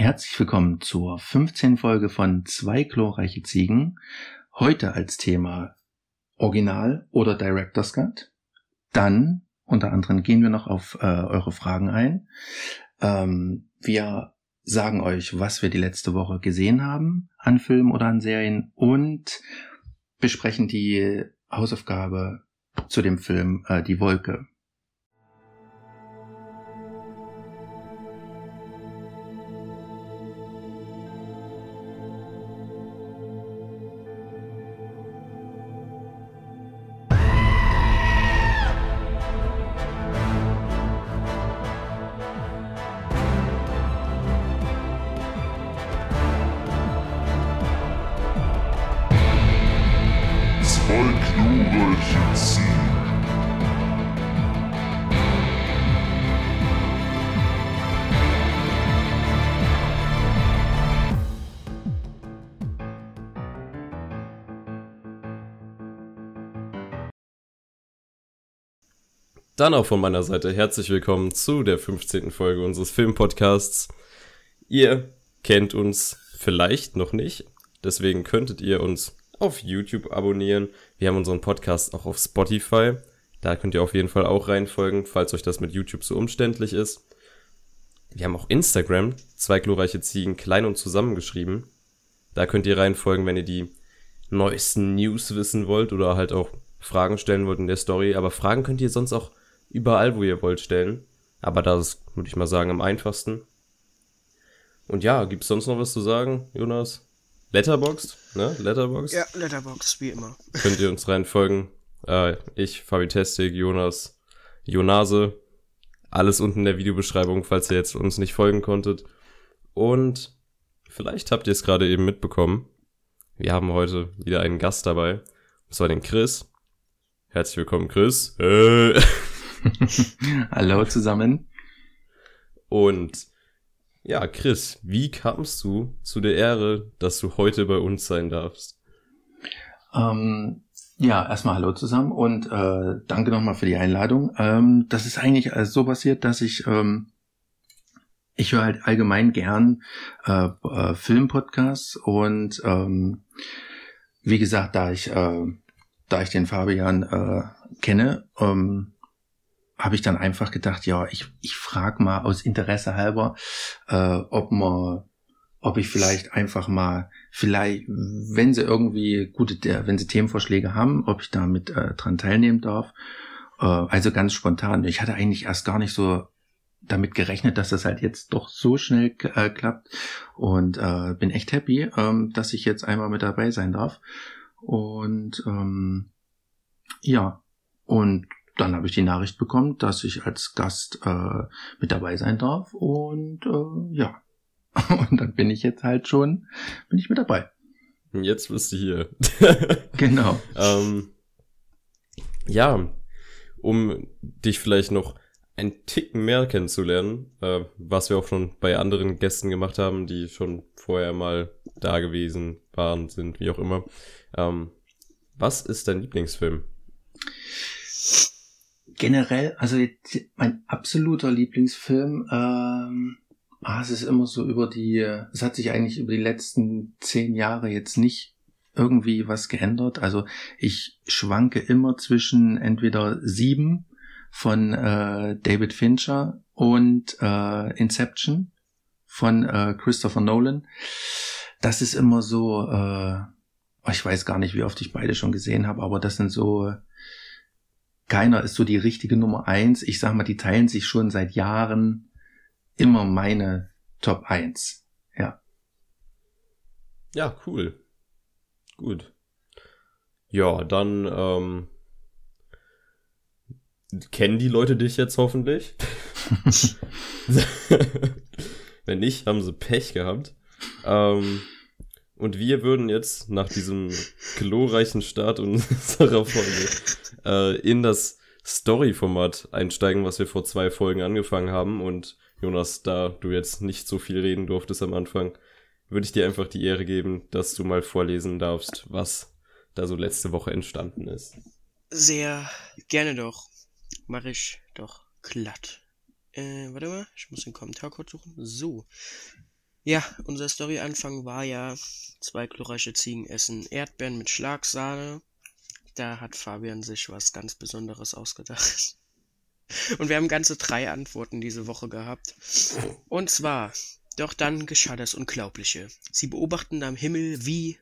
Herzlich willkommen zur 15. Folge von Zwei chlorreiche Ziegen. Heute als Thema Original oder Director's Cut. Dann, unter anderem, gehen wir noch auf äh, eure Fragen ein. Ähm, wir sagen euch, was wir die letzte Woche gesehen haben an Filmen oder an Serien und besprechen die Hausaufgabe zu dem Film äh, Die Wolke. Dann auch von meiner Seite herzlich willkommen zu der 15. Folge unseres Filmpodcasts. Ihr kennt uns vielleicht noch nicht, deswegen könntet ihr uns auf YouTube abonnieren. Wir haben unseren Podcast auch auf Spotify. Da könnt ihr auf jeden Fall auch reinfolgen, falls euch das mit YouTube so umständlich ist. Wir haben auch Instagram, zwei glorreiche Ziegen, klein und zusammengeschrieben. Da könnt ihr reinfolgen, wenn ihr die neuesten News wissen wollt oder halt auch Fragen stellen wollt in der Story. Aber Fragen könnt ihr sonst auch überall, wo ihr wollt, stellen. Aber das ist, würde ich mal sagen, am einfachsten. Und ja, gibt's sonst noch was zu sagen, Jonas? Letterboxd, ne? Letterboxd? Ja, Letterboxd, wie immer. Könnt ihr uns reinfolgen. Äh, ich, Fabi Testig, Jonas, Jonase. Alles unten in der Videobeschreibung, falls ihr jetzt uns nicht folgen konntet. Und vielleicht habt ihr es gerade eben mitbekommen. Wir haben heute wieder einen Gast dabei. Und zwar den Chris. Herzlich willkommen, Chris. Äh. Hallo zusammen. Und ja, Chris, wie kamst du zu der Ehre, dass du heute bei uns sein darfst? Ähm, ja, erstmal hallo zusammen und äh, danke nochmal für die Einladung. Ähm, das ist eigentlich so passiert, dass ich ähm, ich höre halt allgemein gern äh, äh, Filmpodcasts und ähm, wie gesagt, da ich äh, da ich den Fabian äh, kenne, ähm, habe ich dann einfach gedacht, ja, ich, ich frage mal aus Interesse halber, äh, ob man, ob ich vielleicht einfach mal, vielleicht, wenn sie irgendwie gute, wenn sie Themenvorschläge haben, ob ich damit äh, dran teilnehmen darf. Äh, also ganz spontan. Ich hatte eigentlich erst gar nicht so damit gerechnet, dass das halt jetzt doch so schnell äh, klappt und äh, bin echt happy, ähm, dass ich jetzt einmal mit dabei sein darf. Und ähm, ja, und dann habe ich die Nachricht bekommen, dass ich als Gast äh, mit dabei sein darf und äh, ja. Und dann bin ich jetzt halt schon, bin ich mit dabei. Jetzt bist du hier. genau. ähm, ja, um dich vielleicht noch ein Ticken mehr kennenzulernen, äh, was wir auch schon bei anderen Gästen gemacht haben, die schon vorher mal da gewesen waren, sind, wie auch immer. Ähm, was ist dein Lieblingsfilm? Generell, also mein absoluter Lieblingsfilm, ähm, ah, es ist immer so über die, es hat sich eigentlich über die letzten zehn Jahre jetzt nicht irgendwie was geändert. Also ich schwanke immer zwischen entweder sieben von äh, David Fincher und äh, Inception von äh, Christopher Nolan. Das ist immer so, äh, ich weiß gar nicht, wie oft ich beide schon gesehen habe, aber das sind so keiner ist so die richtige Nummer eins. Ich sag mal, die teilen sich schon seit Jahren immer meine Top 1. Ja. Ja, cool. Gut. Ja, dann ähm, kennen die Leute dich jetzt hoffentlich. Wenn nicht, haben sie Pech gehabt. Ähm, und wir würden jetzt nach diesem glorreichen Start unserer Folge äh, in das Story-Format einsteigen, was wir vor zwei Folgen angefangen haben. Und Jonas, da du jetzt nicht so viel reden durftest am Anfang, würde ich dir einfach die Ehre geben, dass du mal vorlesen darfst, was da so letzte Woche entstanden ist. Sehr gerne doch. Mach ich doch glatt. Äh, warte mal, ich muss den Kommentar kurz suchen. So. Ja, unser Story-Anfang war ja, zwei glorreiche Ziegen essen Erdbeeren mit Schlagsahne. Da hat Fabian sich was ganz Besonderes ausgedacht. Und wir haben ganze drei Antworten diese Woche gehabt. Und zwar, doch dann geschah das Unglaubliche. Sie beobachten am Himmel, wie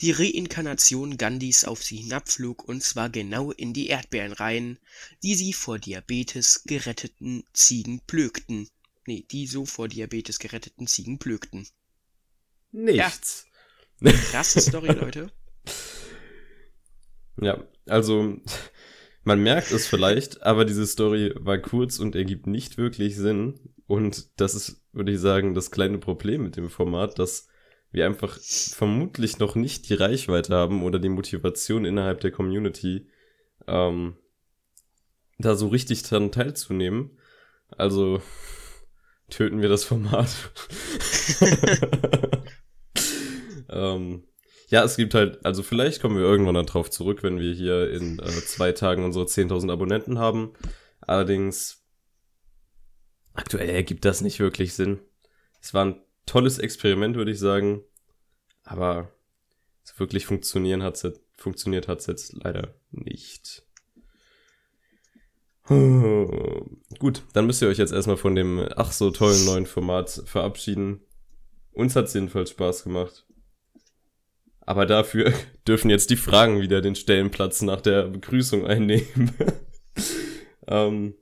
die Reinkarnation Gandhis auf sie hinabflog und zwar genau in die Erdbeeren rein, die sie vor Diabetes geretteten Ziegen plögten. Nee, die so vor Diabetes geretteten Ziegen plögten. Nichts. Ja. Krasse Story, Leute. Ja, also man merkt es vielleicht, aber diese Story war kurz und ergibt nicht wirklich Sinn. Und das ist, würde ich sagen, das kleine Problem mit dem Format, dass wir einfach vermutlich noch nicht die Reichweite haben oder die Motivation innerhalb der Community, ähm, da so richtig dran teilzunehmen. Also töten wir das Format. ähm, ja, es gibt halt, also vielleicht kommen wir irgendwann dann drauf zurück, wenn wir hier in äh, zwei Tagen unsere 10.000 Abonnenten haben. Allerdings, aktuell ergibt das nicht wirklich Sinn. Es war ein tolles Experiment, würde ich sagen. Aber so wirklich funktionieren hat's, funktioniert hat's jetzt leider nicht. Gut, dann müsst ihr euch jetzt erstmal von dem ach so tollen neuen Format verabschieden. Uns hat's jedenfalls Spaß gemacht. Aber dafür dürfen jetzt die Fragen wieder den Stellenplatz nach der Begrüßung einnehmen. ähm,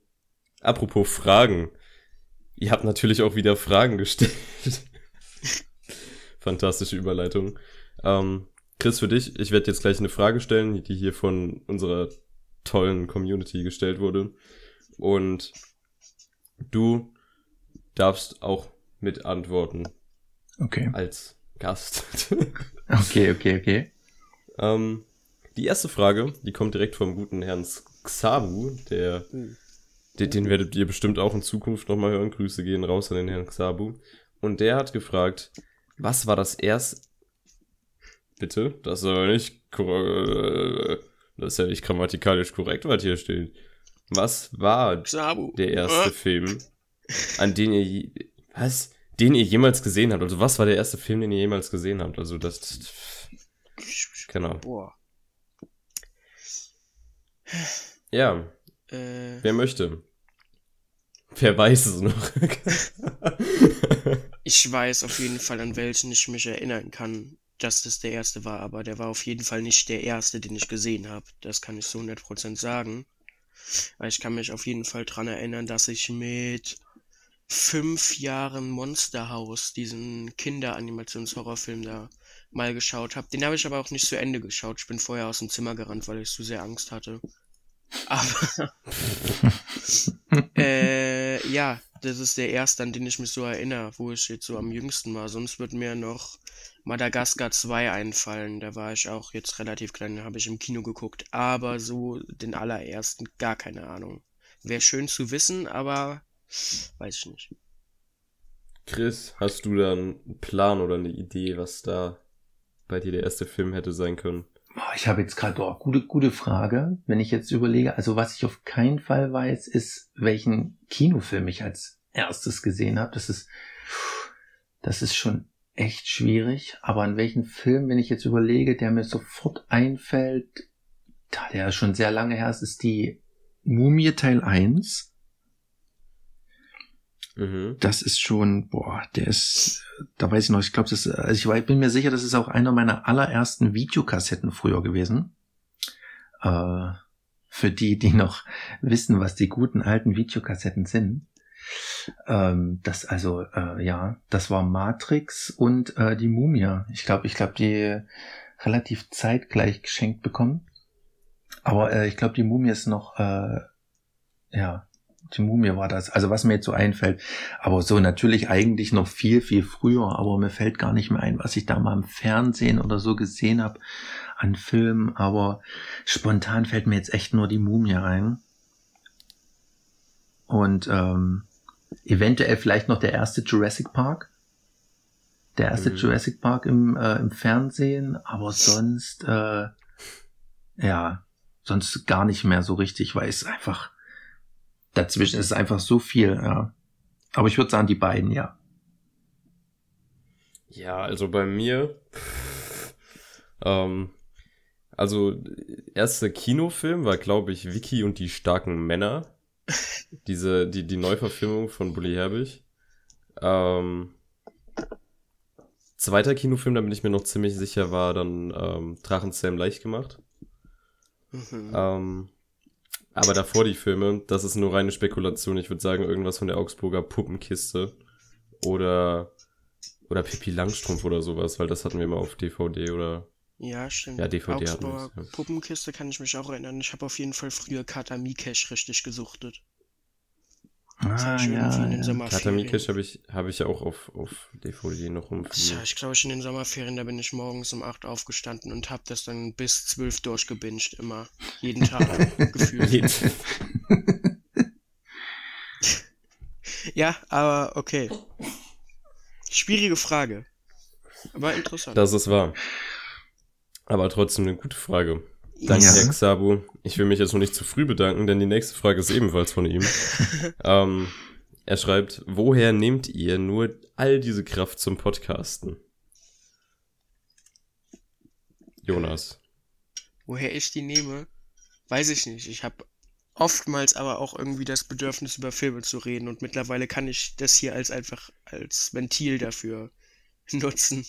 apropos Fragen. Ihr habt natürlich auch wieder Fragen gestellt. Fantastische Überleitung. Ähm, Chris, für dich, ich werde jetzt gleich eine Frage stellen, die hier von unserer tollen Community gestellt wurde. Und du darfst auch mit antworten. Okay. Als Gast. okay, okay, okay. Ähm, die erste Frage, die kommt direkt vom guten Herrn Xabu, der, den, den werdet ihr bestimmt auch in Zukunft nochmal hören. Grüße gehen raus an den Herrn Xabu. Und der hat gefragt, was war das erste? Bitte? Das aber nicht das ist ja nicht grammatikalisch korrekt, was hier steht. Was war Xabu. der erste Film, an den ihr was? Den ihr jemals gesehen habt? Also was war der erste Film, den ihr jemals gesehen habt? Also das genau. Boah. Ja. Äh, Wer möchte? Wer weiß es noch? ich weiß auf jeden Fall, an welchen ich mich erinnern kann, dass das der erste war, aber der war auf jeden Fall nicht der erste, den ich gesehen habe. Das kann ich so 100% sagen. Weil ich kann mich auf jeden Fall dran erinnern, dass ich mit fünf Jahren Monster House, diesen Kinderanimations-Horrorfilm da mal geschaut habe. Den habe ich aber auch nicht zu Ende geschaut. Ich bin vorher aus dem Zimmer gerannt, weil ich zu sehr Angst hatte. Aber äh, ja, das ist der erste, an den ich mich so erinnere, wo ich jetzt so am jüngsten war. Sonst wird mir noch Madagaskar 2 einfallen. Da war ich auch jetzt relativ klein, habe ich im Kino geguckt. Aber so den allerersten, gar keine Ahnung. Wäre schön zu wissen, aber weiß ich nicht. Chris, hast du da einen Plan oder eine Idee, was da bei dir der erste Film hätte sein können? Ich habe jetzt gerade auch gute, gute Frage, wenn ich jetzt überlege. Also was ich auf keinen Fall weiß, ist, welchen Kinofilm ich als erstes gesehen habe. Das ist, das ist schon echt schwierig. Aber an welchen Film, wenn ich jetzt überlege, der mir sofort einfällt, da der schon sehr lange her ist, ist die Mumie Teil 1. Mhm. Das ist schon, boah, der ist, da weiß ich noch, ich glaube, das, also ich bin mir sicher, das ist auch einer meiner allerersten Videokassetten früher gewesen. Äh, für die, die noch wissen, was die guten alten Videokassetten sind. Ähm, das also, äh, ja, das war Matrix und äh, die Mumie. Ich glaube, ich glaube, die relativ zeitgleich geschenkt bekommen. Aber äh, ich glaube, die Mumie ist noch, äh, ja, die Mumie war das. Also was mir jetzt so einfällt. Aber so natürlich eigentlich noch viel, viel früher. Aber mir fällt gar nicht mehr ein, was ich da mal im Fernsehen oder so gesehen habe an Filmen. Aber spontan fällt mir jetzt echt nur die Mumie ein. Und ähm, eventuell vielleicht noch der erste Jurassic Park. Der erste mhm. Jurassic Park im, äh, im Fernsehen. Aber sonst, äh, ja, sonst gar nicht mehr so richtig, weil es einfach dazwischen ist einfach so viel, ja. Aber ich würde sagen, die beiden, ja. Ja, also bei mir. ähm, also, erster Kinofilm war, glaube ich, Vicky und die starken Männer. Diese, die, die Neuverfilmung von Bully Herbig. Ähm, zweiter Kinofilm, da bin ich mir noch ziemlich sicher, war dann ähm, Drachen Sam leicht gemacht. Mhm. Ähm, aber davor die Filme, das ist nur reine Spekulation. Ich würde sagen, irgendwas von der Augsburger Puppenkiste. Oder, oder Pippi Langstrumpf oder sowas, weil das hatten wir mal auf DVD oder. Ja, stimmt. Ja, DVD Augsburger ja. Puppenkiste kann ich mich auch erinnern. Ich habe auf jeden Fall früher Kata Mikesh richtig gesuchtet. Ah, ja, Katamikesh habe ich, hab ich auch auf, auf DVD noch rum. Ja, ich glaube, in den Sommerferien, da bin ich morgens um 8 aufgestanden und habe das dann bis 12 durchgebinged, immer. Jeden Tag gefühlt. ja, aber okay. Schwierige Frage. Aber interessant. Das ist wahr. Aber trotzdem eine gute Frage. Danke, ja. Xabu. Ich will mich jetzt noch nicht zu früh bedanken, denn die nächste Frage ist ebenfalls von ihm. ähm, er schreibt, woher nehmt ihr nur all diese Kraft zum Podcasten? Jonas. Woher ich die nehme, weiß ich nicht. Ich habe oftmals aber auch irgendwie das Bedürfnis, über Filme zu reden und mittlerweile kann ich das hier als einfach als Ventil dafür nutzen.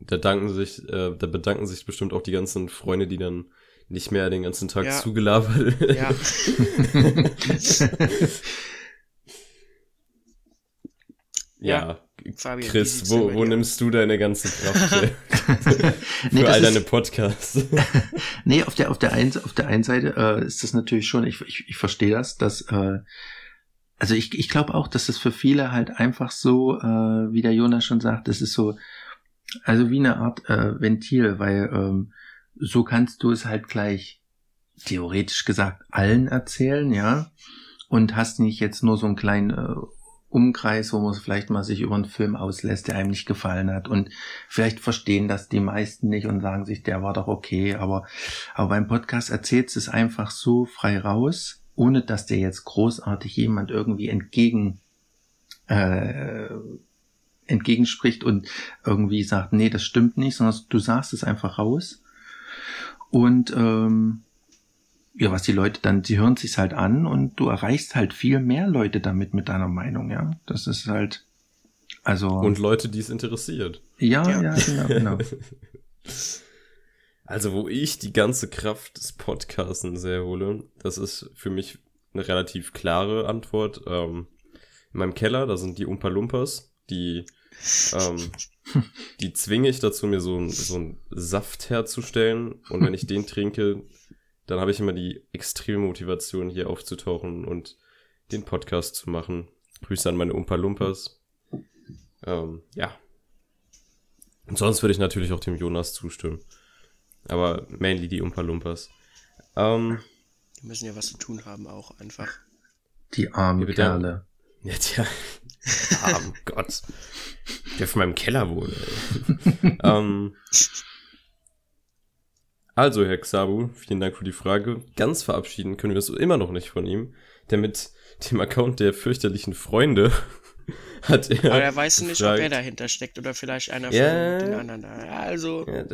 Da danken sich, äh, da bedanken sich bestimmt auch die ganzen Freunde, die dann nicht mehr den ganzen Tag ja. zugelabert. Ja. ja. Fabian, Chris, wo, wo nimmst du deine ganze Kraft nee, für all deine ist, Podcasts? nee, auf der, auf der einen, auf der einen Seite äh, ist das natürlich schon, ich, ich, ich verstehe das, dass, äh, also ich, ich glaube auch, dass das für viele halt einfach so, äh, wie der Jonas schon sagt, das ist so, also wie eine Art äh, Ventil, weil ähm, so kannst du es halt gleich theoretisch gesagt allen erzählen, ja, und hast nicht jetzt nur so einen kleinen äh, Umkreis, wo man vielleicht mal sich über einen Film auslässt, der einem nicht gefallen hat. Und vielleicht verstehen das die meisten nicht und sagen sich, der war doch okay, aber, aber beim Podcast erzählst es einfach so frei raus, ohne dass dir jetzt großartig jemand irgendwie entgegen äh, entgegenspricht und irgendwie sagt, nee, das stimmt nicht, sondern du sagst es einfach raus. Und ähm, ja, was die Leute dann, sie hören sich's halt an und du erreichst halt viel mehr Leute damit mit deiner Meinung, ja. Das ist halt, also. Und Leute, die es interessiert. Ja, ja, ja genau, genau. Also, wo ich die ganze Kraft des Podcasten sehr hole, das ist für mich eine relativ klare Antwort. Ähm, in meinem Keller, da sind die Umpa Lumpas, die ähm, die zwinge ich dazu, mir so, so einen Saft herzustellen. Und wenn ich den trinke, dann habe ich immer die extreme Motivation, hier aufzutauchen und den Podcast zu machen. Grüße an meine Umpa Lumpas. Ähm, ja. Und sonst würde ich natürlich auch dem Jonas zustimmen. Aber mainly die Umpa Lumpas. Ähm, die müssen ja was zu tun haben, auch einfach. Die armen Kerle. Ja, tja. Arm Gott. Der von meinem Keller wohnt. ähm, also, Herr Xabu, vielen Dank für die Frage. Ganz verabschieden können wir es immer noch nicht von ihm, denn mit dem Account der fürchterlichen Freunde hat er. Aber er weiß nicht, ob er dahinter steckt oder vielleicht einer ja, von den anderen da. Also. Ja,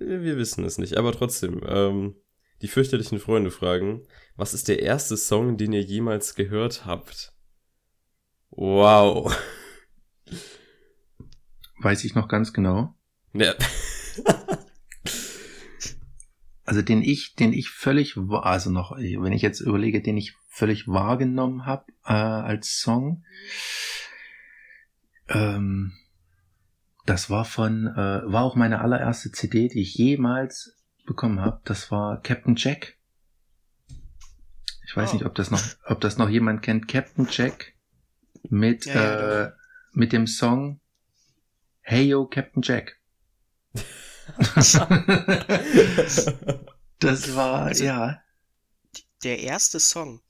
wir wissen es nicht, aber trotzdem. Ähm, die fürchterlichen Freunde fragen, was ist der erste Song, den ihr jemals gehört habt? Wow. Weiß ich noch ganz genau. Ja. also den ich, den ich völlig, also noch, wenn ich jetzt überlege, den ich völlig wahrgenommen habe äh, als Song, ähm, das war von, äh, war auch meine allererste CD, die ich jemals bekommen habe. Das war Captain Jack. Ich weiß oh. nicht, ob das noch, ob das noch jemand kennt. Captain Jack mit, ja, ja, äh, mit dem Song Hey Yo Captain Jack. das war, also, ja. Der erste Song.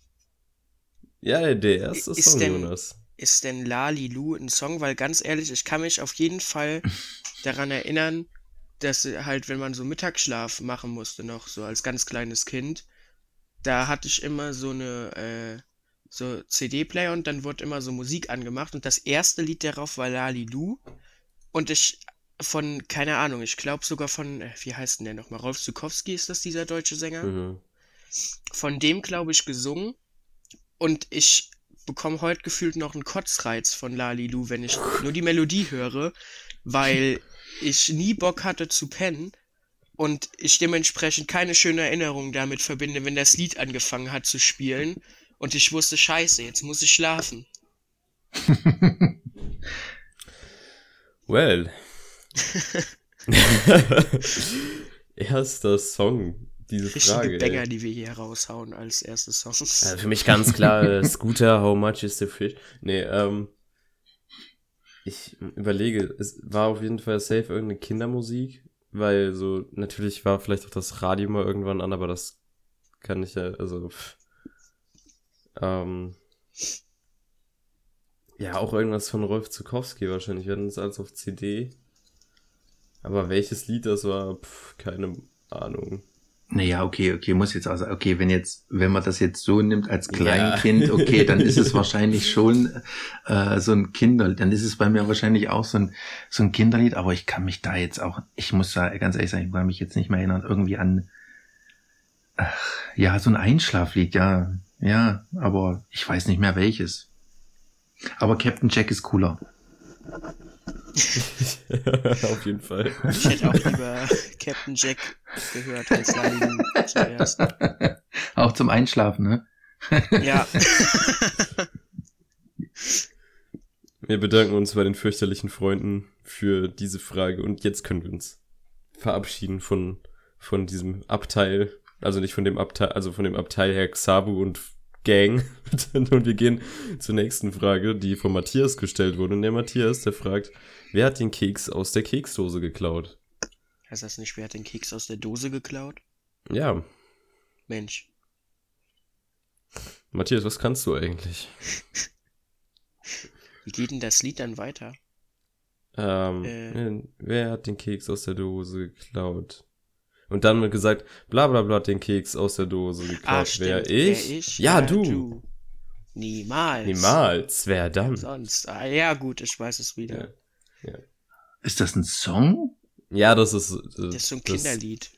Ja, der erste ist Song, denn, Jonas. Ist denn Lali Lu ein Song? Weil ganz ehrlich, ich kann mich auf jeden Fall daran erinnern, dass halt, wenn man so Mittagsschlaf machen musste, noch so als ganz kleines Kind, da hatte ich immer so eine äh, so CD-Player und dann wurde immer so Musik angemacht und das erste Lied darauf war Lali Lu und ich von, keine Ahnung, ich glaube sogar von, äh, wie heißt denn der nochmal? Rolf Zukowski ist das dieser deutsche Sänger? Mhm. Von dem, glaube ich, gesungen und ich bekomme heute gefühlt noch einen Kotzreiz von Lali Lu, wenn ich nur die Melodie höre, weil ich nie Bock hatte zu pennen und ich dementsprechend keine schöne Erinnerung damit verbinde, wenn das Lied angefangen hat zu spielen und ich wusste, scheiße, jetzt muss ich schlafen. Well. Erster Song, diese Richtige Frage. Banger, ey. die wir hier raushauen als erste Songs. Also für mich ganz klar, äh, Scooter, How Much is the Fish? Nee, ähm, ich überlege, es war auf jeden Fall safe irgendeine Kindermusik, weil so, natürlich war vielleicht auch das Radio mal irgendwann an, aber das kann ich ja, also, pff. Ähm, ja, auch irgendwas von Rolf Zukowski wahrscheinlich, wir hatten es alles auf CD. Aber welches Lied das war, pff, keine Ahnung. Naja, okay, okay, muss jetzt also, okay, wenn jetzt, wenn man das jetzt so nimmt als Ja. Kleinkind, okay, dann ist es wahrscheinlich schon äh, so ein Kinder, dann ist es bei mir wahrscheinlich auch so ein, so ein Kinderlied, aber ich kann mich da jetzt auch, ich muss da ganz ehrlich sagen, ich kann mich jetzt nicht mehr erinnern, irgendwie an, ach, ja, so ein Einschlaflied, ja, ja, aber ich weiß nicht mehr welches. Aber Captain Jack ist cooler. auf jeden Fall. Ich hätte auch lieber Captain Jack gehört als Lali Lu zuerst. Auch zum Einschlafen, ne? Ja. Wir bedanken uns bei den fürchterlichen Freunden für diese Frage und jetzt können wir uns verabschieden von, von diesem Abteil, also nicht von dem Abteil, also von dem Abteil Herr Xabu und Gang. und wir gehen zur nächsten Frage, die von Matthias gestellt wurde. Und der Matthias, der fragt, wer hat den Keks aus der Keksdose geklaut? Heißt das nicht, wer hat den Keks aus der Dose geklaut? Ja, Mensch. Matthias, was kannst du eigentlich? Wie geht denn das Lied dann weiter? Ähm, Äh. wer hat den Keks aus der Dose geklaut? Und dann wird gesagt, bla bla bla den Keks aus der Dose geklaut. Ah, wer ich? Wer ich? Ja, du. Niemals. Niemals. Wer dann? Sonst. Ah, ja, gut, ich weiß es wieder. Ist das ein Song? Ja, das ist. Das ist so ein Kinderlied.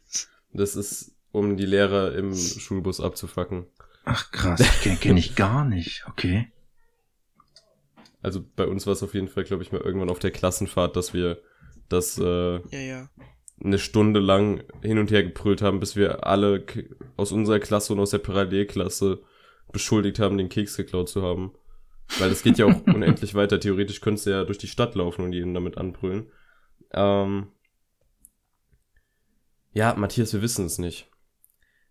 Das ist, um die Lehrer im Schulbus abzufacken. Ach krass, kenne kenn ich gar nicht, okay. Also bei uns war es auf jeden Fall, glaube ich, mal irgendwann auf der Klassenfahrt, dass wir das äh, Ja, ja. Eine Stunde lang hin und her gebrüllt haben, bis wir alle aus unserer Klasse und aus der Parallelklasse beschuldigt haben, den Keks geklaut zu haben. Weil es geht ja auch unendlich weiter. Theoretisch könntest du ja durch die Stadt laufen und jeden damit anbrüllen. Ähm ja, Matthias, wir wissen es nicht.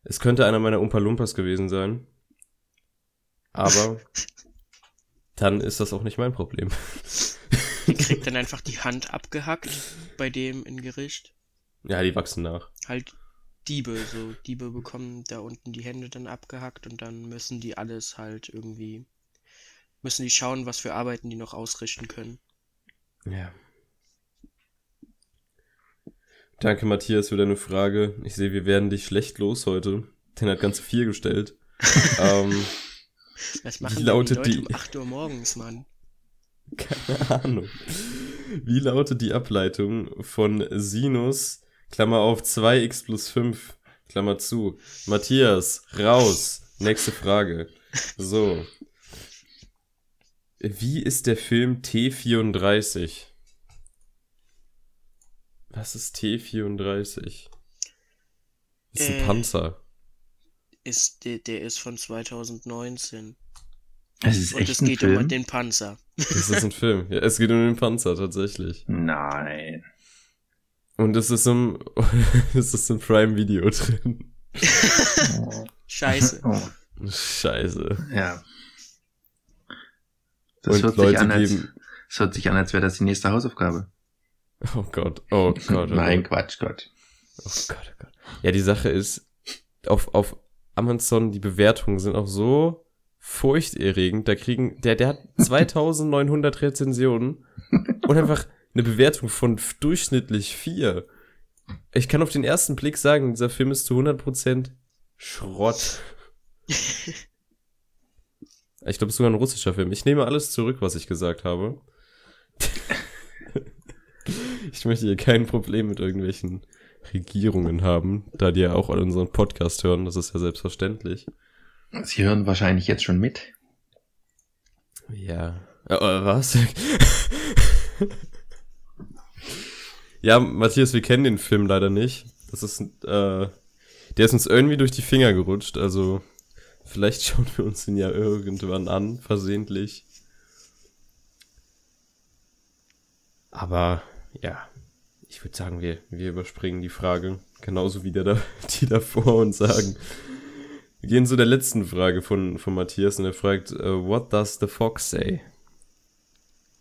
Es könnte einer meiner Umpa Lumpas gewesen sein. Aber dann ist das auch nicht mein Problem. Die kriegt dann einfach die Hand abgehackt bei dem in Gericht. Ja, die wachsen nach. Halt Diebe, so Diebe bekommen da unten die Hände dann abgehackt und dann müssen die alles halt irgendwie, müssen die schauen, was für Arbeiten die noch ausrichten können. Ja. Danke, Matthias, für deine Frage. Ich sehe, wir werden dich schlecht los heute. Den hat ganz viel gestellt. ähm, Was Wie machen denn lautet die die- um 8 Uhr morgens, Mann? keine Ahnung. Wie lautet die Ableitung von Sinus, Klammer auf 2x plus 5, Klammer zu. Matthias, raus. Nächste Frage. So. Wie ist der Film T34? Was ist T34? Das ist ein Äh. Panzer. Ist, der, der ist von 2019. Es ist Und echt es ein geht um Film? den Panzer. Das ist ein Film. Ja, es geht um den Panzer tatsächlich. Nein. Und es ist im, es ist im Prime Video drin. Oh. Scheiße. Oh, Scheiße. ja. Das Und hört, Leute sich an, als, geben- das hört sich an, als wäre das die nächste Hausaufgabe. Oh Gott, oh Gott. Oh Nein, Gott. Quatsch, Gott. Oh Gott, oh Gott. Ja, die Sache ist, auf, auf Amazon, die Bewertungen sind auch so furchterregend. Da kriegen, der, der hat 2900 Rezensionen und einfach eine Bewertung von durchschnittlich 4. Ich kann auf den ersten Blick sagen, dieser Film ist zu 100% Schrott. Ich glaube, es ist sogar ein russischer Film. Ich nehme alles zurück, was ich gesagt habe. ich möchte hier kein Problem mit irgendwelchen Regierungen haben, da die ja auch an unseren Podcast hören. Das ist ja selbstverständlich. Sie hören wahrscheinlich jetzt schon mit. Ja. Äh, was? Ja, Matthias, wir kennen den Film leider nicht. Das ist, äh, der ist uns irgendwie durch die Finger gerutscht. Also vielleicht schauen wir uns den ja irgendwann an, versehentlich. Aber ja, ich würde sagen, wir, wir überspringen die Frage genauso wie der da, die davor und sagen. Wir gehen zu der letzten Frage von, von Matthias und er fragt, uh, what does the fox say?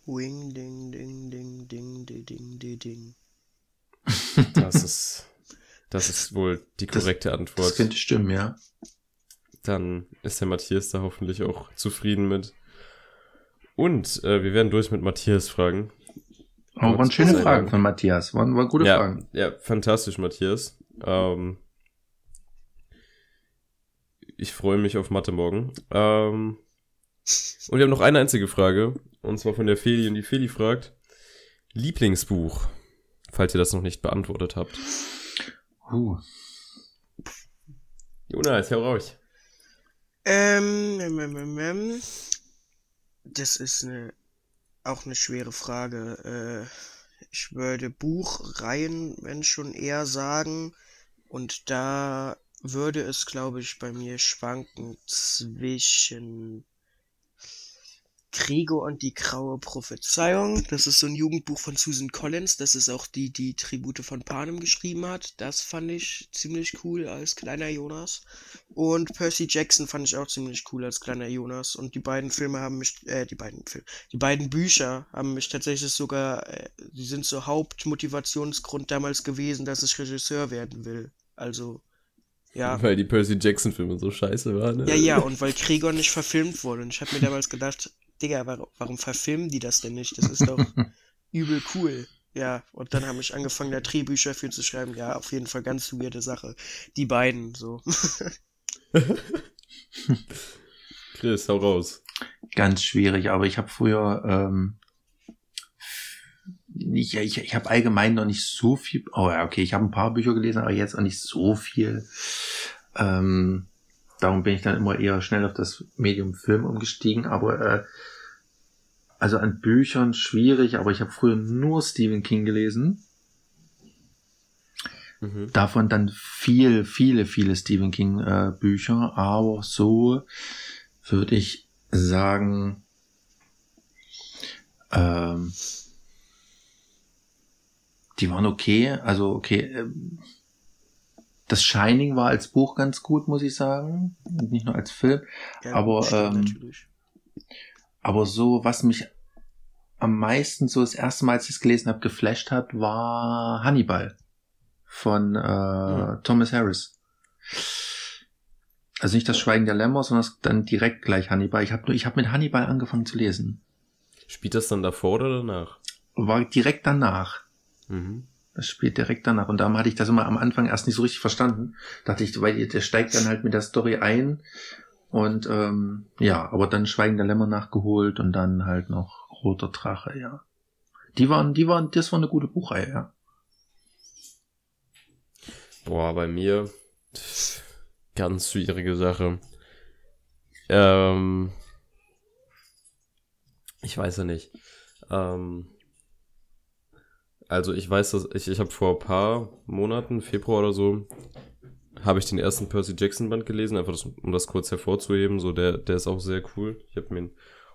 Wing, ding, ding, ding, ding, ding, ding, ding. Das ist, das ist wohl die korrekte das, Antwort. Das könnte stimmen, ja. Dann ist der Matthias da hoffentlich auch zufrieden mit. Und äh, wir werden durch mit Matthias Fragen. Oh, waren schöne Fragen von Matthias. Waren, waren gute ja, Fragen. Ja, fantastisch, Matthias. Ähm, ich freue mich auf Mathe morgen. Ähm, und wir haben noch eine einzige Frage. Und zwar von der Feli. Und die Feli fragt: Lieblingsbuch, falls ihr das noch nicht beantwortet habt. Uh. Jonas, hau raus. Ähm, ähm, ähm, ähm, das ist eine, auch eine schwere Frage. Äh, ich würde Buchreihen, wenn schon eher sagen. Und da würde es, glaube ich, bei mir schwanken zwischen Gregor und die graue Prophezeiung. Das ist so ein Jugendbuch von Susan Collins. Das ist auch die, die Tribute von Panem geschrieben hat. Das fand ich ziemlich cool als kleiner Jonas. Und Percy Jackson fand ich auch ziemlich cool als kleiner Jonas. Und die beiden Filme haben mich, äh, die beiden Filme, die beiden Bücher haben mich tatsächlich sogar, äh, die sind so Hauptmotivationsgrund damals gewesen, dass ich Regisseur werden will. Also, ja. Weil die Percy Jackson Filme so scheiße waren. Ne? Ja, ja, und weil Gregor nicht verfilmt wurde. Und ich habe mir damals gedacht, Digga, warum, warum verfilmen die das denn nicht? Das ist doch übel cool. Ja, und dann habe ich angefangen, da Drehbücher für zu schreiben. Ja, auf jeden Fall ganz weirde Sache. Die beiden, so. Chris, hau raus. Ganz schwierig, aber ich habe früher, ähm, ich, ich, ich habe allgemein noch nicht so viel, oh ja, okay, ich habe ein paar Bücher gelesen, aber jetzt auch nicht so viel. Ähm, darum bin ich dann immer eher schnell auf das Medium Film umgestiegen, aber äh, also an Büchern schwierig, aber ich habe früher nur Stephen King gelesen. Mhm. Davon dann viel, viele, viele Stephen King äh, Bücher, aber so würde ich sagen, ähm, die waren okay, also okay, ähm, das Shining war als Buch ganz gut, muss ich sagen. Nicht nur als Film. Ja, aber, ähm, aber so, was mich am meisten so das erste Mal, als ich es gelesen habe, geflasht hat, war Hannibal von äh, mhm. Thomas Harris. Also nicht das Schweigen der Lämmer, sondern dann direkt gleich Hannibal. Ich habe ich hab mit Hannibal angefangen zu lesen. Spielt das dann davor oder danach? War direkt danach. Mhm. Das spielt direkt danach. Und darum hatte ich das immer am Anfang erst nicht so richtig verstanden. Dachte ich, weil der steigt dann halt mit der Story ein. Und ähm, ja, aber dann Schweigen der Lämmer nachgeholt und dann halt noch Roter Drache, ja. Die waren, die waren, das war eine gute Buchreihe, ja. Boah, bei mir ganz schwierige Sache. Ähm, ich weiß ja nicht. Ähm, also ich weiß, dass ich, ich habe vor ein paar Monaten, Februar oder so, habe ich den ersten Percy Jackson Band gelesen, einfach das, um das kurz hervorzuheben. So, der, der ist auch sehr cool. Ich habe mir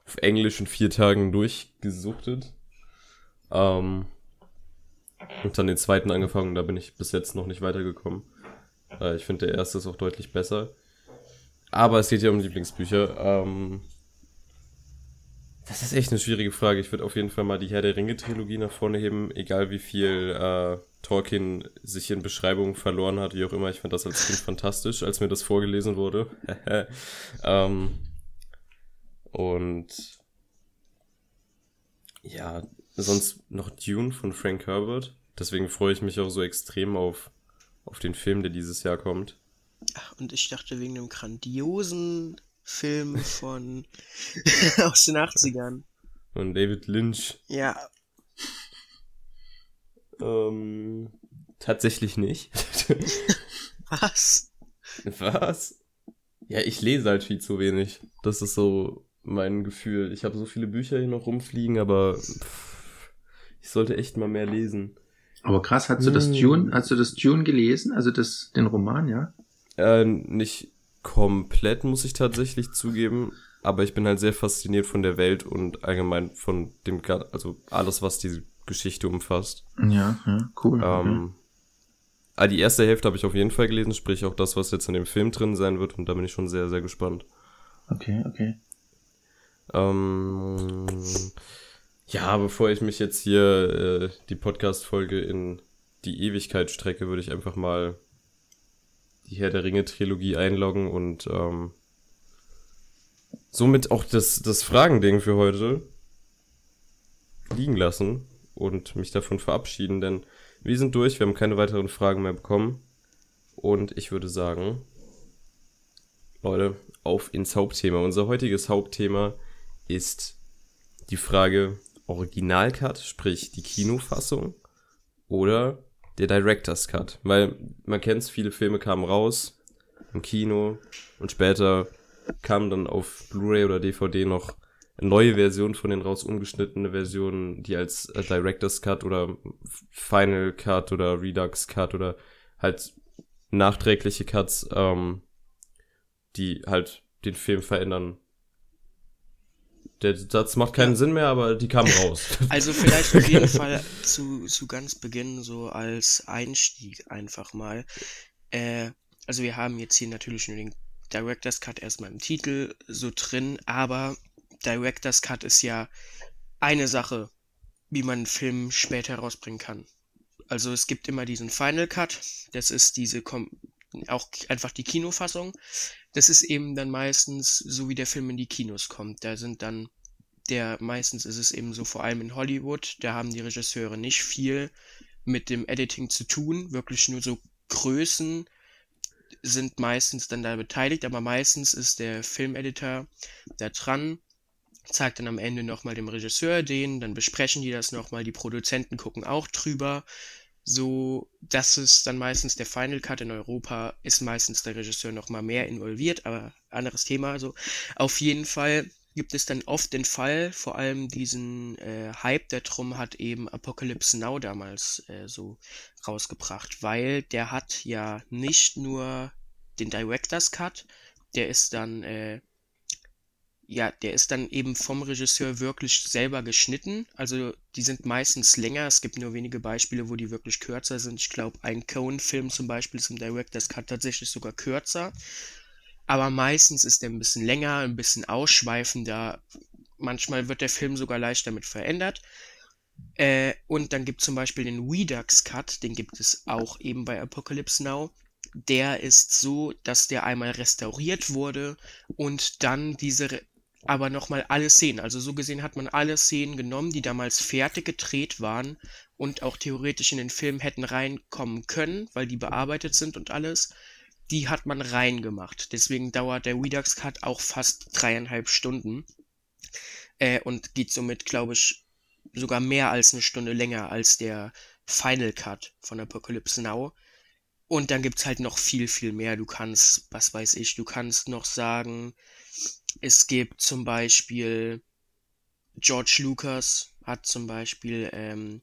auf Englisch in vier Tagen durchgesuchtet. Ähm, und dann den zweiten angefangen, da bin ich bis jetzt noch nicht weitergekommen. Äh, ich finde, der erste ist auch deutlich besser. Aber es geht ja um Lieblingsbücher. Ähm, das ist echt eine schwierige Frage. Ich würde auf jeden Fall mal die Herr der Ringe-Trilogie nach vorne heben, egal wie viel äh, Tolkien sich in Beschreibungen verloren hat, wie auch immer. Ich fand das als Kind fantastisch, als mir das vorgelesen wurde. ähm, und ja, sonst noch Dune von Frank Herbert. Deswegen freue ich mich auch so extrem auf, auf den Film, der dieses Jahr kommt. Ach, und ich dachte wegen dem grandiosen Film von aus den 80ern. Von David Lynch. Ja. Ähm, tatsächlich nicht. Was? Was? Ja, ich lese halt viel zu wenig. Das ist so mein Gefühl. Ich habe so viele Bücher hier noch rumfliegen, aber pff, ich sollte echt mal mehr lesen. Aber krass, hast du das Hm. Dune, hast du das Dune gelesen? Also das, den Roman, ja? Äh, nicht komplett, muss ich tatsächlich zugeben. Aber ich bin halt sehr fasziniert von der Welt und allgemein von dem, also alles, was diese Geschichte umfasst. Ja, ja, cool. Ähm, ah, die erste Hälfte habe ich auf jeden Fall gelesen, sprich auch das, was jetzt in dem Film drin sein wird. Und da bin ich schon sehr, sehr gespannt. okay, okay. Ähm, ja, bevor ich mich jetzt hier äh, die Podcast-Folge in die Ewigkeit strecke, würde ich einfach mal die Herr der Ringe-Trilogie einloggen und ähm, somit auch das, das Fragending für heute liegen lassen und mich davon verabschieden, denn wir sind durch, wir haben keine weiteren Fragen mehr bekommen. Und ich würde sagen, Leute, auf ins Hauptthema. Unser heutiges Hauptthema ist die Frage Originalcut, sprich die Kinofassung oder der Director's Cut. Weil man kennt es, viele Filme kamen raus im Kino und später kamen dann auf Blu-ray oder DVD noch neue Versionen von den raus, ungeschnittene Versionen, die als äh, Director's Cut oder Final Cut oder Redux Cut oder halt nachträgliche Cuts, ähm, die halt den Film verändern. Der Satz macht keinen Ja. Sinn mehr, aber die kamen raus. Also vielleicht auf jeden Fall zu, zu ganz Beginn so als Einstieg einfach mal. Äh, also wir haben jetzt hier natürlich nur den Director's Cut erstmal im Titel so drin, aber Director's Cut ist ja eine Sache, wie man einen Film später rausbringen kann. Also es gibt immer diesen Final Cut, das ist diese Kom auch einfach die Kinofassung. Das ist eben dann meistens so, wie der Film in die Kinos kommt. Da sind dann der meistens ist es eben so, vor allem in Hollywood, da haben die Regisseure nicht viel mit dem Editing zu tun, wirklich nur so Größen sind meistens dann da beteiligt, aber meistens ist der Filmeditor da dran, zeigt dann am Ende nochmal dem Regisseur den, dann besprechen die das nochmal, die Produzenten gucken auch drüber. So, das ist dann meistens der Final Cut in Europa, ist meistens der Regisseur nochmal mehr involviert, aber anderes Thema. Also auf jeden Fall gibt es dann oft den Fall, vor allem diesen äh, Hype, der drum hat eben Apocalypse Now damals äh, so rausgebracht, weil der hat ja nicht nur den Director's Cut, der ist dann, äh, ja, der ist dann eben vom Regisseur wirklich selber geschnitten. Also die sind meistens länger. Es gibt nur wenige Beispiele, wo die wirklich kürzer sind. Ich glaube, ein Cohen-Film zum Beispiel ist im Director's Cut tatsächlich sogar kürzer. Aber meistens ist der ein bisschen länger, ein bisschen ausschweifender. Manchmal wird der Film sogar leicht damit verändert. Äh, und dann gibt es zum Beispiel den Redux Cut, den gibt es auch eben bei Apocalypse Now. Der ist so, dass der einmal restauriert wurde und dann diese, aber nochmal alle Szenen, also so gesehen hat man alle Szenen genommen, die damals fertig gedreht waren und auch theoretisch in den Film hätten reinkommen können, weil die bearbeitet sind und alles die hat man reingemacht. Deswegen dauert der Redux Cut auch fast dreieinhalb Stunden. Äh, und geht somit, glaube ich, sogar mehr als eine Stunde länger als der Final Cut von Apocalypse Now. Und dann gibt's halt noch viel, viel mehr. Du kannst, was weiß ich, du kannst noch sagen, es gibt zum Beispiel George Lucas hat zum Beispiel ähm,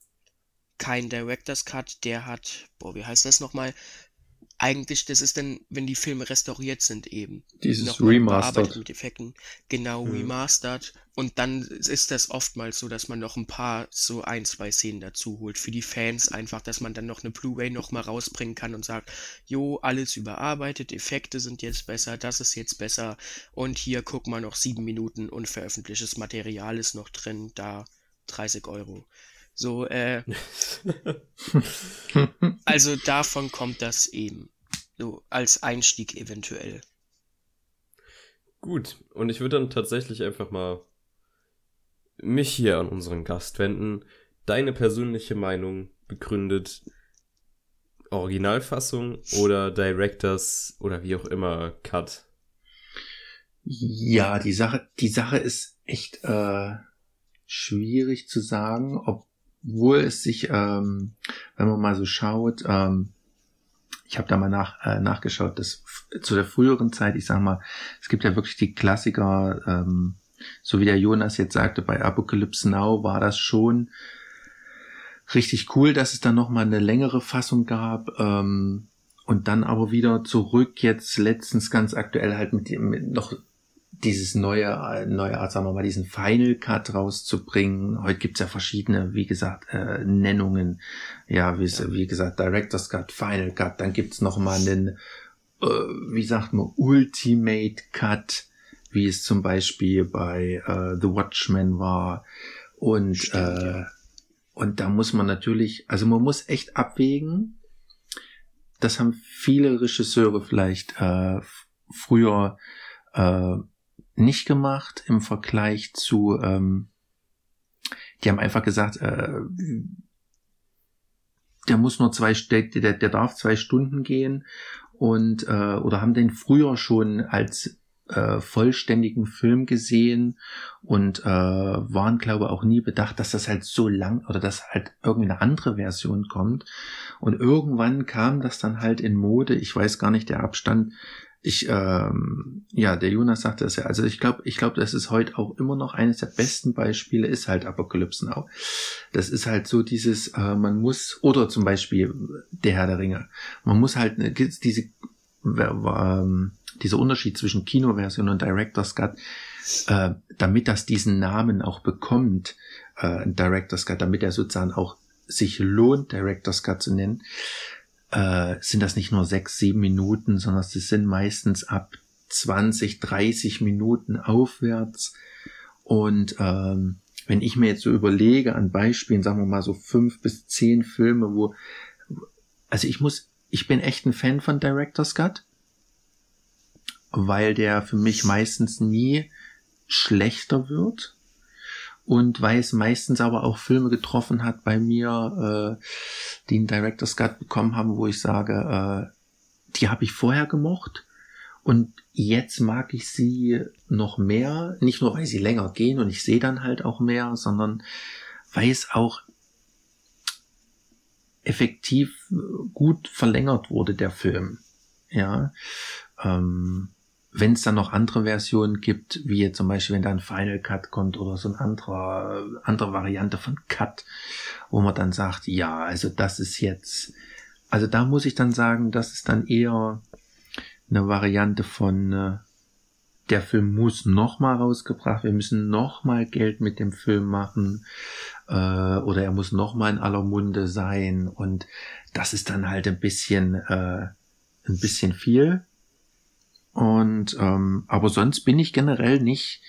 kein Director's Cut, der hat, boah, wie heißt das nochmal? Eigentlich, das ist dann, wenn die Filme restauriert sind eben. Dieses Nochmal Remastered. mit Effekten. Genau, Mhm. remastered. Und dann ist das oftmals so, dass man noch ein paar, so ein, zwei Szenen dazu holt. Für die Fans einfach, dass man dann noch eine Blu-ray noch mal rausbringen kann und sagt, jo, alles überarbeitet, Effekte sind jetzt besser, das ist jetzt besser. Und hier guck mal noch sieben Minuten unveröffentlichtes Material ist noch drin, da 30 Euro. So, äh, also davon kommt das eben. So, als Einstieg eventuell. Gut, und ich würde dann tatsächlich einfach mal mich hier an unseren Gast wenden. Deine persönliche Meinung begründet Originalfassung oder Directors oder wie auch immer Cut. Ja, die Sache, die Sache ist echt äh, schwierig zu sagen, obwohl es sich, ähm, wenn man mal so schaut, ähm, ich habe da mal nach, äh, nachgeschaut, dass zu der früheren Zeit, ich sag mal, es gibt ja wirklich die Klassiker, ähm, so wie der Jonas jetzt sagte, bei Apocalypse Now war das schon richtig cool, dass es dann nochmal eine längere Fassung gab. Ähm, und dann aber wieder zurück, jetzt letztens ganz aktuell halt mit, mit noch dieses neue, neue Art, sagen wir mal, diesen Final Cut rauszubringen. Heute gibt's ja verschiedene, wie gesagt, äh, Nennungen. Ja, wie, ja. wie gesagt, Director's Cut, Final Cut, dann gibt's noch mal einen, äh, wie sagt man, Ultimate Cut, wie es zum Beispiel bei äh, The Watchmen war. Und, Stimmt, äh, ja. und da muss man natürlich, also man muss echt abwägen. Das haben viele Regisseure vielleicht äh, früher äh, nicht gemacht im Vergleich zu, ähm, die haben einfach gesagt, äh, der muss nur zwei, der, der, darf zwei Stunden gehen und äh, oder haben den früher schon als äh, vollständigen Film gesehen und äh, waren, glaube auch nie bedacht, dass das halt so lang oder dass halt irgendeine andere Version kommt. Und irgendwann kam das dann halt in Mode. Ich weiß gar nicht der Abstand, ich, ähm, ja, der Jonas sagte es ja. Also ich glaube, ich glaube, das ist heute auch immer noch eines der besten Beispiele, ist halt Apokalypse Now. Das ist halt so dieses, äh, man muss, oder zum Beispiel der Herr der Ringe. Man muss halt ne, diese, ähm, dieser Unterschied zwischen Kinoversion und Director's Cut, äh, damit das diesen Namen auch bekommt, äh, Director's Cut, damit er sozusagen auch sich lohnt, Director's Cut zu nennen, äh, sind das nicht nur sechs, sieben Minuten, sondern es sind meistens ab 20, 30 Minuten aufwärts. Und ähm, wenn ich mir jetzt so überlege an Beispielen, sagen wir mal so fünf bis zehn Filme, wo, also ich muss, ich bin echt ein Fan von Director's Cut, weil der für mich meistens nie schlechter wird und weil es meistens aber auch Filme getroffen hat bei mir, äh, die einen Director's Cut bekommen haben, wo ich sage, äh, die habe ich vorher gemocht und jetzt mag ich sie noch mehr, nicht nur weil sie länger gehen und ich sehe dann halt auch mehr, sondern weil es auch effektiv gut verlängert wurde, der Film. Ja. Ähm, wenn es dann noch andere Versionen gibt, wie jetzt zum Beispiel, wenn da ein Final Cut kommt oder so ein anderer, andere Variante von Cut, wo man dann sagt, ja, also das ist jetzt, also da muss ich dann sagen, das ist dann eher eine Variante von, äh, der Film muss nochmal rausgebracht, wir müssen nochmal Geld mit dem Film machen, äh, oder er muss nochmal in aller Munde sein und das ist dann halt ein bisschen, äh, ein bisschen viel und ähm, aber sonst bin ich generell nicht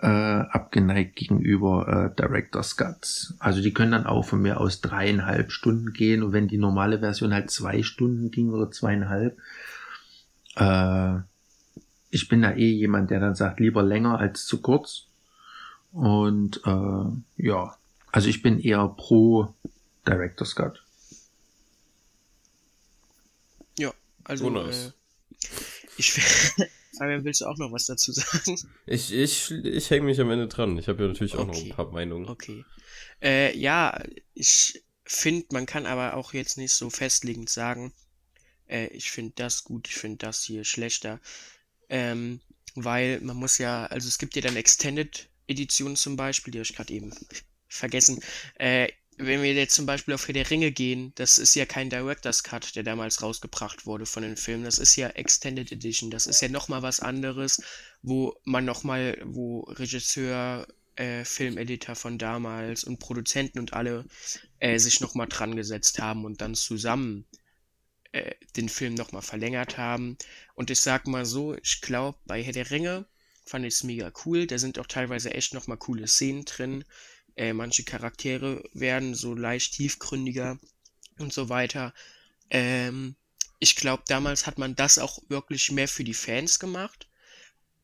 äh, abgeneigt gegenüber äh, Director's Cuts. Also die können dann auch von mir aus dreieinhalb Stunden gehen und wenn die normale Version halt zwei Stunden ging oder zweieinhalb, äh, ich bin da eh jemand, der dann sagt, lieber länger als zu kurz. Und äh, ja, also ich bin eher pro Director's Cut. Ja, also äh, ich Fabian, willst du auch noch was dazu sagen? Ich, ich, ich hänge mich am Ende dran. Ich habe ja natürlich auch okay. noch ein paar Meinungen. Okay. Äh, ja, ich finde, man kann aber auch jetzt nicht so festlegend sagen, äh, ich finde das gut, ich finde das hier schlechter. Ähm, weil man muss ja, also es gibt ja dann Extended Editionen zum Beispiel, die habe ich gerade eben vergessen. Äh, wenn wir jetzt zum Beispiel auf Herr der Ringe gehen, das ist ja kein Director's Cut, der damals rausgebracht wurde von den Filmen. Das ist ja Extended Edition. Das ist ja nochmal was anderes, wo man nochmal, wo Regisseur, äh, Filmeditor von damals und Produzenten und alle äh, sich nochmal dran gesetzt haben und dann zusammen äh, den Film nochmal verlängert haben. Und ich sag mal so, ich glaube, bei Herr der Ringe fand ich es mega cool. Da sind auch teilweise echt nochmal coole Szenen drin äh, manche Charaktere werden so leicht tiefgründiger und so weiter. Ähm, ich glaube, damals hat man das auch wirklich mehr für die Fans gemacht.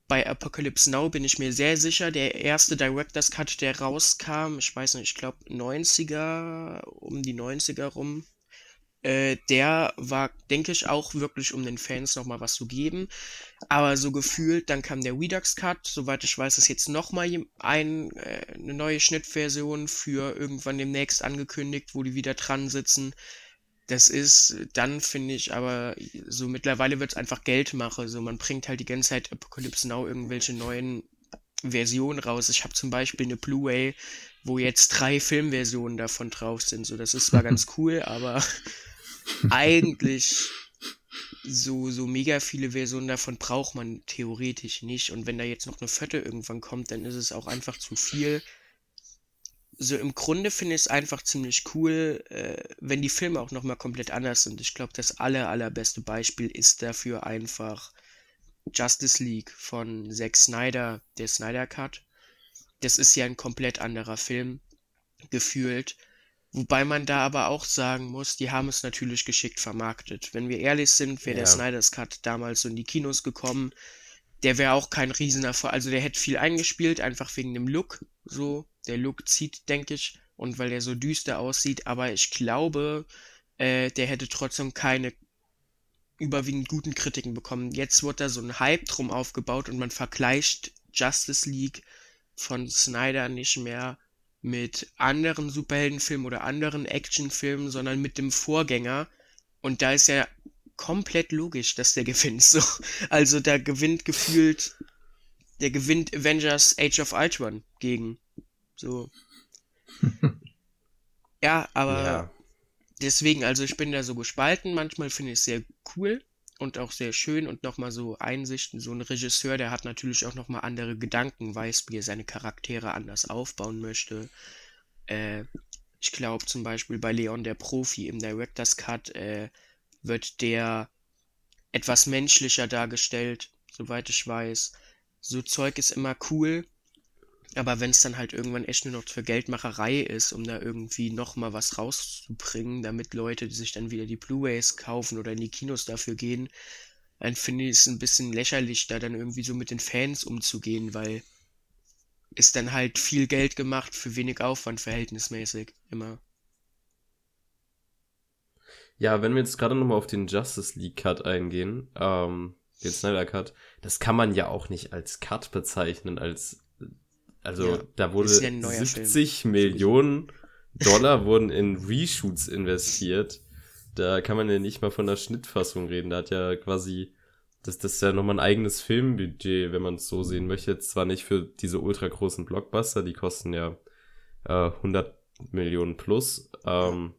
Bei Apocalypse Now bin ich mir sehr sicher, der erste Director's Cut, der rauskam, ich weiß nicht, ich glaube 90er, um die 90er rum, Äh, der war, denke ich, auch wirklich, um den Fans nochmal was zu geben. Aber so gefühlt, dann kam der Redux Cut. Soweit ich weiß, ist jetzt nochmal ein, äh, eine neue Schnittversion für irgendwann demnächst angekündigt, wo die wieder dran sitzen. Das ist dann, finde ich, aber so mittlerweile wird es einfach Geldmache. So, man bringt halt die ganze Zeit Apocalypse Now irgendwelche neuen Versionen raus. Ich habe zum Beispiel eine Blu-ray, wo jetzt drei Filmversionen davon drauf sind. So, das ist zwar ganz cool, aber eigentlich so, so mega viele Versionen davon braucht man theoretisch nicht. Und wenn da jetzt noch eine vierte irgendwann kommt, dann ist es auch einfach zu viel. So im Grunde finde ich es einfach ziemlich cool, äh, wenn die Filme auch nochmal komplett anders sind. Ich glaube, das aller, allerbeste Beispiel ist dafür einfach Justice League von Zack Snyder, der Snyder Cut. Das ist ja ein komplett anderer Film, gefühlt. Wobei man da aber auch sagen muss, die haben es natürlich geschickt vermarktet. Wenn wir ehrlich sind, wäre ja. der Snyder's Cut damals so in die Kinos gekommen, der wäre auch kein Riesenerfolg. Also der hätte viel eingespielt, einfach wegen dem Look. So, der Look zieht, denke ich, und weil der so düster aussieht. Aber ich glaube, äh, der hätte trotzdem keine überwiegend guten Kritiken bekommen. Jetzt wird da so ein Hype drum aufgebaut und man vergleicht Justice League von Snyder nicht mehr mit anderen Superheldenfilmen oder anderen Actionfilmen, sondern mit dem Vorgänger. Und da ist ja komplett logisch, dass der gewinnt. So. Also da gewinnt gefühlt, der gewinnt Avengers Age of Ultron gegen. So. ja, aber ja. deswegen, also ich bin da so gespalten. Manchmal finde ich es sehr cool und auch sehr schön und nochmal so Einsichten. So ein Regisseur, der hat natürlich auch nochmal andere Gedanken, weiß, wie er seine Charaktere anders aufbauen möchte. Äh, ich glaube zum Beispiel bei Leon der Profi im Director's Cut äh, wird der etwas menschlicher dargestellt, soweit ich weiß. So Zeug ist immer cool, aber wenn es dann halt irgendwann echt nur noch für Geldmacherei ist, um da irgendwie nochmal was rauszubringen, damit Leute sich dann wieder die Blu-rays kaufen oder in die Kinos dafür gehen, dann finde ich es ein bisschen lächerlich, da dann irgendwie so mit den Fans umzugehen, weil ist dann halt viel Geld gemacht für wenig Aufwand verhältnismäßig immer. Ja, wenn wir jetzt gerade nochmal auf den Justice League Cut eingehen, ähm, den Snyder Cut, das kann man ja auch nicht als Cut bezeichnen, als also ja, da wurde ja 70 Film. Millionen Dollar wurden in Reshoots investiert. Da kann man ja nicht mal von der Schnittfassung reden. Da hat ja quasi, das, das ist ja nochmal ein eigenes Filmbudget, wenn man es so sehen möchte. Jetzt zwar nicht für diese ultra großen Blockbuster, die kosten ja äh, 100 Millionen plus. Ähm,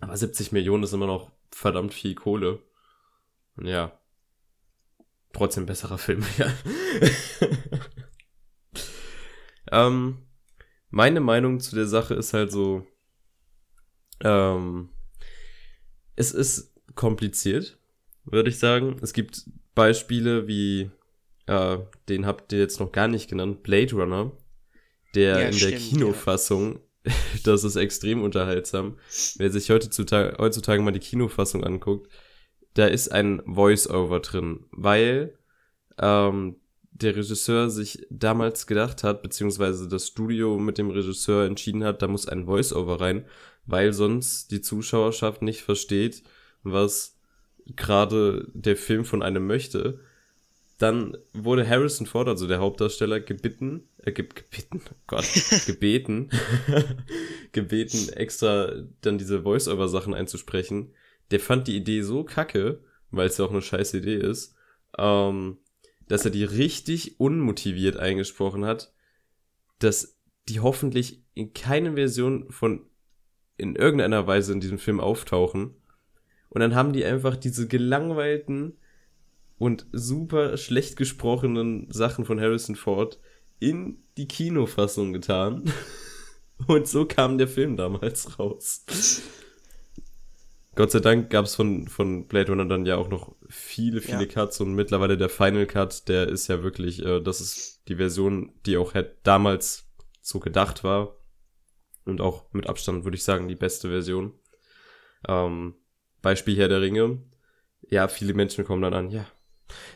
aber 70 Millionen ist immer noch verdammt viel Kohle. Und ja, trotzdem besserer Film, ja. Ähm, meine Meinung zu der Sache ist halt so, ähm, es ist kompliziert, würde ich sagen. Es gibt Beispiele wie, äh, den habt ihr jetzt noch gar nicht genannt, Blade Runner, der ja, in stimmt, der Kinofassung, ja. das ist extrem unterhaltsam. Wer sich heutzutage, heutzutage mal die Kinofassung anguckt, da ist ein Voice-Over drin, weil ähm, der Regisseur sich damals gedacht hat, beziehungsweise das Studio mit dem Regisseur entschieden hat, da muss ein Voice-Over rein, weil sonst die Zuschauerschaft nicht versteht, was gerade der Film von einem möchte. Dann wurde Harrison Ford, also der Hauptdarsteller, gebeten, äh, ge gebeten, oh Gott, gebeten, gebeten, extra dann diese Voice-Over-Sachen einzusprechen. Der fand die Idee so kacke, weil es ja auch eine scheiß Idee ist, ähm, dass er die richtig unmotiviert eingesprochen hat, dass die hoffentlich in keiner Version von in irgendeiner Weise in diesem Film auftauchen. Und dann haben die einfach diese gelangweilten und super schlecht gesprochenen Sachen von Harrison Ford in die Kinofassung getan. Und so kam der Film damals raus. Gott sei Dank gab es von, von Blade Runner dann ja auch noch viele, viele ja. Cuts und mittlerweile der Final Cut, der ist ja wirklich, äh, das ist die Version, die auch damals so gedacht war. Und auch mit Abstand würde ich sagen, die beste Version. Ähm, Beispiel Herr der Ringe. Ja, viele Menschen kommen dann an, ja,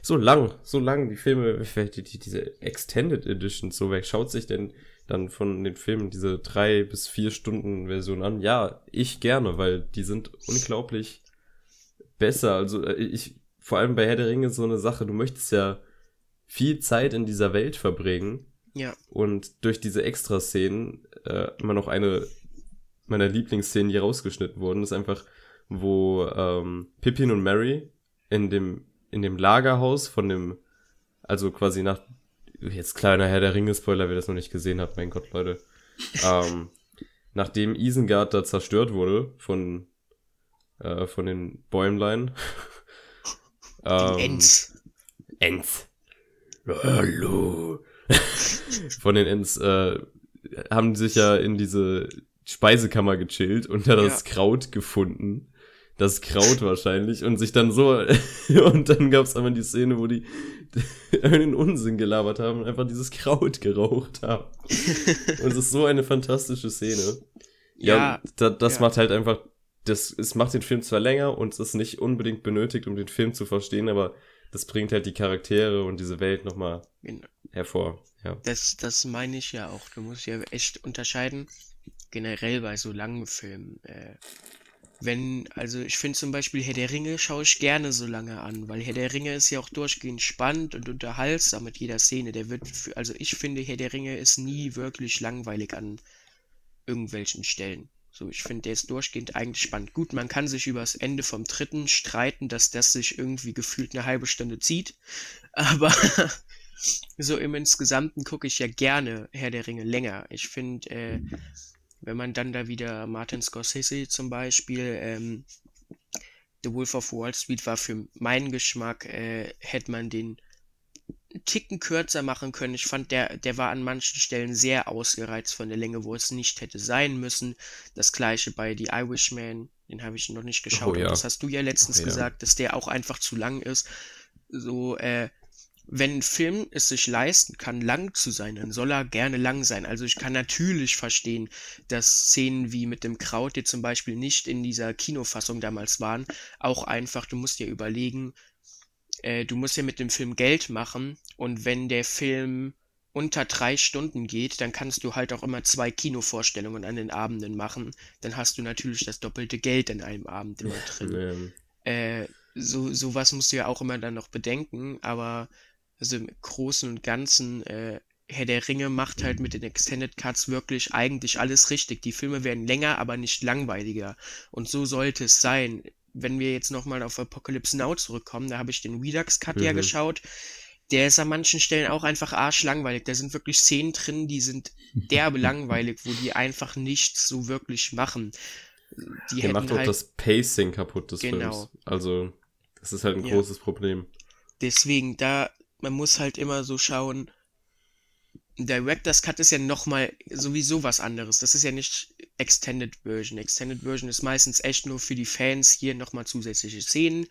so lang, so lang, die Filme, die, die, diese Extended Edition, so wer schaut sich denn dann von den Filmen diese drei bis vier Stunden Version an. Ja, ich gerne, weil die sind unglaublich besser. Also äh, ich, vor allem bei Herr der Ringe so eine Sache, du möchtest ja viel Zeit in dieser Welt verbringen. Ja. Und durch diese Extraszenen äh, immer noch eine meiner Lieblingsszenen, die rausgeschnitten wurden, ist einfach, wo ähm, Pippin und Mary in dem, in dem Lagerhaus von dem, also quasi nach, jetzt kleiner Herr der Ringe-Spoiler, wer das noch nicht gesehen hat, mein Gott, Leute. ähm, nachdem Isengard da zerstört wurde von, äh, von den Bäumlein. ähm, Ents. Ents. Hallo. von den Ents äh, haben sich ja in diese Speisekammer gechillt und da das ja. Kraut gefunden. Das Kraut wahrscheinlich und sich dann so und dann gab es einmal die Szene, wo die einen Unsinn gelabert haben und einfach dieses Kraut geraucht haben. und es ist so eine fantastische Szene. Ja, ja da, das ja. macht halt einfach, das, es macht den Film zwar länger und es ist nicht unbedingt benötigt, um den Film zu verstehen, aber das bringt halt die Charaktere und diese Welt nochmal genau. hervor. Ja. Das, das meine ich ja auch. Du musst ja echt unterscheiden generell bei so langen Filmen. Äh, wenn, also ich finde zum Beispiel Herr der Ringe schaue ich gerne so lange an, weil Herr der Ringe ist ja auch durchgehend spannend und unterhaltsam mit jeder Szene. Der wird, für, also ich finde Herr der Ringe ist nie wirklich langweilig an irgendwelchen Stellen. So, ich finde, der ist durchgehend eigentlich spannend. Gut, man kann sich über das Ende vom dritten streiten, dass das sich irgendwie gefühlt eine halbe Stunde zieht. Aber so im Insgesamten gucke ich ja gerne Herr der Ringe länger. Ich finde, äh, wenn man dann da wieder Martin Scorsese zum Beispiel, ähm, The Wolf of Wall Street war für meinen Geschmack, äh, hätte man den Ticken kürzer machen können. Ich fand, der, der war an manchen Stellen sehr ausgereizt von der Länge, wo es nicht hätte sein müssen. Das gleiche bei The Irishman, den habe ich noch nicht geschaut. Oh, ja. Das hast du ja letztens oh, ja. gesagt, dass der auch einfach zu lang ist. So, äh, wenn ein Film es sich leisten kann, lang zu sein, dann soll er gerne lang sein. Also ich kann natürlich verstehen, dass Szenen wie mit dem Kraut, die zum Beispiel nicht in dieser Kinofassung damals waren, auch einfach, du musst dir überlegen, äh, du musst ja mit dem Film Geld machen und wenn der Film unter drei Stunden geht, dann kannst du halt auch immer zwei Kinovorstellungen an den Abenden machen. Dann hast du natürlich das doppelte Geld in einem Abend immer drin. Äh, so sowas musst du ja auch immer dann noch bedenken, aber also im Großen und Ganzen, äh, Herr der Ringe macht halt mit den Extended Cuts wirklich eigentlich alles richtig. Die Filme werden länger, aber nicht langweiliger. Und so sollte es sein. Wenn wir jetzt nochmal auf Apocalypse Now zurückkommen, da habe ich den Redux Cut mhm. ja geschaut. Der ist an manchen Stellen auch einfach arschlangweilig. Da sind wirklich Szenen drin, die sind derbe langweilig, wo die einfach nichts so wirklich machen. Die der macht auch halt, das Pacing kaputt des genau. Films. Also, das ist halt ein ja. großes Problem. Deswegen, da man muss halt immer so schauen, Director's Cut ist ja nochmal sowieso was anderes. Das ist ja nicht Extended Version. Extended Version ist meistens echt nur für die Fans hier nochmal zusätzliche Szenen,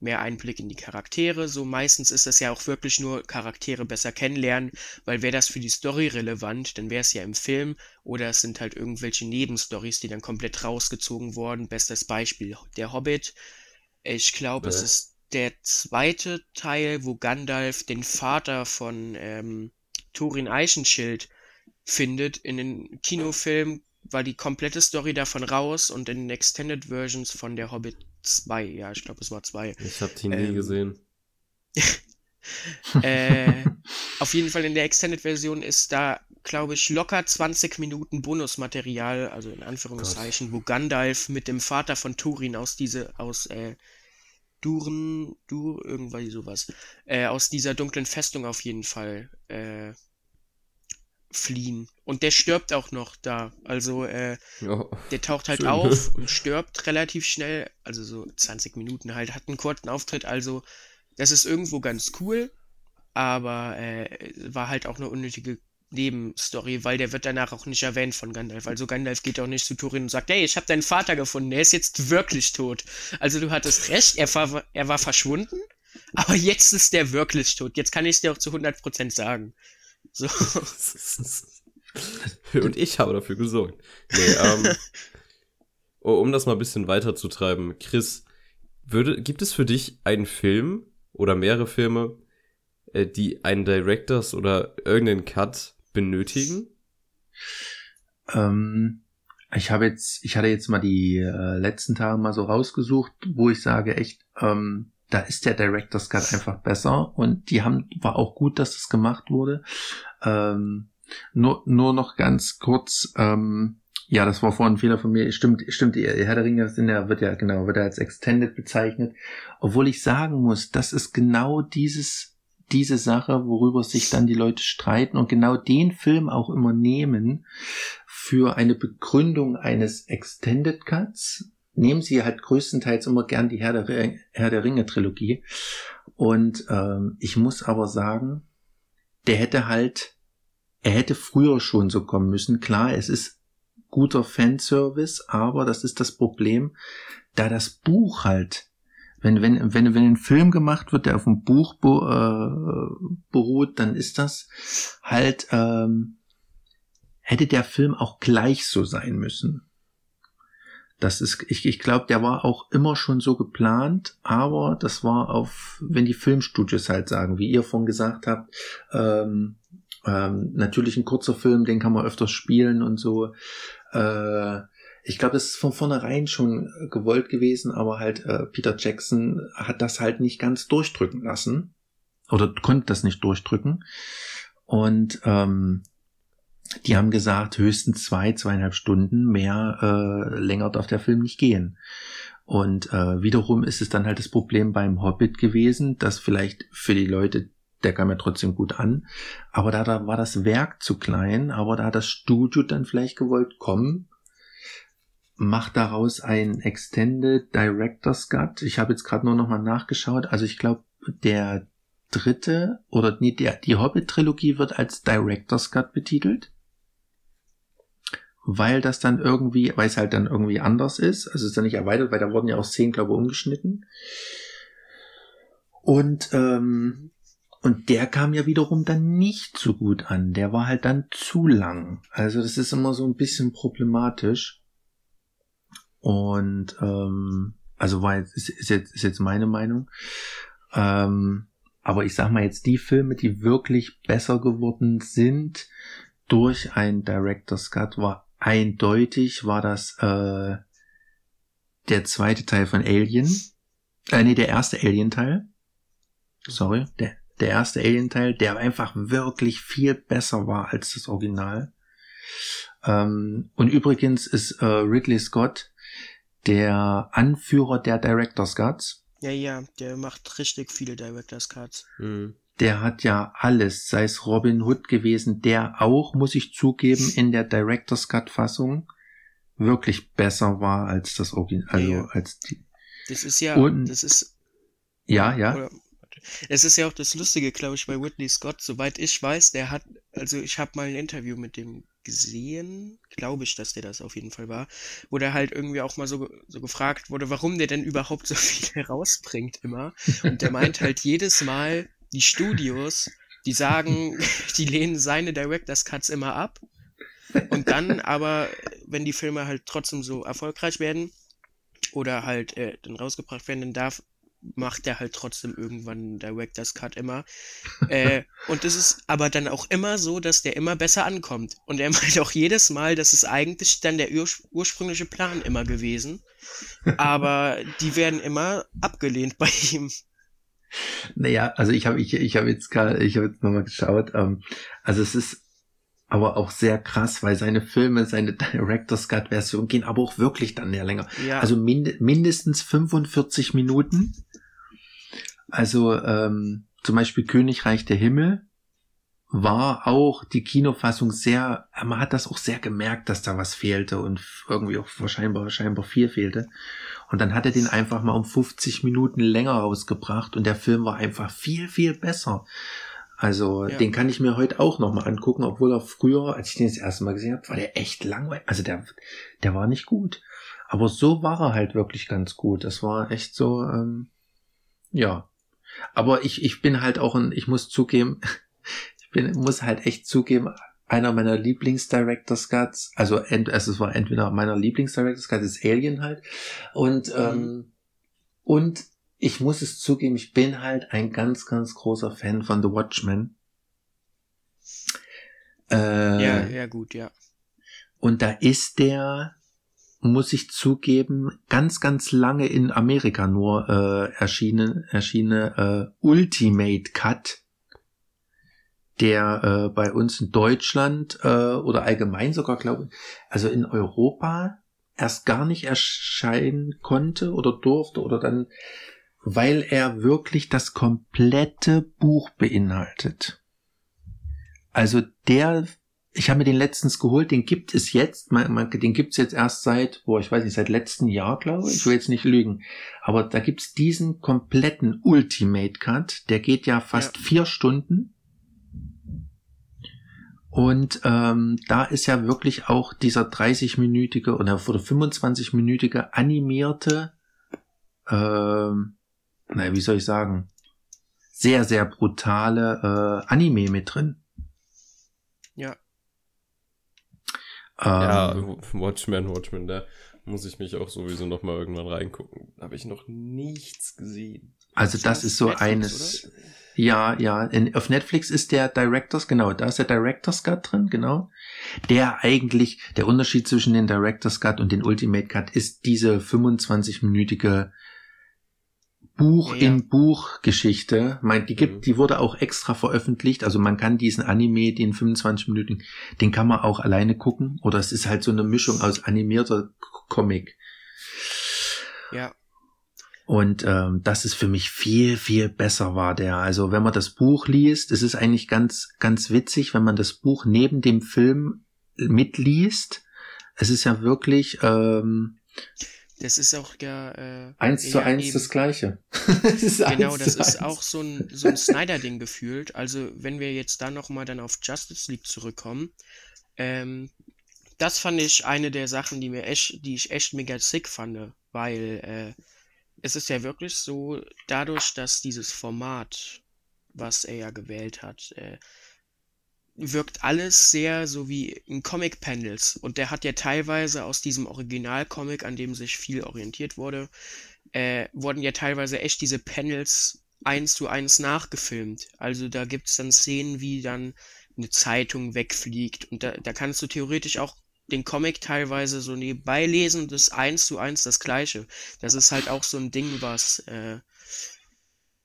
mehr Einblick in die Charaktere. So meistens ist das ja auch wirklich nur Charaktere besser kennenlernen, weil wäre das für die Story relevant, dann wäre es ja im Film oder es sind halt irgendwelche Nebenstories, die dann komplett rausgezogen wurden. Bestes Beispiel, der Hobbit. Ich glaube, es ist der zweite Teil, wo Gandalf den Vater von ähm, Thorin Eichenschild findet in den Kinofilmen, war die komplette Story davon raus und in den Extended Versions von der Hobbit 2, ja, ich glaube, es war 2. Ich habe die ähm, nie gesehen. äh, auf jeden Fall in der Extended Version ist da, glaube ich, locker 20 Minuten Bonusmaterial, also in Anführungszeichen, Gott. wo Gandalf mit dem Vater von Turin aus diese, aus äh, Duren, Dur, irgendwas sowas, äh, aus dieser dunklen Festung auf jeden Fall äh, fliehen. Und der stirbt auch noch da. Also, äh, oh, der taucht halt schön. auf und stirbt relativ schnell. Also so 20 Minuten halt, hat einen kurzen Auftritt. Also, das ist irgendwo ganz cool. Aber äh, war halt auch eine unnötige Nebenstory, weil der wird danach auch nicht erwähnt von Gandalf. Also Gandalf geht auch nicht zu Turin und sagt, hey, ich habe deinen Vater gefunden, er ist jetzt wirklich tot. Also du hattest recht, er war, er war verschwunden, aber jetzt ist der wirklich tot. Jetzt kann ich es dir auch zu 100% sagen. So. und ich habe dafür gesorgt. Nee, ähm, oh, um das mal ein bisschen weiter zu treiben, Chris, würde, gibt es für dich einen Film oder mehrere Filme, äh, die einen Directors oder irgendeinen Cut benötigen? Ähm, ich habe jetzt, ich hatte jetzt mal die äh, letzten Tage mal so rausgesucht, wo ich sage, echt, ähm, da ist der Director's Cut einfach besser und die haben, war auch gut, dass das gemacht wurde. Ähm, nur, nur noch ganz kurz, ähm, ja, das war vorhin ein Fehler von mir. Stimmt, stimmt, Herr der Ringe ja, wird ja, genau, wird ja als Extended bezeichnet. Obwohl ich sagen muss, das ist genau dieses, diese Sache, worüber sich dann die Leute streiten und genau den Film auch immer nehmen für eine Begründung eines Extended Cuts. Nehmen sie halt größtenteils immer gern die Herr der, Herr der Ringe Trilogie. Und ähm, ich muss aber sagen, der hätte halt, er hätte früher schon so kommen müssen. Klar, es ist guter Fanservice, aber das ist das Problem, da das Buch halt, wenn, wenn, wenn, wenn ein Film gemacht wird, der auf dem Buch äh, beruht, dann ist das halt, ähm, hätte der Film auch gleich so sein müssen. Das ist, ich, ich glaube, der war auch immer schon so geplant, aber das war auf, wenn die Filmstudios halt sagen, wie ihr vorhin gesagt habt, ähm, ähm, natürlich ein kurzer Film, den kann man öfters spielen und so. Äh, ich glaube, es ist von vornherein schon gewollt gewesen, aber halt äh, Peter Jackson hat das halt nicht ganz durchdrücken lassen. Oder konnte das nicht durchdrücken. Und ähm, die haben gesagt, höchstens zwei, zweieinhalb Stunden, mehr äh, länger darf der Film nicht gehen. Und äh, wiederum ist es dann halt das Problem beim Hobbit gewesen, dass vielleicht für die Leute, der kam ja trotzdem gut an. Aber da, da war das Werk zu klein, aber da hat das Studio dann vielleicht gewollt, kommen, macht daraus ein Extended Director's Cut. Ich habe jetzt gerade nur noch mal nachgeschaut. Also ich glaube, der dritte oder nee, der, die Hobbit-Trilogie wird als Director's Cut betitelt. Weil das dann irgendwie, weil es halt dann irgendwie anders ist. Also es ist dann nicht erweitert, weil da wurden ja auch Szenen, glaube ich, umgeschnitten. Und ähm, und der kam ja wiederum dann nicht so gut an. Der war halt dann zu lang. Also das ist immer so ein bisschen problematisch. Und ähm, also war jetzt, ist, ist jetzt, ist jetzt meine Meinung. Ähm, aber ich sag mal jetzt die Filme, die wirklich besser geworden sind durch ein Director's Cut, war eindeutig, war das äh, der zweite Teil von Alien. Äh, nee, der erste Alien-Teil. Sorry, der, der erste Alien-Teil, der einfach wirklich viel besser war als das Original. Ähm, und übrigens ist äh, Ridley Scott der Anführer der Director's Cuts. Ja, ja, der macht richtig viele Director's Cuts. Mhm. Der hat ja alles, sei es Robin Hood gewesen, der auch, muss ich zugeben, in der Director's Cut Fassung wirklich besser war als das Original, also ja, ja. als die. Das ist ja, und, das ist. Ja, ja. Oder, es ist ja auch das Lustige, glaube ich, bei Whitney Scott. Soweit ich weiß, der hat, also ich habe mal ein Interview mit dem gesehen, glaube ich, dass der das auf jeden Fall war, wo der halt irgendwie auch mal so, so gefragt wurde, warum der denn überhaupt so viel rausbringt immer. Und der meint halt jedes Mal, die Studios, die sagen, die lehnen seine Director's Cuts immer ab. Und dann aber, wenn die Filme halt trotzdem so erfolgreich werden oder halt äh, dann rausgebracht werden, dann darf macht er halt trotzdem irgendwann Director's Cut immer. äh, und es ist aber dann auch immer so, dass der immer besser ankommt. Und er meint auch jedes Mal, das ist eigentlich dann der ur ursprüngliche Plan immer gewesen. Aber die werden immer abgelehnt bei ihm. Naja, also ich habe ich, ich hab jetzt gerade, ich habe jetzt nochmal geschaut. Ähm, also es ist aber auch sehr krass, weil seine Filme, seine Director's Cut Version gehen aber auch wirklich dann mehr länger. Ja. Also mind mindestens 45 Minuten. Also ähm, zum Beispiel Königreich der Himmel war auch die Kinofassung sehr, man hat das auch sehr gemerkt, dass da was fehlte und irgendwie auch wahrscheinlich, scheinbar viel fehlte. Und dann hat er den einfach mal um 50 Minuten länger rausgebracht und der Film war einfach viel, viel besser. Also ja. den kann ich mir heute auch nochmal angucken, obwohl er früher, als ich den das erste Mal gesehen habe, war der echt langweilig. Also der, der war nicht gut. Aber so war er halt wirklich ganz gut. Das war echt so, ähm, ja, aber ich, ich bin halt auch ein, ich muss zugeben, ich bin, muss halt echt zugeben, einer meiner Lieblings-Director's Cuts, also, ent, also es war entweder meiner Lieblings-Director's Cuts ist Alien halt. Und, mhm. ähm, und ich muss es zugeben, ich bin halt ein ganz, ganz großer Fan von The Watchmen. Äh, ja, ja, gut, ja. Und da ist der, muss ich zugeben, ganz, ganz lange in Amerika nur äh, erschienen, erschienen äh, Ultimate Cut, der äh, bei uns in Deutschland äh, oder allgemein sogar, glaube ich, also in Europa erst gar nicht erscheinen konnte oder durfte oder dann, weil er wirklich das komplette Buch beinhaltet. Also der, ich habe mir den letztens geholt, den gibt es jetzt, man, man, den gibt's jetzt erst seit, boah, ich weiß nicht, seit letztem Jahr, glaube ich, ich will jetzt nicht lügen, aber da gibt's diesen kompletten Ultimate Cut, der geht ja fast ja. vier Stunden und ähm, da ist ja wirklich auch dieser 30-minütige oder, oder 25-minütige animierte, ähm, naja, wie soll ich sagen, sehr, sehr brutale äh, Anime mit drin. Ja. Ähm, ja, Watchmen, Watchmen, da muss ich mich auch sowieso noch mal irgendwann reingucken. Da habe ich noch nichts gesehen. Also das ist so Netflix, eines. Oder? Ja, ja. In, auf Netflix ist der Directors, genau, da ist der Director's Cut drin, genau. Der eigentlich, der Unterschied zwischen den Director's Cut und den Ultimate Cut ist diese 25-minütige Buch ja. in Buch Geschichte. Mein, die gibt, mhm. die wurde auch extra veröffentlicht. Also man kann diesen Anime, den 25 Minuten, den kann man auch alleine gucken. Oder es ist halt so eine Mischung aus animierter Comic. Ja. Und ähm, das ist für mich viel, viel besser war der. Also wenn man das Buch liest, es ist eigentlich ganz, ganz witzig, wenn man das Buch neben dem Film mitliest. Es ist ja wirklich. Ähm, das ist auch ja. Äh, eins zu eins das Gleiche. das ist genau, das ist eins. auch so ein, so ein Snyder-Ding gefühlt. Also wenn wir jetzt da nochmal dann auf Justice League zurückkommen, ähm, das fand ich eine der Sachen, die mir echt, die ich echt mega sick fand, weil äh, es ist ja wirklich so, dadurch, dass dieses Format, was er ja gewählt hat, äh, wirkt alles sehr so wie in Comic-Panels. Und der hat ja teilweise aus diesem Original-Comic, an dem sich viel orientiert wurde, äh, wurden ja teilweise echt diese Panels eins zu eins nachgefilmt. Also da gibt es dann Szenen, wie dann eine Zeitung wegfliegt. Und da, da kannst du theoretisch auch den Comic teilweise so nebenbei lesen und ist eins zu eins das gleiche. Das ist halt auch so ein Ding, was äh,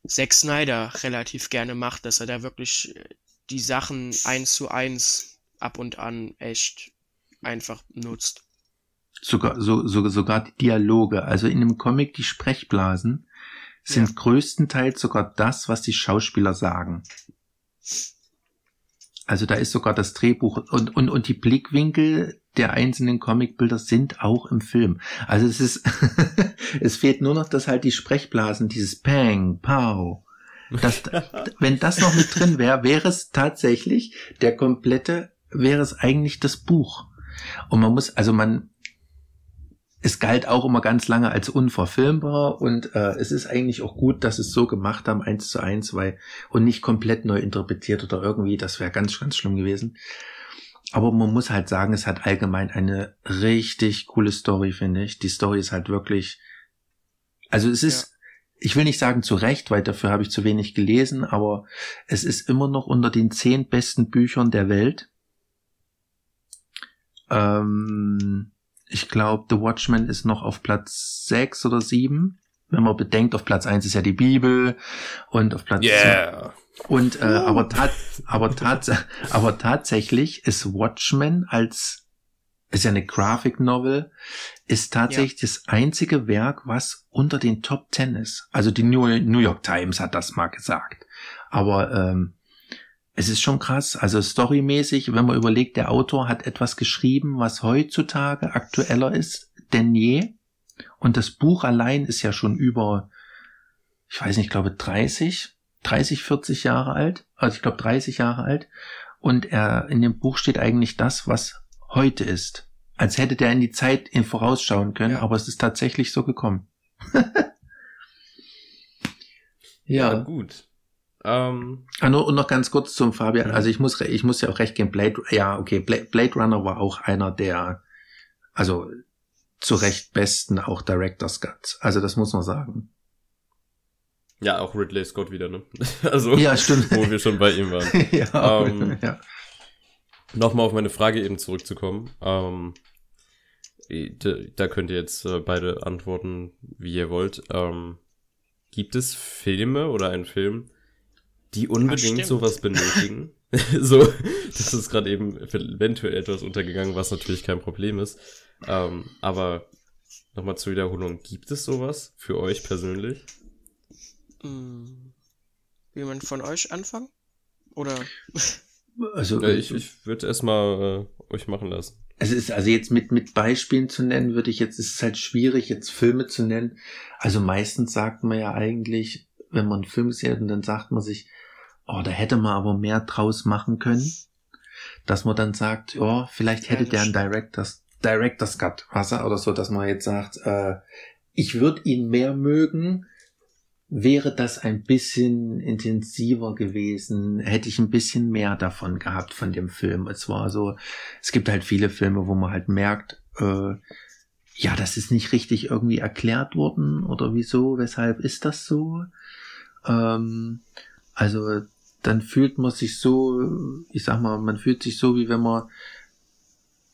Zack Snyder relativ gerne macht, dass er da wirklich äh, die Sachen eins zu eins ab und an echt einfach nutzt. Sogar, so, so, sogar die Dialoge, also in dem Comic die Sprechblasen sind ja. größtenteils sogar das, was die Schauspieler sagen. Also da ist sogar das Drehbuch und, und, und die Blickwinkel der einzelnen Comicbilder sind auch im Film. Also es ist, es fehlt nur noch, dass halt die Sprechblasen, dieses Pang, Pow, das, wenn das noch mit drin wäre, wäre es tatsächlich der komplette, wäre es eigentlich das Buch. Und man muss, also man, es galt auch immer ganz lange als unverfilmbar und äh, es ist eigentlich auch gut, dass es so gemacht haben, eins zu eins, weil und nicht komplett neu interpretiert oder irgendwie, das wäre ganz, ganz schlimm gewesen. Aber man muss halt sagen, es hat allgemein eine richtig coole Story, finde ich. Die Story ist halt wirklich, also es ist. Ich will nicht sagen zu Recht, weil dafür habe ich zu wenig gelesen, aber es ist immer noch unter den zehn besten Büchern der Welt. Ähm, ich glaube, The Watchman ist noch auf Platz sechs oder sieben. Wenn man bedenkt, auf Platz eins ist ja die Bibel und auf Platz yeah. und äh, aber, tat, aber, tat, aber tatsächlich ist Watchmen als ist ja eine Graphic Novel, ist tatsächlich ja. das einzige Werk, was unter den Top Ten ist. Also die New, New York Times hat das mal gesagt. Aber ähm, es ist schon krass. Also storymäßig, wenn man überlegt, der Autor hat etwas geschrieben, was heutzutage aktueller ist denn je. Und das Buch allein ist ja schon über, ich weiß nicht, ich glaube 30, 30, 40 Jahre alt. Also ich glaube 30 Jahre alt. Und er, in dem Buch steht eigentlich das, was heute ist. Als hätte der in die Zeit in vorausschauen können, ja. aber es ist tatsächlich so gekommen. ja. ja, gut. Ähm, ah, nur, und noch ganz kurz zum Fabian. Also ich muss, ich muss ja auch recht geben. Blade, ja, okay. Blade Runner war auch einer der, also zu Recht besten auch Director's Cut. Also das muss man sagen. Ja, auch Ridley Scott wieder, ne? Also, ja, stimmt. wo wir schon bei ihm waren. ja, ähm, ja. Nochmal auf meine Frage eben zurückzukommen. Ähm, da könnt ihr jetzt äh, beide antworten, wie ihr wollt. Ähm, gibt es Filme oder einen Film, die unbedingt sowas benötigen? so, das ist gerade eben eventuell etwas untergegangen, was natürlich kein Problem ist. Ähm, aber nochmal zur Wiederholung, gibt es sowas für euch persönlich? Hm. Will man von euch anfangen? Oder? Also, ja, ich, ich würde erstmal äh, euch machen lassen. Es ist also jetzt mit, mit Beispielen zu nennen, würde ich jetzt, ist es halt schwierig, jetzt Filme zu nennen. Also meistens sagt man ja eigentlich, wenn man einen Film sieht, dann sagt man sich, oh, da hätte man aber mehr draus machen können. Dass man dann sagt, oh, vielleicht hätte ja, der einen Director's, Director's Cut, was oder so, dass man jetzt sagt, äh, ich würde ihn mehr mögen, wäre das ein bisschen intensiver gewesen, hätte ich ein bisschen mehr davon gehabt von dem Film. Es war so, es gibt halt viele Filme, wo man halt merkt, äh, ja, das ist nicht richtig irgendwie erklärt worden oder wieso, weshalb ist das so? Ähm, also dann fühlt man sich so, ich sag mal, man fühlt sich so, wie wenn man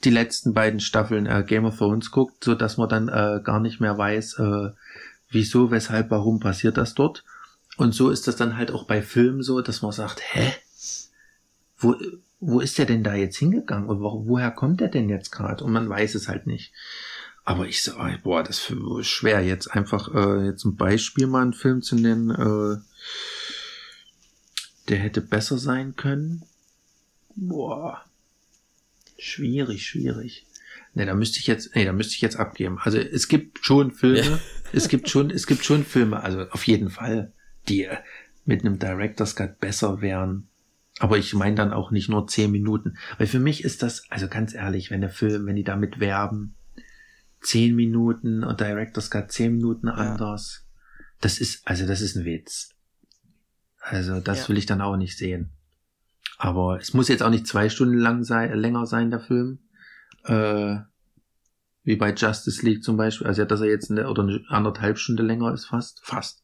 die letzten beiden Staffeln äh, Game of Thrones guckt, so dass man dann äh, gar nicht mehr weiß, äh, wieso, weshalb, warum passiert das dort. Und so ist das dann halt auch bei Filmen so, dass man sagt, hä? Wo, wo ist der denn da jetzt hingegangen? Und wo, woher kommt der denn jetzt gerade? Und man weiß es halt nicht. Aber ich so, boah, das ist schwer jetzt einfach äh, jetzt ein Beispiel mal einen Film zu nennen, äh, der hätte besser sein können. Boah. Schwierig, schwierig. Ne, da müsste ich jetzt, nee, da müsste ich jetzt abgeben. Also es gibt schon Filme, es gibt schon, es gibt schon Filme, also auf jeden Fall, die mit einem Director's Cut besser wären. Aber ich meine dann auch nicht nur zehn Minuten. Weil für mich ist das, also ganz ehrlich, wenn der Film, wenn die damit werben, zehn Minuten und Director's Cut zehn Minuten ja. anders, das ist, also das ist ein Witz. Also das ja. will ich dann auch nicht sehen. Aber es muss jetzt auch nicht zwei Stunden lang sein, länger sein, der Film äh, wie bei Justice League zum Beispiel, also ja, dass er jetzt eine oder eine anderthalb Stunde länger ist fast, fast.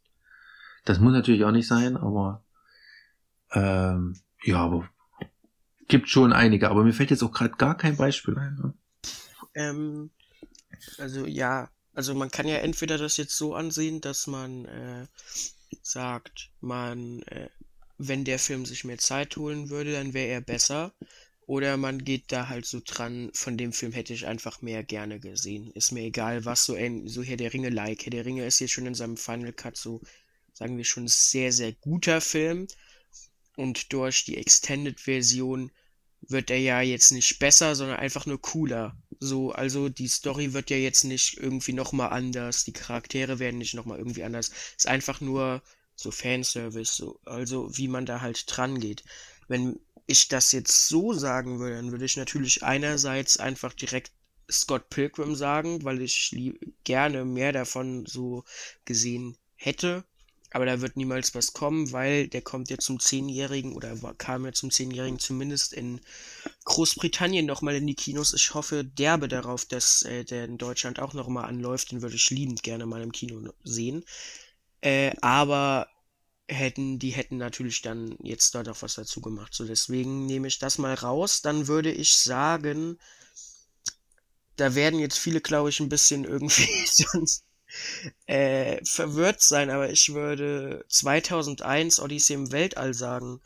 Das muss natürlich auch nicht sein, aber ähm, ja, aber gibt schon einige, aber mir fällt jetzt auch gerade gar kein Beispiel ein. Ne? Ähm, also ja, also man kann ja entweder das jetzt so ansehen, dass man äh, sagt, man, äh, wenn der Film sich mehr Zeit holen würde, dann wäre er besser. Oder man geht da halt so dran, von dem Film hätte ich einfach mehr gerne gesehen. Ist mir egal, was so ein, so Herr der Ringe like. Herr der Ringe ist jetzt schon in seinem Final Cut so, sagen wir schon, sehr, sehr guter Film. Und durch die Extended-Version wird er ja jetzt nicht besser, sondern einfach nur cooler. So, also die Story wird ja jetzt nicht irgendwie nochmal anders, die Charaktere werden nicht nochmal irgendwie anders. Ist einfach nur so Fanservice, so, also wie man da halt dran geht. Wenn ich das jetzt so sagen würde, dann würde ich natürlich einerseits einfach direkt Scott Pilgrim sagen, weil ich gerne mehr davon so gesehen hätte. Aber da wird niemals was kommen, weil der kommt ja zum Zehnjährigen oder kam ja zum Zehnjährigen zumindest in Großbritannien nochmal in die Kinos. Ich hoffe derbe darauf, dass äh, der in Deutschland auch nochmal anläuft. Den würde ich liebend gerne mal im Kino sehen. Äh, aber hätten, die hätten natürlich dann jetzt da doch was dazu gemacht. So, deswegen nehme ich das mal raus. Dann würde ich sagen, da werden jetzt viele, glaube ich, ein bisschen irgendwie sonst äh, verwirrt sein, aber ich würde 2001 Odyssey im Weltall sagen.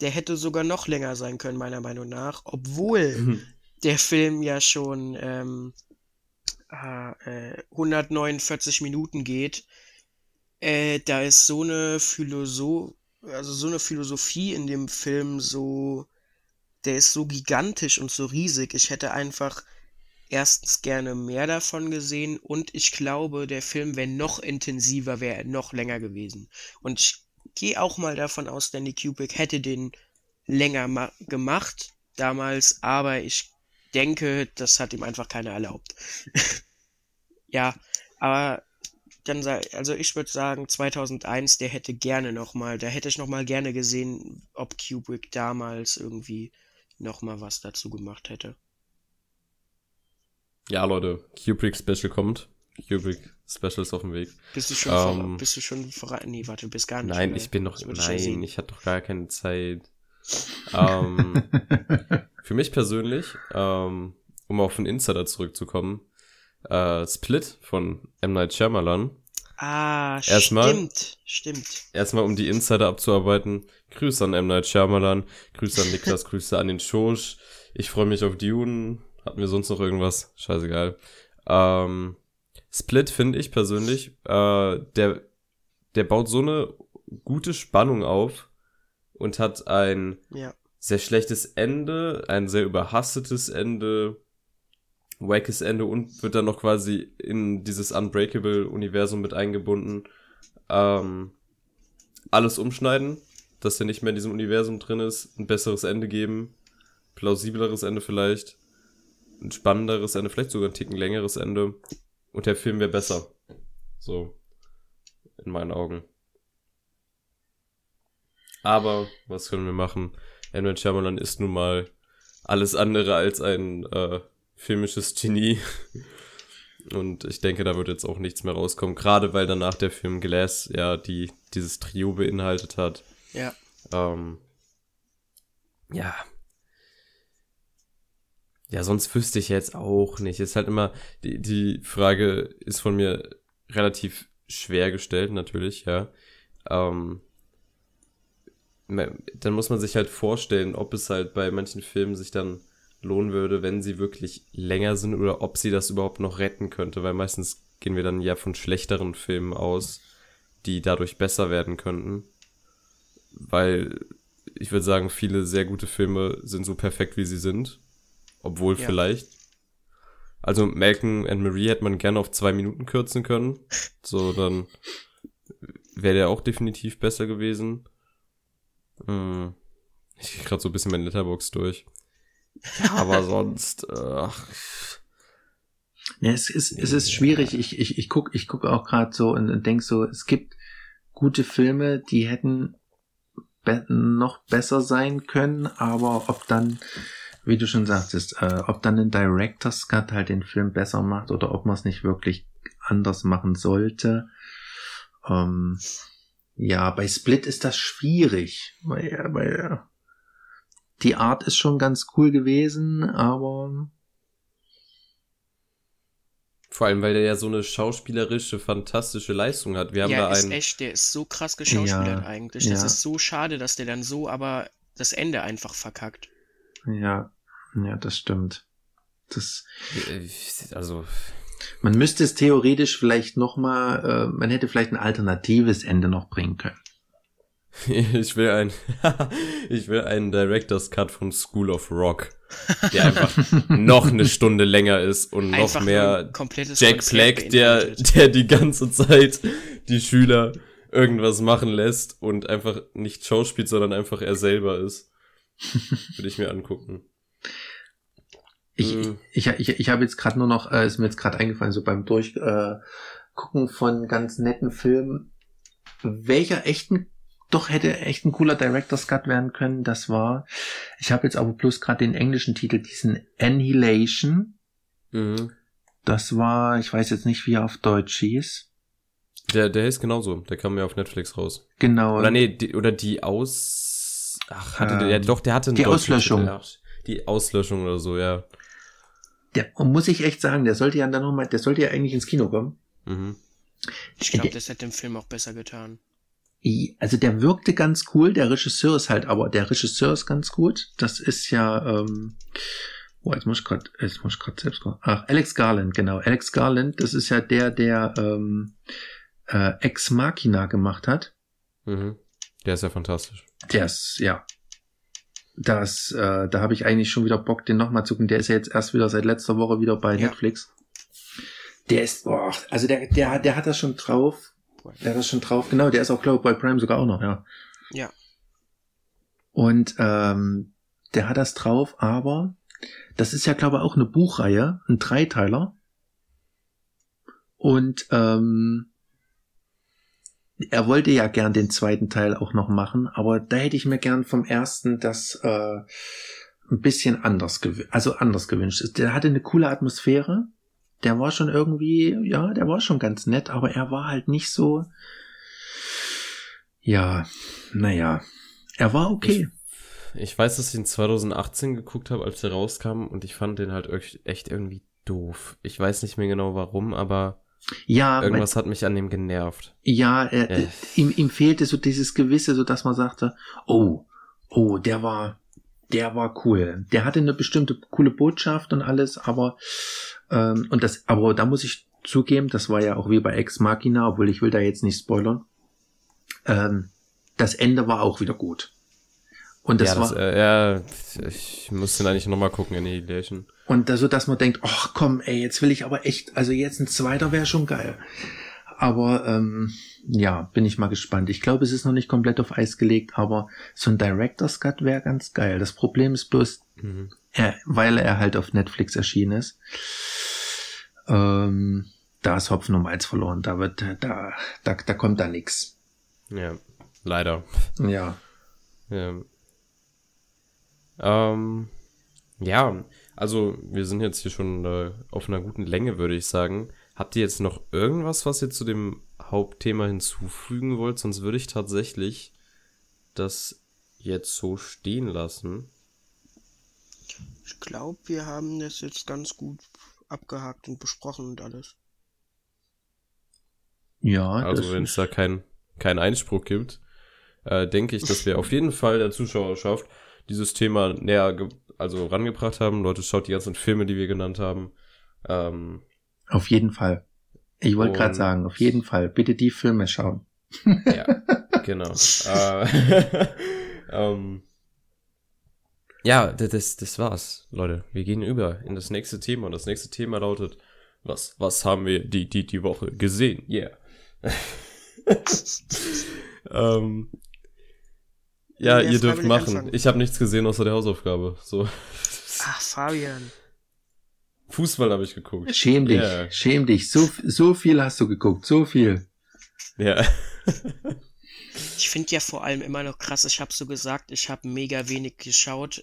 Der hätte sogar noch länger sein können, meiner Meinung nach, obwohl mhm. der Film ja schon ähm, äh, 149 Minuten geht äh, da ist so eine Philosoph also so eine Philosophie in dem Film so, der ist so gigantisch und so riesig. Ich hätte einfach erstens gerne mehr davon gesehen und ich glaube, der Film wäre noch intensiver, wäre noch länger gewesen. Und ich gehe auch mal davon aus, Danny Kubrick hätte den länger gemacht damals, aber ich denke, das hat ihm einfach keiner erlaubt. ja, aber dann sei, also ich würde sagen 2001, der hätte gerne noch mal, da hätte ich noch mal gerne gesehen, ob Kubrick damals irgendwie noch mal was dazu gemacht hätte. Ja, Leute, Kubrick Special kommt. Kubrick Special ist auf dem Weg. Bist du schon ähm, vor, bist du schon voran? Nee, warte, du bist gar nicht. Nein, mehr. ich bin noch nein, ich hatte doch gar keine Zeit. Ähm, für mich persönlich, ähm, um auf den Insider zurückzukommen, äh, Split von M. Night Shyamalan. Ah, Erstmal- stimmt, stimmt. Erstmal, um die Insider abzuarbeiten. Grüße an M. Night Shyamalan, Grüße an Niklas, Grüße an den Schosch. Ich freue mich auf Dune. Hatten wir sonst noch irgendwas? Scheißegal. Ähm, Split finde ich persönlich, äh, der, der baut so eine gute Spannung auf und hat ein Ja. sehr schlechtes Ende, ein sehr überhastetes Ende, wackes Ende und wird dann noch quasi in dieses Unbreakable-Universum mit eingebunden. Ähm, alles umschneiden, dass er nicht mehr in diesem Universum drin ist, ein besseres Ende geben, plausibleres Ende vielleicht, ein spannenderes Ende, vielleicht sogar ein Ticken längeres Ende und der Film wäre besser. So, in meinen Augen. Aber, was können wir machen? Night Shyamalan ist nun mal alles andere als ein äh, filmisches Genie. Und ich denke, da wird jetzt auch nichts mehr rauskommen. Gerade weil danach der Film Glass ja die, dieses Trio beinhaltet hat. Ja. Ähm, ja. Ja, sonst wüsste ich jetzt auch nicht. Ist halt immer, die, die Frage ist von mir relativ schwer gestellt, natürlich, ja. Ähm, dann muss man sich halt vorstellen, ob es halt bei manchen Filmen sich dann lohnen würde, wenn sie wirklich länger sind oder ob sie das überhaupt noch retten könnte, weil meistens gehen wir dann ja von schlechteren Filmen aus, die dadurch besser werden könnten. Weil ich würde sagen, viele sehr gute Filme sind so perfekt, wie sie sind. Obwohl Ja. vielleicht. Also Malcolm and Marie hätte man gerne auf zwei Minuten kürzen können. So, dann wäre der auch definitiv besser gewesen. Hm. Ich krieg gerade so ein bisschen mein Letterbox durch. Ja, aber sonst, äh, Ja, es ist, es ist schwierig. Ich, ich, ich guck, ich guck auch gerade so und, und denk so, es gibt gute Filme, die hätten be noch besser sein können, aber ob dann, wie du schon sagtest, äh, ob dann ein Director's Cut halt den Film besser macht oder ob man es nicht wirklich anders machen sollte. Ähm, ja, bei Split ist das schwierig, weil, weil die Art ist schon ganz cool gewesen, aber vor allem, weil der ja so eine schauspielerische, fantastische Leistung hat. Wir haben ja, da ist einen, echt, der ist so krass geschauspielert Ja, eigentlich. Das ja. ist so schade, dass der dann so aber das Ende einfach verkackt. Ja, ja, das stimmt. Das, äh, also, man müsste es theoretisch vielleicht noch mal, äh, man hätte vielleicht ein alternatives Ende noch bringen können. ich will ein, ich will einen Director's Cut von School of Rock, der einfach noch eine Stunde länger ist und noch Einfach mehr Jack Black, der, der die ganze Zeit die Schüler irgendwas machen lässt und einfach nicht schauspielt, sondern einfach er selber ist. Würde ich mir angucken. Ich, Mhm. ich, ich, ich habe jetzt gerade nur noch, äh, ist mir jetzt gerade eingefallen, so beim Durchgucken äh, von ganz netten Filmen, welcher echten, doch hätte echt ein cooler Director's Cut werden können, das war, ich habe jetzt aber bloß gerade den englischen Titel, diesen Annihilation, Mhm. das war, ich weiß jetzt nicht, wie er auf Deutsch hieß. Der, der ist genauso. Der kam ja auf Netflix raus. Genau. Oder nee, die, oder die Aus... Ach, hatte der, ja, Ähm, doch, der hatte einen die Auslöschung. Titel, ja. Die Auslöschung oder so, ja. Der, und muss ich echt sagen, der sollte ja dann noch mal, der sollte ja eigentlich ins Kino kommen. Mhm. Ich glaube, das hätte dem Film auch besser getan. Also der wirkte ganz cool, der Regisseur ist halt, aber der Regisseur ist ganz gut. Das ist ja, ähm, oh, jetzt muss ich gerade, jetzt muss ich gerade selbst gucken. Ach, Alex Garland, genau. Alex Garland, das ist ja der, der ähm, äh, Ex Machina gemacht hat. Mhm. Der ist ja fantastisch. Der ist, ja. Das, äh, da habe ich eigentlich schon wieder Bock, den nochmal zu gucken. Der ist ja jetzt erst wieder seit letzter Woche wieder bei Ja. Netflix. Der ist, boah, also der, der, der hat das schon drauf. Der hat das schon drauf. Genau, der ist auch, glaube ich, bei Prime sogar auch noch, ja. Ja. Und ähm, der hat das drauf, aber das ist ja, glaube ich, auch eine Buchreihe, ein Dreiteiler. Und ähm, er wollte ja gern den zweiten Teil auch noch machen, aber da hätte ich mir gern vom ersten das äh, ein bisschen anders gewünscht, also anders gewünscht. Der hatte eine coole Atmosphäre. Der war schon irgendwie, ja, der war schon ganz nett, aber er war halt nicht so, ja, naja, er war okay. ich weiß, dass ich ihn 2018 geguckt habe, als er rauskam und ich fand den halt echt irgendwie doof. Ich weiß nicht mehr genau warum, aber ja, irgendwas hat mich an dem genervt. Ja, er, äh. ihm, ihm fehlte so dieses Gewisse, so dass man sagte, oh, oh, der war, der war cool. Der hatte eine bestimmte coole Botschaft und alles, aber ähm, und das, aber da muss ich zugeben, das war ja auch wie bei Ex Machina, obwohl ich will da jetzt nicht spoilern. Ähm, das Ende war auch wieder gut. Und das, ja, das war, äh, ja, ich muss den eigentlich nochmal gucken, Annihilation. Und da so, dass man denkt, ach komm, ey, jetzt will ich aber echt, also jetzt ein zweiter wäre schon geil. Aber ähm, ja, bin ich mal gespannt. Ich glaube, es ist noch nicht komplett auf Eis gelegt, aber so ein Director's Cut wäre ganz geil. Das Problem ist bloß, mhm. er, weil er halt auf Netflix erschienen ist, ähm, da ist Hopfen um Eis verloren. Da wird, da, da, da kommt da nix. Ja, leider. Ja. Ja. Ähm, ja, also wir sind jetzt hier schon äh, auf einer guten Länge, würde ich sagen. Habt ihr jetzt noch irgendwas, was ihr zu dem Hauptthema hinzufügen wollt? Sonst würde ich tatsächlich das jetzt so stehen lassen. Ich glaube, wir haben das jetzt ganz gut abgehakt und besprochen und alles. Ja. Also wenn es da keinen kein Einspruch gibt, äh, denke ich, dass wir auf jeden Fall der Zuschauerschaft dieses Thema näher also rangebracht haben. Leute, schaut die ganzen Filme, die wir genannt haben. Ähm, auf jeden Fall. Ich wollte gerade sagen, auf jeden Fall. Bitte die Filme schauen. ja, genau. äh, ähm, ja, das, das war's, Leute. Wir gehen über in das nächste Thema und das nächste Thema lautet, was, was haben wir die, die, die Woche gesehen? Yeah. ähm, ja, ihr dürft machen. Ich habe nichts gesehen außer der Hausaufgabe. So. Ach, Fabian. Fußball habe ich geguckt. Schäm dich, yeah. schäm dich. So, so viel hast du geguckt, so viel. Ja. ich finde ja vor allem immer noch krass, ich habe so gesagt, ich habe mega wenig geschaut,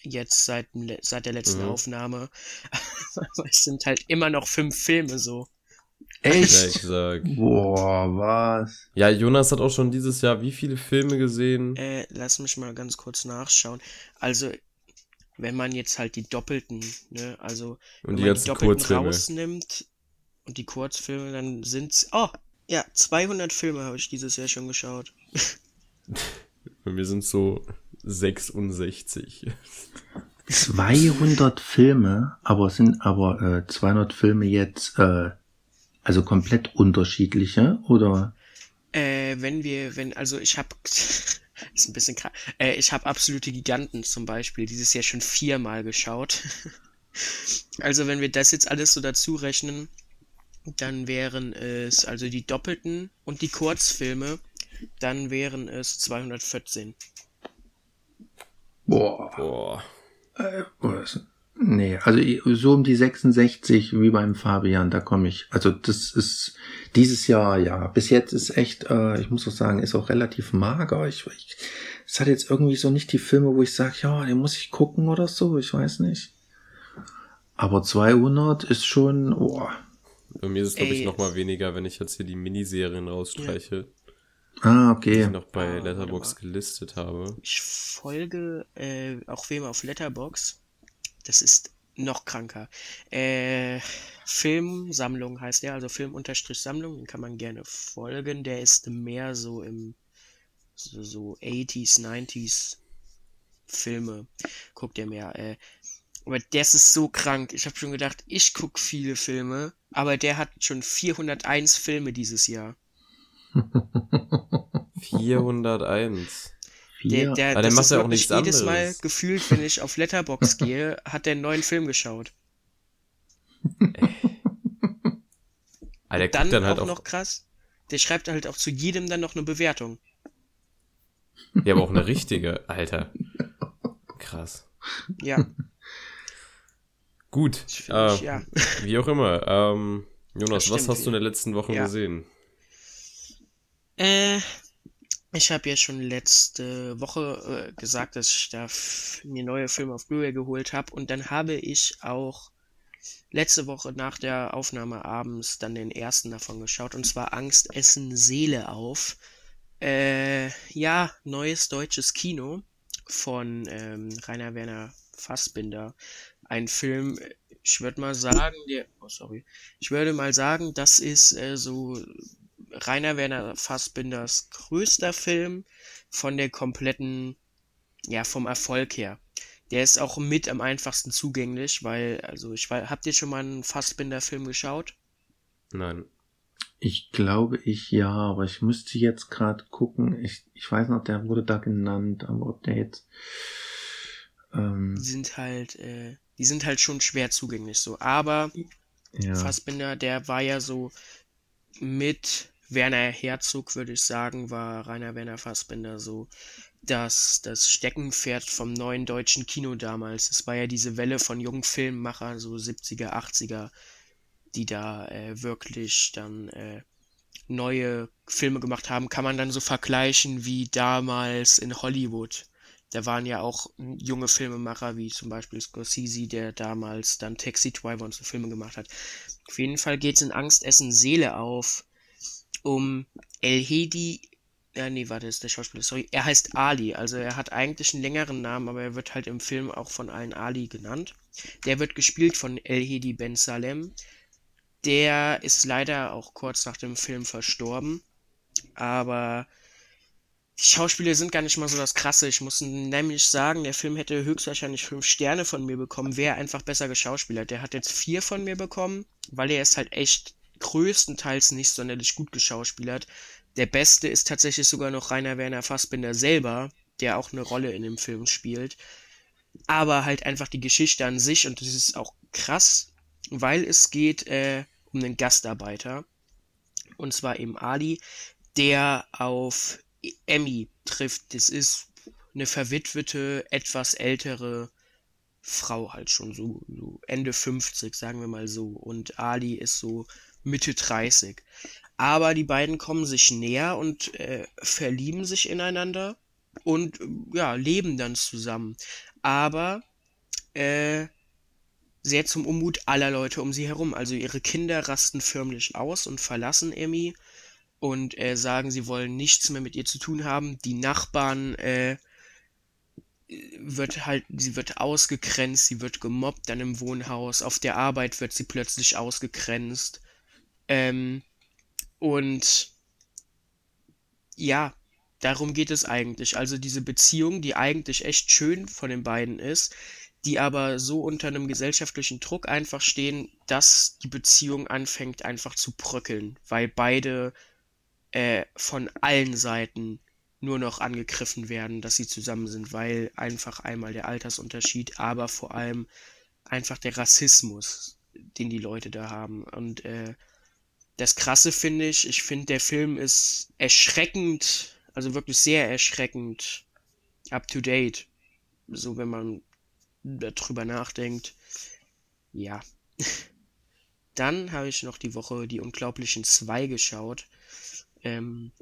jetzt seit, seit der letzten mhm. Aufnahme. Es sind halt immer noch fünf Filme so. Echt? Ja, Boah, was? Ja, Jonas hat auch schon dieses Jahr wie viele Filme gesehen? Äh, lass mich mal ganz kurz nachschauen. Also, wenn man jetzt halt die Doppelten, ne, also und wenn man die Doppelten Kurzfilme. rausnimmt und die Kurzfilme, dann sind's, oh, ja, 200 Filme habe ich dieses Jahr schon geschaut. Bei mir sind so 66. 200 Filme, aber sind aber äh, 200 Filme jetzt äh, also komplett unterschiedliche oder? Äh, wenn wir, wenn, also ich habe, ist ein bisschen krass, äh, ich habe absolute Giganten zum Beispiel dieses Jahr schon viermal geschaut. also wenn wir das jetzt alles so dazu rechnen, dann wären es also die Doppelten und die Kurzfilme, dann wären es 214. Boah. Boah. Äh, Nee, also so um die 66 wie beim Fabian, da komme ich. Also das ist dieses Jahr, ja, bis jetzt ist echt, äh, ich muss auch sagen, ist auch relativ mager. Ich, ich es hat jetzt irgendwie so nicht die Filme, wo ich sage, ja, den muss ich gucken oder so, ich weiß nicht. Aber 200 ist schon, oh. Bei mir ist es, glaube ich, noch mal weniger, wenn ich jetzt hier die Miniserien rausstreiche. Ah, okay. Die ich noch bei ah, Letterbox gelistet habe. Ich folge äh, auch wem auf Letterbox das ist noch kranker. Äh, Filmsammlung heißt der, also Film-Sammlung, den kann man gerne folgen. Der ist mehr so im so, so 80s, 90s Filme. Guckt er mehr. Äh, aber das ist so krank. Ich habe schon gedacht, ich guck viele Filme, aber der hat schon 401 Filme dieses Jahr. 401. Der, der, Aber der macht ja auch nichts jedes anderes. Mal gefühlt, wenn ich auf Letterbox gehe, hat der einen neuen Film geschaut. Alter, dann, dann halt auch noch krass, der schreibt halt auch zu jedem dann noch eine Bewertung. Ja, aber auch eine richtige, Alter. Krass. Ja. Gut. Äh, ich, ja. Wie auch immer. Ähm, Jonas, was hast du in der letzten Woche ja. gesehen? Äh, ich habe ja schon letzte Woche äh, gesagt, dass ich da mir neue Filme auf Blu-ray geholt habe und dann habe ich auch letzte Woche nach der Aufnahme abends dann den ersten davon geschaut und zwar Angst essen Seele auf. Äh, ja, neues deutsches Kino von ähm, Rainer Werner Fassbinder. Ein Film, ich würde mal sagen, der, oh sorry, ich würde mal sagen, das ist äh, so Rainer Werner Fassbinders größter Film von der kompletten, ja, vom Erfolg her. Der ist auch mit am einfachsten zugänglich, weil, also ich weiß, habt ihr schon mal einen Fassbinder-Film geschaut? Nein. Ich glaube ich ja, aber ich müsste jetzt gerade gucken. Ich, ich weiß noch, der wurde da genannt, aber ob der jetzt. Ähm, die sind halt, äh, die sind halt schon schwer zugänglich so. Aber ja. Fassbinder, der war ja so mit Werner Herzog, würde ich sagen, war Rainer Werner Fassbinder so das, das Steckenpferd vom neuen deutschen Kino damals. Es war ja diese Welle von jungen Filmemachern, so 70er, 80er, die da äh, wirklich dann äh, neue Filme gemacht haben, kann man dann so vergleichen wie damals in Hollywood. Da waren ja auch junge Filmemacher, wie zum Beispiel Scorsese, der damals dann Taxi Driver und so Filme gemacht hat. Auf jeden Fall geht es in Angst, Essen, Seele auf um El Hedi. Ja, nee, warte, ist der Schauspieler. Sorry. Er heißt Ali. Also er hat eigentlich einen längeren Namen, aber er wird halt im Film auch von allen Ali genannt. Der wird gespielt von El Hedi Ben Salem. Der ist leider auch kurz nach dem Film verstorben. Aber die Schauspieler sind gar nicht mal so das Krasse. Ich muss nämlich sagen, der Film hätte höchstwahrscheinlich fünf Sterne von mir bekommen, wäre einfach besser geschauspielert. Der hat jetzt vier von mir bekommen, weil er ist halt echt größtenteils nicht sonderlich gut geschauspielert. Der beste ist tatsächlich sogar noch Rainer Werner Fassbinder selber, der auch eine Rolle in dem Film spielt. Aber halt einfach die Geschichte an sich und das ist auch krass, weil es geht äh, um einen Gastarbeiter. Und zwar eben Ali, der auf Emmy trifft. Das ist eine verwitwete, etwas ältere Frau halt schon, so, so Ende 50, sagen wir mal so. Und Ali ist so Mitte 30. Aber die beiden kommen sich näher und äh, verlieben sich ineinander und ja, leben dann zusammen. Aber äh, sehr zum Unmut aller Leute um sie herum. Also ihre Kinder rasten förmlich aus und verlassen Emmy und äh, sagen, sie wollen nichts mehr mit ihr zu tun haben. Die Nachbarn äh, wird halt, sie wird ausgegrenzt, sie wird gemobbt dann im Wohnhaus, auf der Arbeit wird sie plötzlich ausgegrenzt. Ähm, und ja, darum geht es eigentlich. Also diese Beziehung, die eigentlich echt schön von den beiden ist, die aber so unter einem gesellschaftlichen Druck einfach stehen, dass die Beziehung anfängt einfach zu bröckeln, weil beide äh, von allen Seiten nur noch angegriffen werden, dass sie zusammen sind, weil einfach einmal der Altersunterschied, aber vor allem einfach der Rassismus, den die Leute da haben. Und äh, das Krasse finde ich, ich finde, der Film ist erschreckend, also wirklich sehr erschreckend up to date. So, wenn man darüber nachdenkt. Ja. Dann habe ich noch die Woche die Unglaublichen 2 geschaut. Ähm,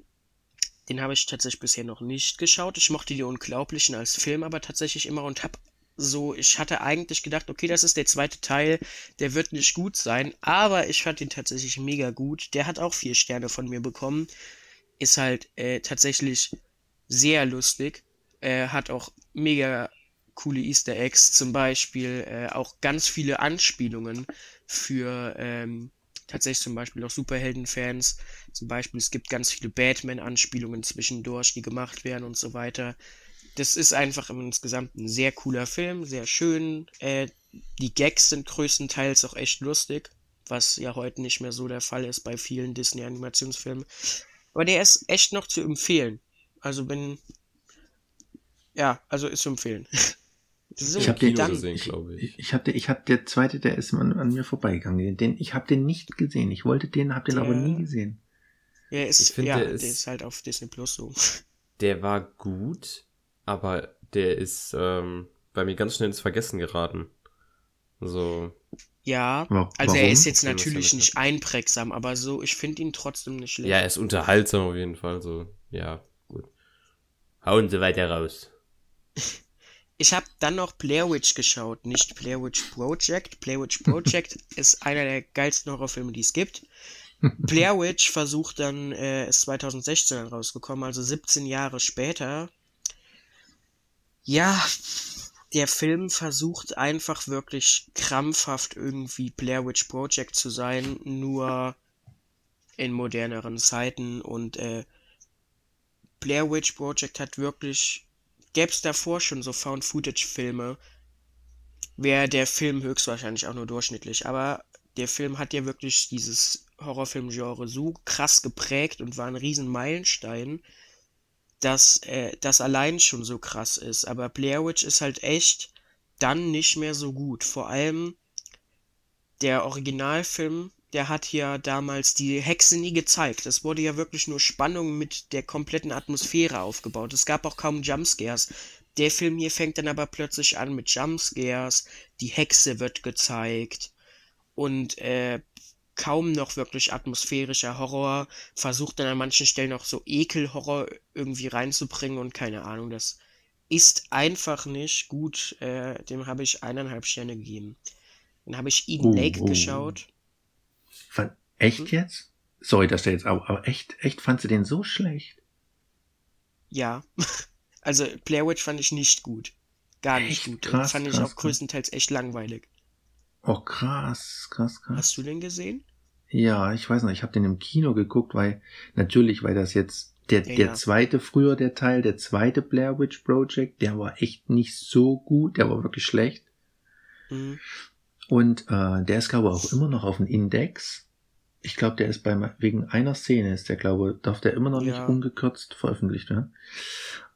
den habe ich tatsächlich bisher noch nicht geschaut. Ich mochte die Unglaublichen als Film aber tatsächlich immer und habe so, ich hatte eigentlich gedacht, okay, das ist der zweite Teil, der wird nicht gut sein, aber ich fand ihn tatsächlich mega gut. Der hat auch vier Sterne von mir bekommen. Ist halt äh, tatsächlich sehr lustig. Äh, hat auch mega coole Easter Eggs, zum Beispiel äh, auch ganz viele Anspielungen für ähm, tatsächlich zum Beispiel auch Superhelden-Fans. Zum Beispiel, es gibt ganz viele Batman-Anspielungen zwischendurch, die gemacht werden und so weiter. Das ist einfach insgesamt ein sehr cooler Film, sehr schön. Äh, die Gags sind größtenteils auch echt lustig, was ja heute nicht mehr so der Fall ist bei vielen Disney-Animationsfilmen. Aber der ist echt noch zu empfehlen. Also wenn. Ja, also ist zu empfehlen. So, ich habe den gesehen, glaube ich. Ich habe ich hab der zweite, der ist an, an mir vorbeigegangen. Den, ich habe den nicht gesehen. Ich wollte den, habe den der, aber nie gesehen. Ja, ist, find, ja der, ist, der ist halt auf Disney Plus so. Der war gut, aber der ist ähm, bei mir ganz schnell ins Vergessen geraten. So. Ja, Warum? also er ist jetzt natürlich nicht einprägsam, aber so, ich finde ihn trotzdem nicht schlecht. Ja, er ist unterhaltsam auf jeden Fall, so, ja, gut. Hauen Sie weiter raus. Ich habe dann noch Blair Witch geschaut, nicht Blair Witch Project. Blair Witch Project ist einer der geilsten Horrorfilme, die es gibt. Blair Witch versucht dann, äh, ist 2016 rausgekommen, also 17 Jahre später, Ja, der Film versucht einfach wirklich krampfhaft irgendwie Blair Witch Project zu sein, nur in moderneren Zeiten und äh, Blair Witch Project hat wirklich, gäb's davor schon so Found-Footage-Filme, wäre der Film höchstwahrscheinlich auch nur durchschnittlich, aber der Film hat ja wirklich dieses Horrorfilm-Genre so krass geprägt und war ein riesen Meilenstein, dass äh, das allein schon so krass ist. Aber Blair Witch ist halt echt dann nicht mehr so gut. Vor allem der Originalfilm, der hat ja damals die Hexe nie gezeigt. Es wurde ja wirklich nur Spannung mit der kompletten Atmosphäre aufgebaut. Es gab auch kaum Jumpscares. Der Film hier fängt dann aber plötzlich an mit Jumpscares. Die Hexe wird gezeigt. Und äh, kaum noch wirklich atmosphärischer Horror, versucht dann an manchen Stellen auch so Ekelhorror irgendwie reinzubringen und keine Ahnung, das ist einfach nicht gut. Äh, dem habe ich eineinhalb Sterne gegeben. Dann habe ich Eden oh, Lake oh. geschaut. Von, echt hm? jetzt? Sorry, dass der jetzt auch, aber echt, echt fandst du den so schlecht? Ja. Also Blair Witch fand ich nicht gut. Gar nicht echt? gut. Krass, fand krass, ich auch größtenteils echt langweilig. Oh, krass, krass, krass. Hast du den gesehen? Ja, ich weiß noch, ich habe den im Kino geguckt, weil natürlich, weil das jetzt der, ja, der zweite früher der Teil, der zweite Blair Witch Project, der war echt nicht so gut, der war wirklich schlecht. Mhm. Und äh, der ist glaube ich auch immer noch auf dem Index. Ich glaube, der ist bei wegen einer Szene ist der glaube, darf der immer noch ja. nicht ungekürzt veröffentlicht werden.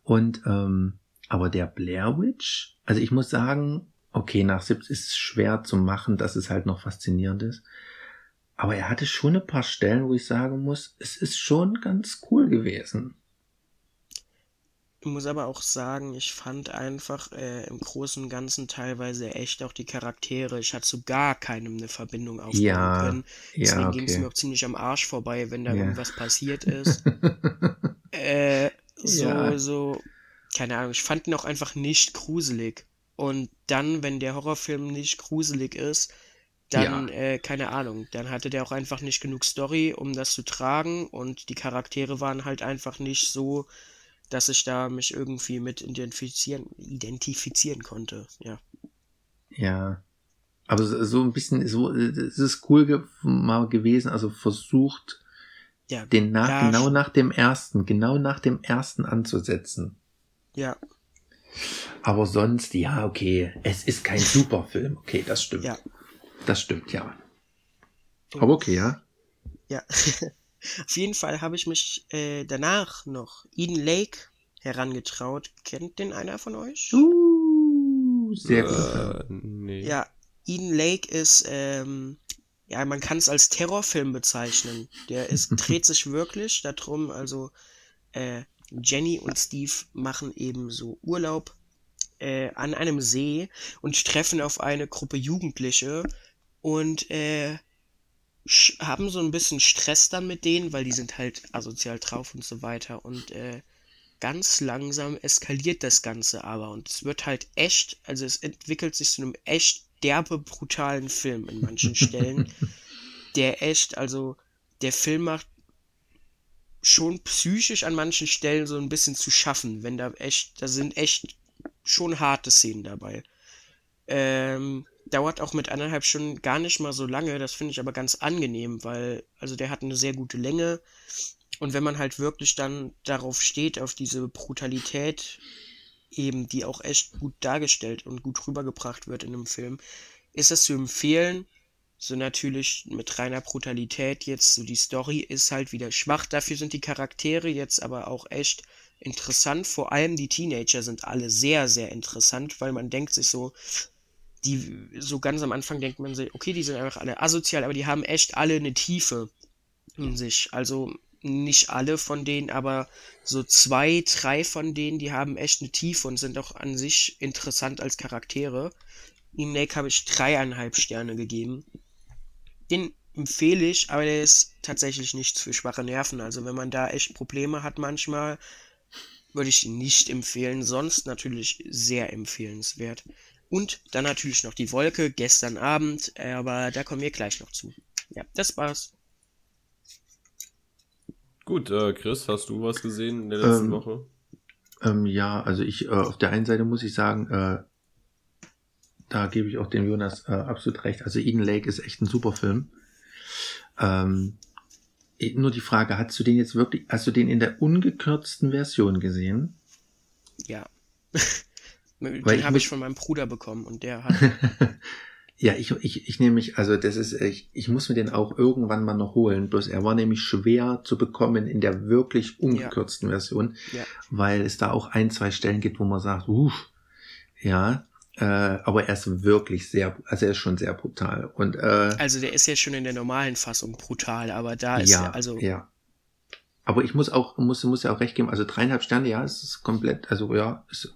Und ähm, aber der Blair Witch, also ich muss sagen, okay, nach 70 ist es schwer zu machen, dass es halt noch faszinierend ist. Aber er hatte schon ein paar Stellen, wo ich sagen muss, es ist schon ganz cool gewesen. Ich muss aber auch sagen, ich fand einfach äh, im Großen und Ganzen teilweise echt auch die Charaktere. Ich hatte zu gar keinem eine Verbindung aufbauen ja, können. Deswegen ja, okay. ging es mir auch ziemlich am Arsch vorbei, wenn da ja. irgendwas passiert ist. äh, so, ja. so, keine Ahnung, ich fand ihn auch einfach nicht gruselig. Und dann, wenn der Horrorfilm nicht gruselig ist, dann, ja. äh, keine Ahnung, dann hatte der auch einfach nicht genug Story, um das zu tragen und die Charaktere waren halt einfach nicht so, dass ich da mich irgendwie mit identifizieren, identifizieren konnte, ja. Ja. Aber so ein bisschen, so, es ist cool ge mal gewesen, also versucht, ja, den nach, genau nach dem ersten, genau nach dem ersten anzusetzen. Ja. Aber sonst, ja, okay, es ist kein Superfilm. Okay, das stimmt. Ja. Das stimmt, ja. Aber okay, ja. Ja. Auf jeden Fall habe ich mich äh, danach noch Eden Lake herangetraut. Kennt den einer von euch? Uh, sehr gut. Äh, nee. Ja, Eden Lake ist, ähm, ja, man kann es als Terrorfilm bezeichnen. Der ist, dreht sich wirklich darum, also äh, Jenny und Steve machen eben so Urlaub äh, an einem See und treffen auf eine Gruppe Jugendliche und äh, haben so ein bisschen Stress dann mit denen, weil die sind halt asozial drauf und so weiter und äh, ganz langsam eskaliert das Ganze aber und es wird halt echt, also es entwickelt sich zu einem echt derbe, brutalen Film in manchen Stellen, der echt, also der Film macht schon psychisch an manchen Stellen so ein bisschen zu schaffen, wenn da echt, da sind echt schon harte Szenen dabei. Ähm, dauert auch mit anderthalb Stunden gar nicht mal so lange, das finde ich aber ganz angenehm, weil, also der hat eine sehr gute Länge und wenn man halt wirklich dann darauf steht, auf diese Brutalität, eben, die auch echt gut dargestellt und gut rübergebracht wird in einem Film, ist es zu empfehlen, so natürlich mit reiner Brutalität jetzt, so die Story ist halt wieder schwach, dafür sind die Charaktere jetzt aber auch echt interessant, vor allem die Teenager sind alle sehr, sehr interessant, weil man denkt sich so, die, so ganz am Anfang denkt man sich, okay, die sind einfach alle asozial, aber die haben echt alle eine Tiefe in sich, also nicht alle von denen, aber so zwei, drei von denen, die haben echt eine Tiefe und sind auch an sich interessant als Charaktere. Im Lake habe ich dreieinhalb Sterne gegeben den empfehle ich, aber der ist tatsächlich nichts für schwache Nerven. Also wenn man da echt Probleme hat manchmal, würde ich ihn nicht empfehlen. Sonst natürlich sehr empfehlenswert. Und dann natürlich noch die Wolke gestern Abend, aber da kommen wir gleich noch zu. Ja, das war's. Gut, äh, Chris, hast du was gesehen in der letzten ähm, Woche? Ähm, ja, also ich, äh, auf der einen Seite muss ich sagen, äh, da gebe ich auch dem Jonas äh, absolut recht. Also Eden Lake ist echt ein super Film. Ähm, nur die Frage, hast du den jetzt wirklich, hast du den in der ungekürzten Version gesehen? Ja. den habe ich von meinem Bruder bekommen und der hat. ja, ich, ich, ich nehme mich, also das ist, ich, ich muss mir den auch irgendwann mal noch holen. Bloß er war nämlich schwer zu bekommen in der wirklich ungekürzten ja. Version, ja. weil es da auch ein, zwei Stellen gibt, wo man sagt, uff, ja, äh, aber er ist wirklich sehr, also er ist schon sehr brutal. Und, äh, also der ist ja schon in der normalen Fassung brutal, aber da ist ja, er, also. Ja. Aber ich muss auch, muss, muss ja auch recht geben, also dreieinhalb Sterne, ja, es ist komplett, also ja, ist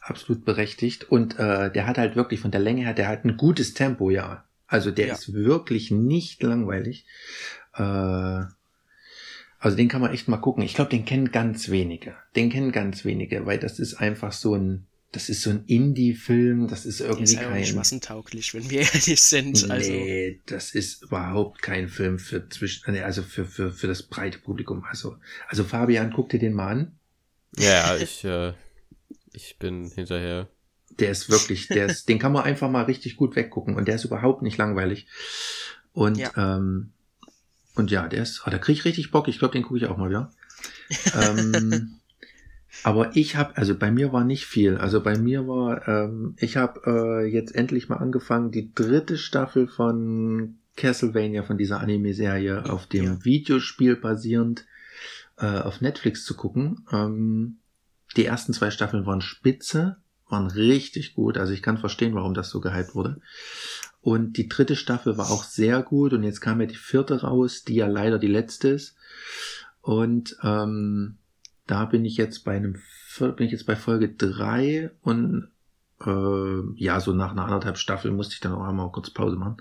absolut berechtigt. Und äh, der hat halt wirklich von der Länge her, der hat ein gutes Tempo, ja. Also der ja. ist wirklich nicht langweilig. Äh, also den kann man echt mal gucken. Ich glaube, den kennen ganz wenige. Den kennen ganz wenige, weil das ist einfach so ein, das ist so ein Indie-Film, das ist irgendwie ist kein... nicht massentauglich, wenn wir ehrlich sind. Also. Nee, das ist überhaupt kein Film für zwischen, also für, für, für das breite Publikum. Also, also Fabian, guck dir den mal an. Ja, ich, äh, ich bin hinterher. Der ist wirklich, der ist, den kann man einfach mal richtig gut weggucken und der ist überhaupt nicht langweilig. Und, ja. ähm, und ja, der ist, oh, da kriege ich richtig Bock. Ich glaube, den gucke ich auch mal wieder. ähm, aber ich habe, also bei mir war nicht viel. Also bei mir war, ähm, ich habe äh, jetzt endlich mal angefangen, die dritte Staffel von Castlevania, von dieser Anime-Serie, auf dem ja. Videospiel basierend äh, auf Netflix zu gucken. Ähm, die ersten zwei Staffeln waren spitze, waren richtig gut. Also ich kann verstehen, warum das so gehypt wurde. Und die dritte Staffel war auch sehr gut. Und jetzt kam ja die vierte raus, die ja leider die letzte ist. Und ähm, da bin ich jetzt bei einem bin ich jetzt bei Folge drei und äh, ja, so nach einer anderthalb Staffel musste ich dann auch einmal kurz Pause machen.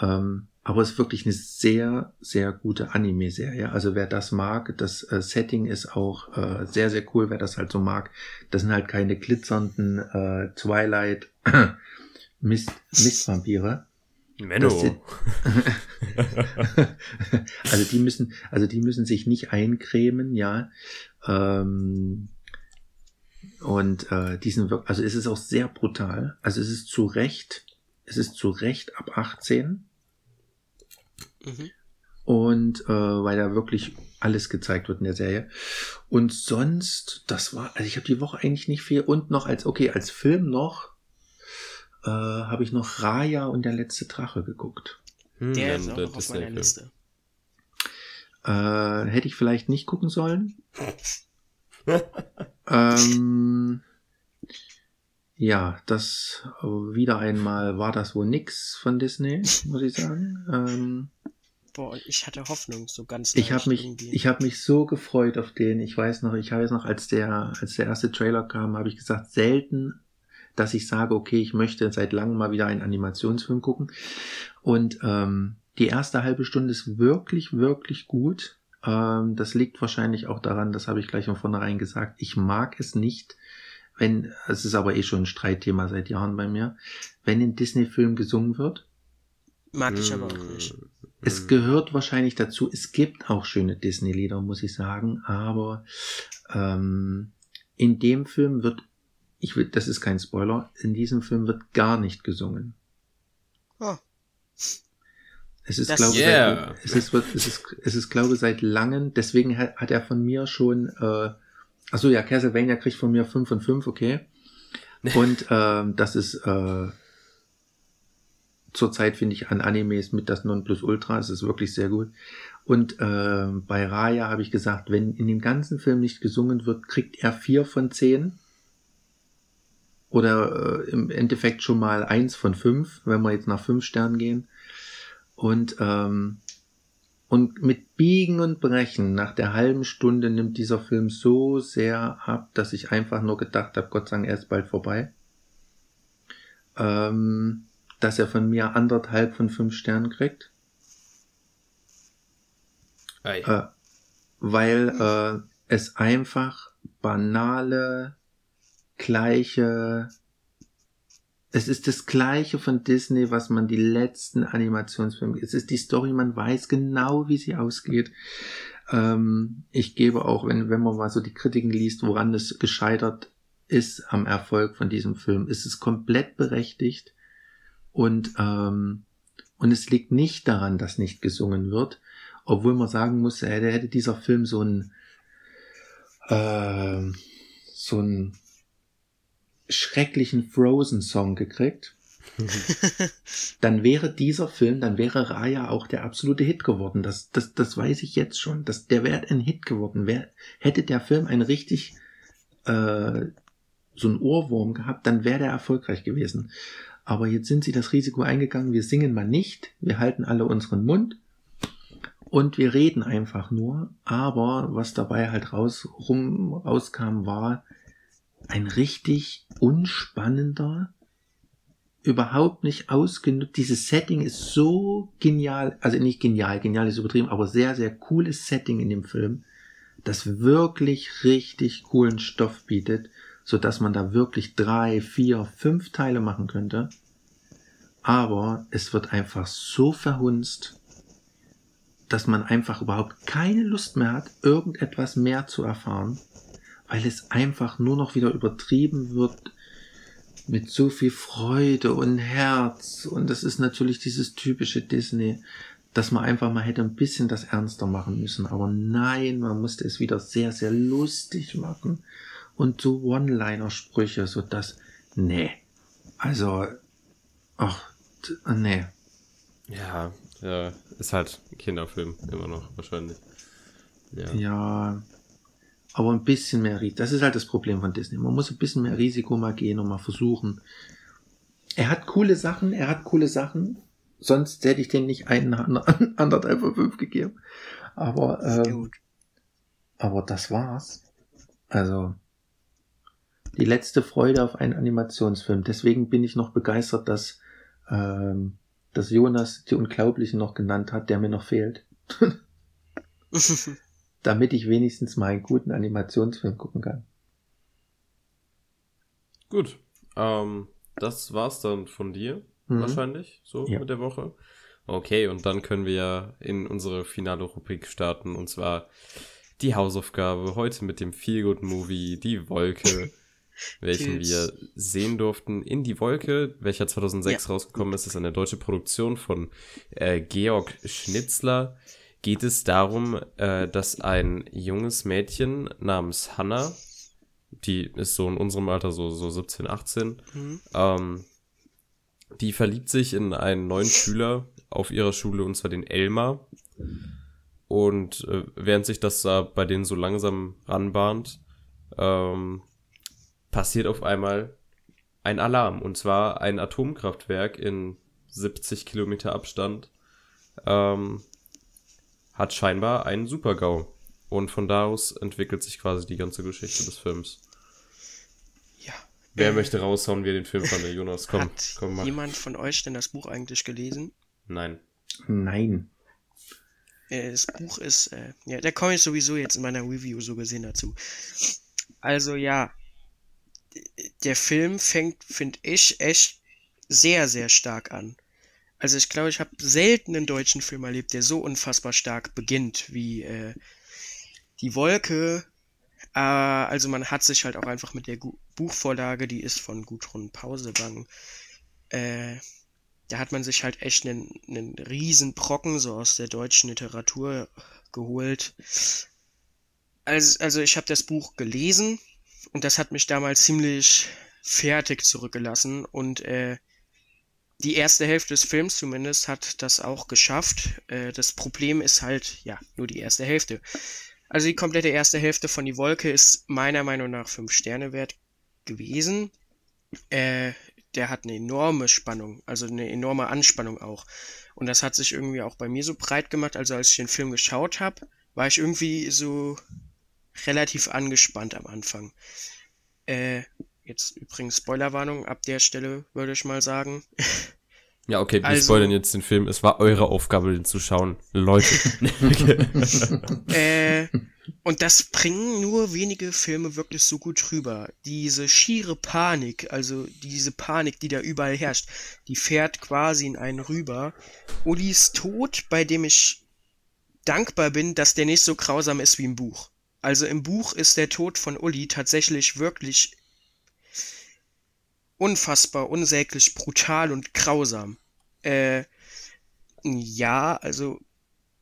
Ähm, aber es ist wirklich eine sehr, sehr gute Anime-Serie. Also wer das mag, das äh, Setting ist auch äh, sehr, sehr cool, wer das halt so mag. Das sind halt keine glitzernden äh, Twilight Mist, Mistvampire. Menno. also die müssen, also die müssen sich nicht eincremen, ja. Ähm, und äh, die sind wirklich, also es ist auch sehr brutal. Also es ist zu Recht, es ist zu Recht ab 18 Mhm. Und äh, weil da wirklich alles gezeigt wird in der Serie. Und sonst, das war, also ich habe die Woche eigentlich nicht viel. Und noch als, okay, als Film noch, äh, habe ich noch Raya und der letzte Drache geguckt. Hm, der ist auch noch auf meiner Liste. Äh, hätte ich vielleicht nicht gucken sollen. ähm, ja, das wieder einmal war das wohl nix von Disney, muss ich sagen. Ähm, Boah, ich hatte Hoffnung, so ganz Ich habe mich, irgendwie. ich habe mich so gefreut auf den. Ich weiß noch, ich weiß noch, als der, als der erste Trailer kam, habe ich gesagt, selten, dass ich sage, okay, ich möchte seit langem mal wieder einen Animationsfilm gucken. Und ähm, die erste halbe Stunde ist wirklich, wirklich gut. Ähm, das liegt wahrscheinlich auch daran, das habe ich gleich von vornherein gesagt. Ich mag es nicht, wenn, es ist aber eh schon ein Streitthema seit Jahren bei mir, wenn in Disney-Filmen gesungen wird. Mag ich aber auch nicht. Es gehört wahrscheinlich dazu. Es gibt auch schöne Disney-Lieder, muss ich sagen, aber ähm, in dem Film wird, ich will, das ist kein Spoiler, in diesem Film wird gar nicht gesungen. Oh. Es ist, glaube yeah. seit, es ist, es ist, es ist, glaube seit langem, deswegen hat, hat er von mir schon, äh, achso, ja, Castlevania kriegt von mir 5 von 5, okay. Und ähm, das ist äh, zurzeit finde ich an Animes mit das Nonplusultra. Es ist wirklich sehr gut. Und äh, bei Raya habe ich gesagt, wenn in dem ganzen Film nicht gesungen wird, kriegt er vier von zehn. Oder äh, im Endeffekt schon mal eins von fünf, wenn wir jetzt nach fünf Sternen gehen. Und, ähm, und mit Biegen und Brechen, nach der halben Stunde nimmt dieser Film so sehr ab, dass ich einfach nur gedacht habe, Gott sei Dank, er ist bald vorbei. Ähm, dass er von mir anderthalb von fünf Sternen kriegt. Äh, weil äh, es einfach banale, gleiche, es ist das gleiche von Disney, was man die letzten Animationsfilme, es ist die Story, man weiß genau, wie sie ausgeht. ähm, ich gebe auch, wenn, wenn man mal so die Kritiken liest, woran es gescheitert ist am Erfolg von diesem Film, ist es komplett berechtigt und, ähm, und es liegt nicht daran, dass nicht gesungen wird, obwohl man sagen muss, hätte, hätte dieser Film so ein, äh, so einen schrecklichen Frozen-Song gekriegt, dann wäre dieser Film, dann wäre Raya auch der absolute Hit geworden. Das, das, das weiß ich jetzt schon. Das, der wäre ein Hit geworden. Wär, hätte der Film ein richtig äh, so ein Ohrwurm gehabt, dann wäre der erfolgreich gewesen. Aber jetzt sind sie das Risiko eingegangen, wir singen mal nicht, wir halten alle unseren Mund und wir reden einfach nur. Aber was dabei halt raus, rum, rauskam, war ein richtig unspannender, überhaupt nicht ausgenutzt. Dieses Setting ist so genial, also nicht genial, genial ist übertrieben, aber sehr, sehr cooles Setting in dem Film, das wirklich richtig coolen Stoff bietet, so dass man da wirklich drei, vier, fünf Teile machen könnte. Aber es wird einfach so verhunzt, dass man einfach überhaupt keine Lust mehr hat, irgendetwas mehr zu erfahren, weil es einfach nur noch wieder übertrieben wird mit so viel Freude und Herz. Und das ist natürlich dieses typische Disney, dass man einfach mal hätte ein bisschen das ernster machen müssen. Aber nein, man musste es wieder sehr, sehr lustig machen. Und so One-Liner-Sprüche, so dass, nee. Also, ach, nee. Ja, ja, ist halt ein Kinderfilm, immer noch, wahrscheinlich. Ja. ja. Aber ein bisschen mehr Risiko. Das ist halt das Problem von Disney. Man muss ein bisschen mehr Risiko mal gehen und mal versuchen. Er hat coole Sachen, er hat coole Sachen. Sonst hätte ich den nicht einen anderthalb von fünf gegeben. Aber, ähm, aber das war's. Also, die letzte Freude auf einen Animationsfilm. Deswegen bin ich noch begeistert, dass, ähm, dass Jonas die Unglaublichen noch genannt hat, der mir noch fehlt. damit ich wenigstens mal einen guten Animationsfilm gucken kann. Gut. Ähm, das war's dann von dir, mhm. wahrscheinlich, so ja. mit der Woche. Okay, und dann können wir ja in unsere finale Rubrik starten, und zwar die Hausaufgabe heute mit dem Feelgood Movie Die Wolke, welchen wir sehen durften. In die Wolke, welcher 2006 ja. rausgekommen ist, ist eine deutsche Produktion von äh, Georg Schnitzler geht es darum, äh, dass ein junges Mädchen namens Hannah, die ist so in unserem Alter, so, so 17, 18, mhm. ähm, die verliebt sich in einen neuen Schüler auf ihrer Schule, und zwar den Elmar. Und äh, während sich das da bei denen so langsam ranbahnt, ähm, passiert auf einmal ein Alarm. Und zwar ein Atomkraftwerk in 70 Kilometer Abstand ähm, hat scheinbar einen Super-GAU. Und von da aus entwickelt sich quasi die ganze Geschichte des Films. Ja. Wer äh, möchte raushauen, wie er den Film fand, Jonas? Komm, hat komm, mach. jemand von euch denn das Buch eigentlich gelesen? Nein. Nein. Äh, das Buch ist, äh, ja, da komme ich sowieso jetzt in meiner Review so gesehen dazu. Also ja, der Film fängt, finde ich, echt sehr, sehr stark an. Also ich glaube, ich habe selten einen deutschen Film erlebt, der so unfassbar stark beginnt wie äh, Die Wolke. Äh, also man hat sich halt auch einfach mit der Gu Buchvorlage, die ist von Gudrun Pausebang, äh, da hat man sich halt echt einen, einen riesen Brocken so aus der deutschen Literatur geholt. Also, also ich habe das Buch gelesen und das hat mich damals ziemlich fertig zurückgelassen und äh, die erste Hälfte des Films zumindest hat das auch geschafft. Äh, das Problem ist halt, ja, nur die erste Hälfte. Also die komplette erste Hälfte von Die Wolke ist meiner Meinung nach 5 Sterne wert gewesen. Äh, der hat eine enorme Spannung, also eine enorme Anspannung auch. Und das hat sich irgendwie auch bei mir so breit gemacht. Also als ich den Film geschaut habe, war ich irgendwie so relativ angespannt am Anfang. Äh, Jetzt übrigens Spoilerwarnung ab der Stelle, würde ich mal sagen. Ja, okay, wir also, spoilern jetzt den Film. Es war eure Aufgabe, den zu schauen. Leute. äh, und das bringen nur wenige Filme wirklich so gut rüber. Diese schiere Panik, also diese Panik, die da überall herrscht, die fährt quasi in einen rüber. Ulis Tod, bei dem ich dankbar bin, dass der nicht so grausam ist wie im Buch. Also im Buch ist der Tod von Uli tatsächlich wirklich unfassbar, unsäglich, brutal und grausam. Äh, ja, also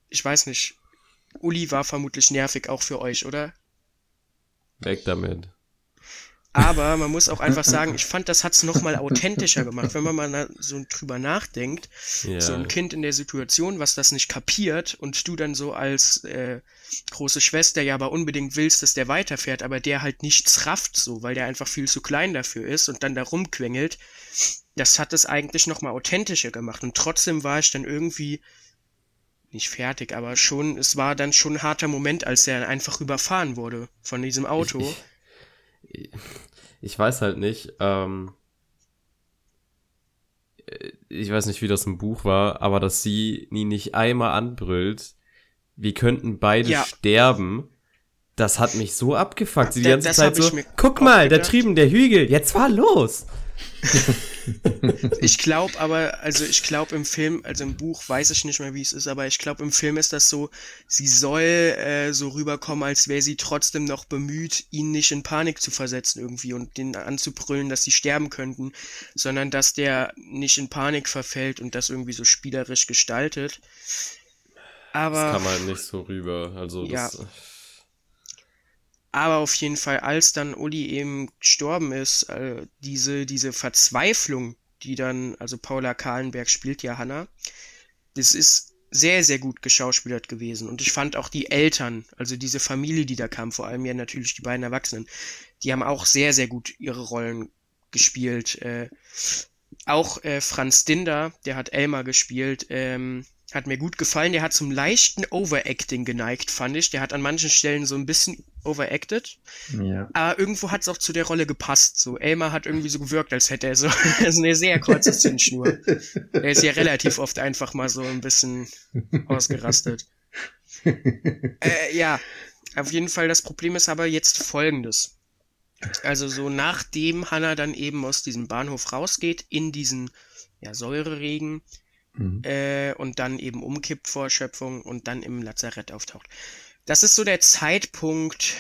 ich weiß nicht. Uli war vermutlich nervig auch für euch, oder? Weg damit. Aber man muss auch einfach sagen, ich fand, das hat's noch mal authentischer gemacht, wenn man mal so drüber nachdenkt. Ja. So ein Kind in der Situation, was das nicht kapiert und du dann so als äh, große Schwester ja aber unbedingt willst, dass der weiterfährt, aber der halt nichts rafft so, weil der einfach viel zu klein dafür ist und dann da rumquengelt. Das hat es eigentlich noch mal authentischer gemacht und trotzdem war ich dann irgendwie nicht fertig, aber schon, es war dann schon ein harter Moment, als er einfach überfahren wurde von diesem Auto. Ich, ich, ich weiß halt nicht, ähm, ich weiß nicht, wie das im Buch war, aber dass sie nie nicht einmal anbrüllt, wir könnten beide ja. sterben, das hat mich so abgefuckt. Sie die ganze Zeit so, guck mal, da drüben der Hügel, jetzt fahr los. ich glaube aber, also ich glaube im Film, also im Buch weiß ich nicht mehr, wie es ist, aber ich glaube im Film ist das so, sie soll äh, so rüberkommen, als wäre sie trotzdem noch bemüht, ihn nicht in Panik zu versetzen irgendwie und den anzubrüllen, dass sie sterben könnten, sondern dass der nicht in Panik verfällt und das irgendwie so spielerisch gestaltet. Aber. Das kam halt nicht so rüber, also das. Aber auf jeden Fall, als dann Uli eben gestorben ist, äh, diese, diese Verzweiflung, die dann, also Paula Kahlenberg spielt ja Hannah, das ist sehr, sehr gut geschauspielert gewesen. Und ich fand auch die Eltern, also diese Familie, die da kam, vor allem ja natürlich die beiden Erwachsenen, die haben auch sehr, sehr gut ihre Rollen gespielt. Äh, auch äh, Franz Dinder, der hat Elmar gespielt, ähm, hat mir gut gefallen. Der hat zum leichten Overacting geneigt, fand ich. Der hat an manchen Stellen so ein bisschen overacted. Ja. Aber irgendwo hat es auch zu der Rolle gepasst. So, Elmar hat irgendwie so gewirkt, als hätte er so eine sehr kurze Zündschnur. er ist ja relativ oft einfach mal so ein bisschen ausgerastet. äh, ja, auf jeden Fall. Das Problem ist aber jetzt folgendes. Also so nachdem Hannah dann eben aus diesem Bahnhof rausgeht, in diesen ja, Säureregen, mhm. äh, und dann eben umkippt vor Erschöpfung und dann im Lazarett auftaucht. Das ist so der Zeitpunkt,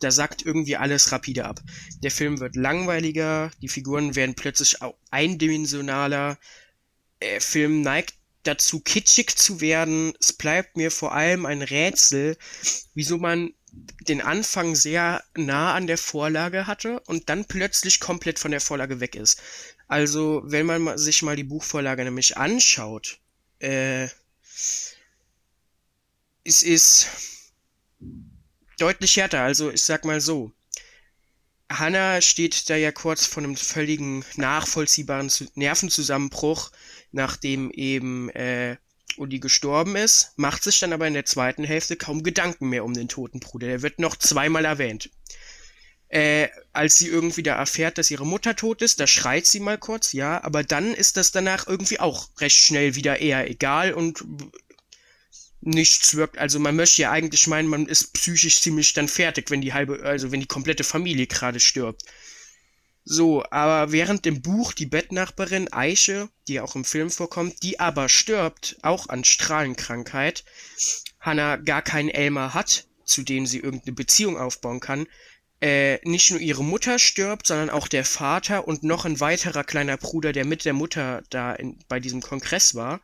da sagt irgendwie alles rapide ab. Der Film wird langweiliger, die Figuren werden plötzlich eindimensionaler, der Film neigt dazu, kitschig zu werden. Es bleibt mir vor allem ein Rätsel, wieso man den Anfang sehr nah an der Vorlage hatte und dann plötzlich komplett von der Vorlage weg ist. Also, wenn man sich mal die Buchvorlage nämlich anschaut, äh, es ist deutlich härter. Also, ich sag mal so. Hannah steht da ja kurz vor einem völligen nachvollziehbaren Nervenzusammenbruch, nachdem eben äh, Uli gestorben ist, macht sich dann aber in der zweiten Hälfte kaum Gedanken mehr um den toten Bruder. Der wird noch zweimal erwähnt. Äh, als sie irgendwie da erfährt, dass ihre Mutter tot ist, da schreit sie mal kurz, ja, aber dann ist das danach irgendwie auch recht schnell wieder eher egal und nichts wirkt. Also man möchte ja eigentlich meinen, man ist psychisch ziemlich dann fertig, wenn die halbe, also wenn die komplette Familie gerade stirbt. So, aber während im Buch die Bettnachbarin Eiche, die auch im Film vorkommt, die aber stirbt, auch an Strahlenkrankheit, Hannah gar keinen Elmer hat, zu dem sie irgendeine Beziehung aufbauen kann, äh, nicht nur ihre Mutter stirbt, sondern auch der Vater und noch ein weiterer kleiner Bruder, der mit der Mutter da in, bei diesem Kongress war,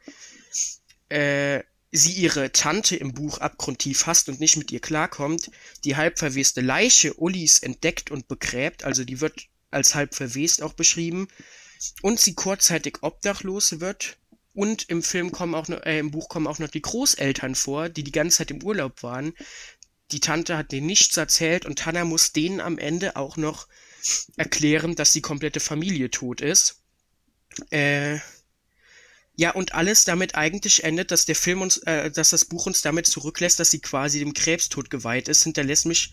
äh, sie ihre Tante im Buch abgrundtief hasst und nicht mit ihr klarkommt, die halb verweste Leiche Ullis entdeckt und begräbt, also die wird als halb verwest auch beschrieben, und sie kurzzeitig obdachlos wird, und im Film kommen auch noch, äh, im Buch kommen auch noch die Großeltern vor, die die ganze Zeit im Urlaub waren, die Tante hat denen nichts erzählt und Hannah muss denen am Ende auch noch erklären, dass die komplette Familie tot ist. Äh, ja, und alles damit eigentlich endet, dass der Film uns, äh, dass das Buch uns damit zurücklässt, dass sie quasi dem Krebstod geweiht ist, hinterlässt mich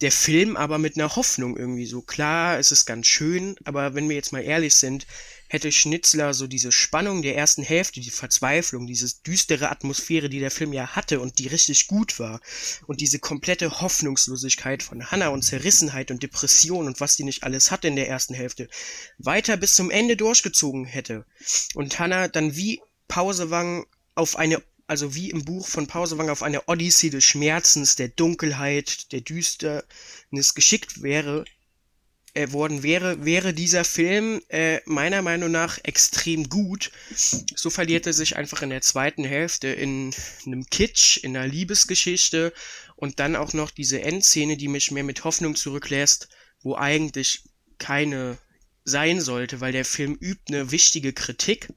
der Film aber mit einer Hoffnung irgendwie so. Klar, es ist ganz schön, aber wenn wir jetzt mal ehrlich sind, hätte Schnitzler so diese Spannung der ersten Hälfte, die Verzweiflung, diese düstere Atmosphäre, die der Film ja hatte und die richtig gut war und diese komplette Hoffnungslosigkeit von Hannah und Zerrissenheit und Depression und was die nicht alles hatte in der ersten Hälfte, weiter bis zum Ende durchgezogen hätte und Hannah dann wie Pausewang auf eine also wie im Buch von Pausewanger auf eine Odyssee des Schmerzens, der Dunkelheit, der Düsternis geschickt wäre, äh, worden wäre, wäre dieser Film äh, meiner Meinung nach extrem gut. So verliert er sich einfach in der zweiten Hälfte in einem Kitsch, in einer Liebesgeschichte und dann auch noch diese Endszene, die mich mehr mit Hoffnung zurücklässt, wo eigentlich keine sein sollte, weil der Film übt eine wichtige Kritik,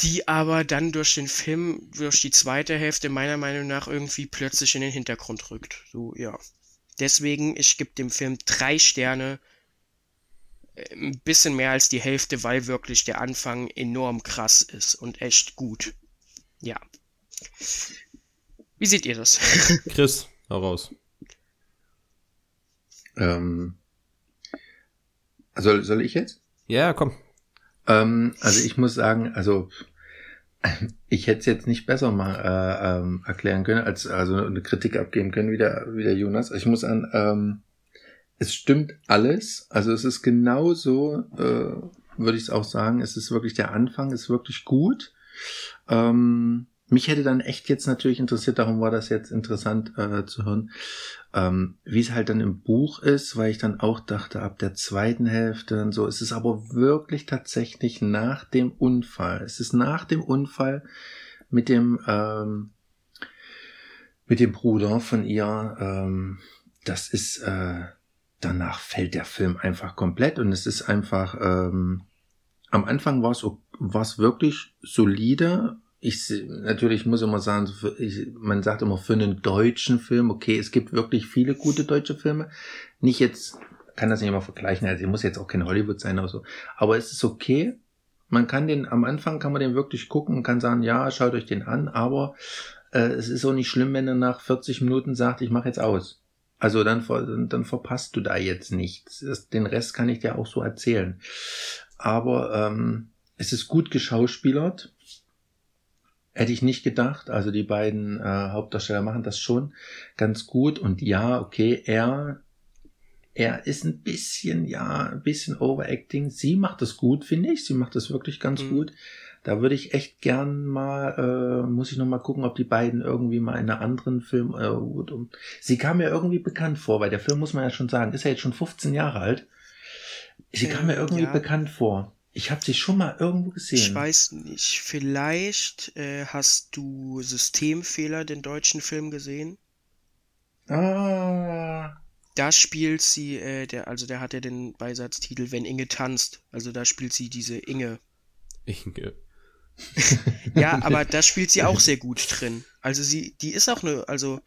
die aber dann durch den Film, durch die zweite Hälfte meiner Meinung nach irgendwie plötzlich in den Hintergrund rückt. So, ja. Deswegen, ich gebe dem Film drei Sterne. Äh, ein bisschen mehr als die Hälfte, weil wirklich der Anfang enorm krass ist und echt gut. Ja. Wie seht ihr das? Chris, heraus. Ähm, soll, soll ich jetzt? Ja, komm. Ähm, also ich muss sagen, also ich hätte es jetzt nicht besser mal äh, ähm, erklären können, als also eine Kritik abgeben können wie der, wie der Jonas. Ich muss an, ähm, es stimmt alles. Also es ist genauso, äh, würde ich es auch sagen. Es ist wirklich der Anfang, ist wirklich gut. Ähm, mich hätte dann echt jetzt natürlich interessiert, darum war das jetzt interessant äh, zu hören, ähm, wie es halt dann im Buch ist, weil ich dann auch dachte, ab der zweiten Hälfte und so, es ist aber wirklich tatsächlich nach dem Unfall. Es ist nach dem Unfall mit dem, ähm, mit dem Bruder von ihr, ähm, das ist, äh, danach fällt der Film einfach komplett und es ist einfach, ähm, am Anfang war es wirklich solide, ich natürlich muss immer sagen, ich, man sagt immer für einen deutschen Film, okay, es gibt wirklich viele gute deutsche Filme. Nicht jetzt, kann das nicht immer vergleichen, also muss jetzt auch kein Hollywood sein oder so. Aber es ist okay. Man kann den, am Anfang kann man den wirklich gucken und kann sagen, ja, schaut euch den an, aber äh, es ist auch nicht schlimm, wenn er nach 40 Minuten sagt, ich mache jetzt aus. Also dann, dann verpasst du da jetzt nichts. Den Rest kann ich dir auch so erzählen. Aber ähm, es ist gut geschauspielert Hätte ich nicht gedacht. Also die beiden äh, Hauptdarsteller machen das schon ganz gut. Und ja, okay, er, er ist ein bisschen, ja, ein bisschen overacting. Sie macht das gut, finde ich. Sie macht das wirklich ganz mhm. gut. Da würde ich echt gern mal, äh, muss ich noch mal gucken, ob die beiden irgendwie mal in einer anderen Film, äh, sie kam mir irgendwie bekannt vor, weil der Film, muss man ja schon sagen, ist ja jetzt schon 15 Jahre alt. Sie kam mir irgendwie ja. bekannt vor. Ich habe sie schon mal irgendwo gesehen. Ich weiß nicht. Vielleicht äh, hast du Systemfehler, den deutschen Film gesehen. Ah. Da spielt sie, äh, der, also der hat ja den Beisatztitel Wenn Inge tanzt. Also da spielt sie diese Inge. Inge. ja, aber da spielt sie auch sehr gut drin. Also sie, die ist auch eine, also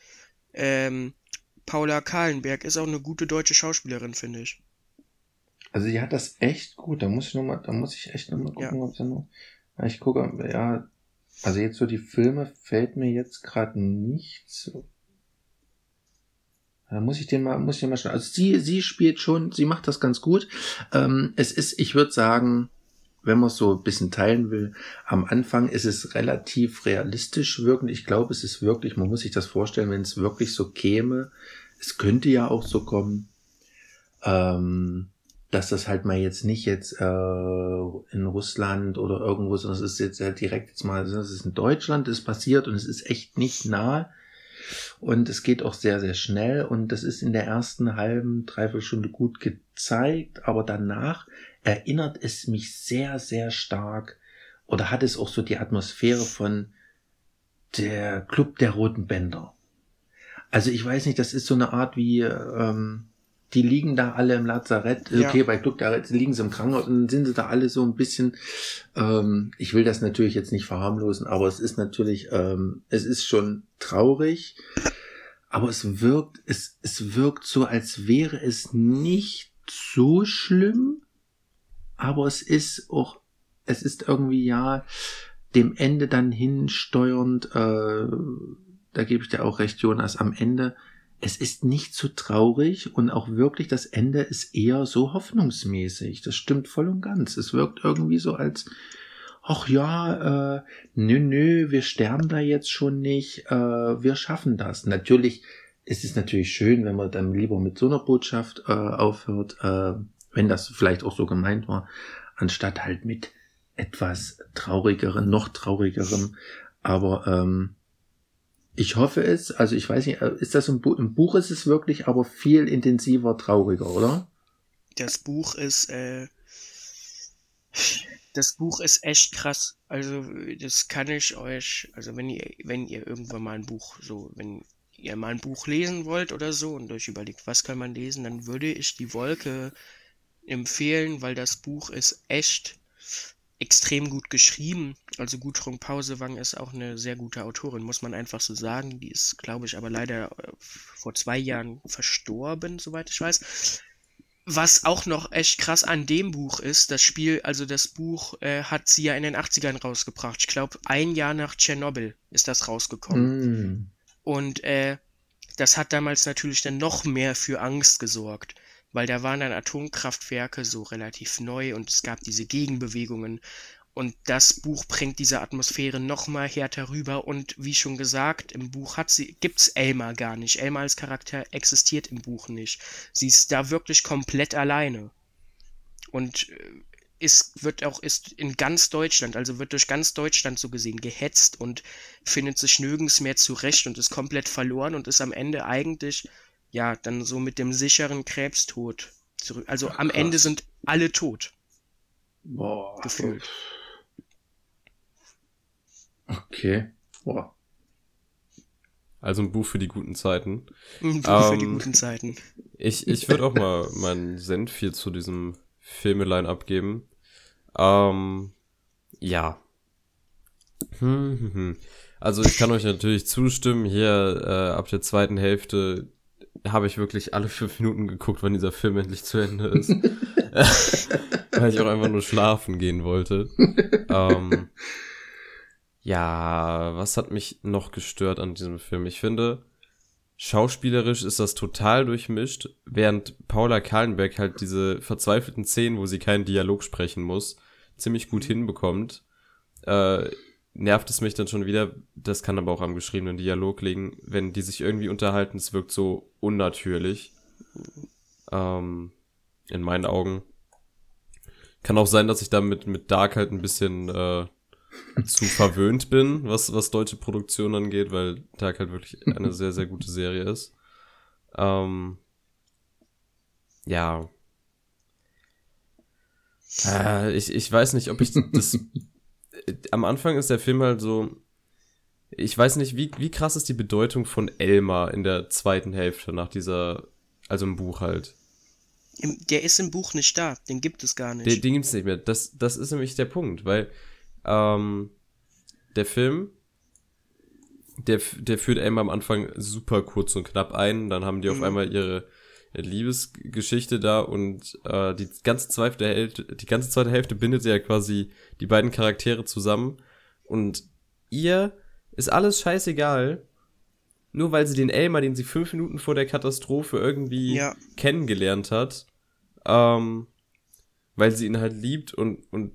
ähm, Paula Kahlenberg ist auch eine gute deutsche Schauspielerin, finde ich. Also die hat das echt gut. Da muss ich noch mal, da muss ich echt noch mal gucken, ja. ob sie noch. Ich gucke, ja, also jetzt so die Filme fällt mir jetzt gerade nicht so. Da muss ich den mal, muss ich den mal schauen. Also sie, sie spielt schon, sie macht das ganz gut. Ähm, es ist, ich würde sagen, wenn man es so ein bisschen teilen will, am Anfang ist es relativ realistisch wirkend. Ich glaube, es ist wirklich, man muss sich das vorstellen, wenn es wirklich so käme. Es könnte ja auch so kommen. Ähm, dass das halt mal jetzt nicht jetzt äh, in Russland oder irgendwo, sondern es ist jetzt halt direkt jetzt mal, es ist in Deutschland, ist passiert und es ist echt nicht nah. Und es geht auch sehr, sehr schnell und das ist in der ersten halben, dreiviertel Stunde gut gezeigt, aber danach erinnert es mich sehr, sehr stark oder hat es auch so die Atmosphäre von der Club der Roten Bänder. Also ich weiß nicht, das ist so eine Art wie, ähm, die liegen da alle im Lazarett. Okay, ja. bei Glück, da liegen sie im Krankenhaus und sind sie da alle so ein bisschen, ähm, ich will das natürlich jetzt nicht verharmlosen, aber es ist natürlich, ähm, es ist schon traurig, aber es wirkt, es, es wirkt so, als wäre es nicht so schlimm, aber es ist auch, es ist irgendwie ja dem Ende dann hinsteuernd, äh, da gebe ich dir auch recht, Jonas, am Ende es ist nicht so traurig und auch wirklich das Ende ist eher so hoffnungsmäßig. Das stimmt voll und ganz. Es wirkt irgendwie so als, ach ja, äh, nö, nö, wir sterben da jetzt schon nicht, äh, wir schaffen das. Natürlich ist es natürlich schön, wenn man dann lieber mit so einer Botschaft äh, aufhört, äh, wenn das vielleicht auch so gemeint war, anstatt halt mit etwas traurigeren, noch traurigerem. Aber ähm, ich hoffe es, also ich weiß nicht, äh, ist das im, Bu im Buch ist es wirklich, aber viel intensiver, trauriger, oder? Das Buch ist, äh, das Buch ist echt krass. Also, das kann ich euch, also wenn ihr, wenn ihr irgendwann mal ein Buch so, wenn ihr mal ein Buch lesen wollt oder so und euch überlegt, was kann man lesen, dann würde ich die Wolke empfehlen, weil das Buch ist echt extrem gut geschrieben. Also Gudrun Pausewang ist auch eine sehr gute Autorin, muss man einfach so sagen. Die ist, glaube ich, aber leider äh, vor zwei Jahren verstorben, soweit ich weiß. Was auch noch echt krass an dem Buch ist, das Spiel, also das Buch äh, hat sie ja in den 80ern rausgebracht. Ich glaube, ein Jahr nach Tschernobyl ist das rausgekommen. Mm. Und äh, das hat damals natürlich dann noch mehr für Angst gesorgt weil da waren dann Atomkraftwerke so relativ neu und es gab diese Gegenbewegungen. Und das Buch bringt diese Atmosphäre nochmal härter rüber. Und wie schon gesagt, im Buch hat sie, gibt's Elmar gar nicht. Elmar als Charakter existiert im Buch nicht. Sie ist da wirklich komplett alleine. Und äh, ist, wird auch, ist in ganz Deutschland, also wird durch ganz Deutschland so gesehen gehetzt und findet sich nirgends mehr zurecht und ist komplett verloren und ist am Ende eigentlich ja, dann so mit dem sicheren Krebstod zurück. Also am Krass. Ende sind alle tot. Boah. Gefühlt. Okay. Boah. Also ein Buch für die guten Zeiten. Ein Buch ähm, für die ähm, guten Zeiten. Ich, ich würde auch mal meinen Senf hier zu diesem Filmelein abgeben. Ähm, ja. Hm, hm, hm. Also ich kann euch natürlich zustimmen, hier äh, ab der zweiten Hälfte habe ich wirklich alle fünf Minuten geguckt, wann dieser Film endlich zu Ende ist. Weil ich auch einfach nur schlafen gehen wollte. ähm, ja, was hat mich noch gestört an diesem Film? Ich finde, schauspielerisch ist das total durchmischt, während Paula Kahlenberg halt diese verzweifelten Szenen, wo sie keinen Dialog sprechen muss, ziemlich gut hinbekommt. Äh, nervt es mich dann schon wieder, das kann aber auch am geschriebenen Dialog liegen, wenn die sich irgendwie unterhalten, es wirkt so unnatürlich. Ähm, in meinen Augen. Kann auch sein, dass ich damit mit Dark halt ein bisschen äh, zu verwöhnt bin, was, was deutsche Produktion angeht, weil Dark halt wirklich eine sehr, sehr gute Serie ist. Ähm, ja. Äh, ich, ich weiß nicht, ob ich das am Anfang ist der Film halt so, ich weiß nicht, wie, wie krass ist die Bedeutung von Elmar in der zweiten Hälfte nach dieser, also im Buch halt. Der ist im Buch nicht da, den gibt es gar nicht. Den, den gibt es nicht mehr. Das, das ist nämlich der Punkt, weil ähm, der Film, der, der führt Elmar am Anfang super kurz und knapp ein, dann haben die mhm. auf einmal ihre Liebesgeschichte da und äh, die ganze zweite Hälfte, die ganze zweite Hälfte bindet ja quasi die beiden Charaktere zusammen und ihr ist alles scheißegal, nur weil sie den Elmer, den sie fünf Minuten vor der Katastrophe irgendwie ja. kennengelernt hat, ähm, weil sie ihn halt liebt und und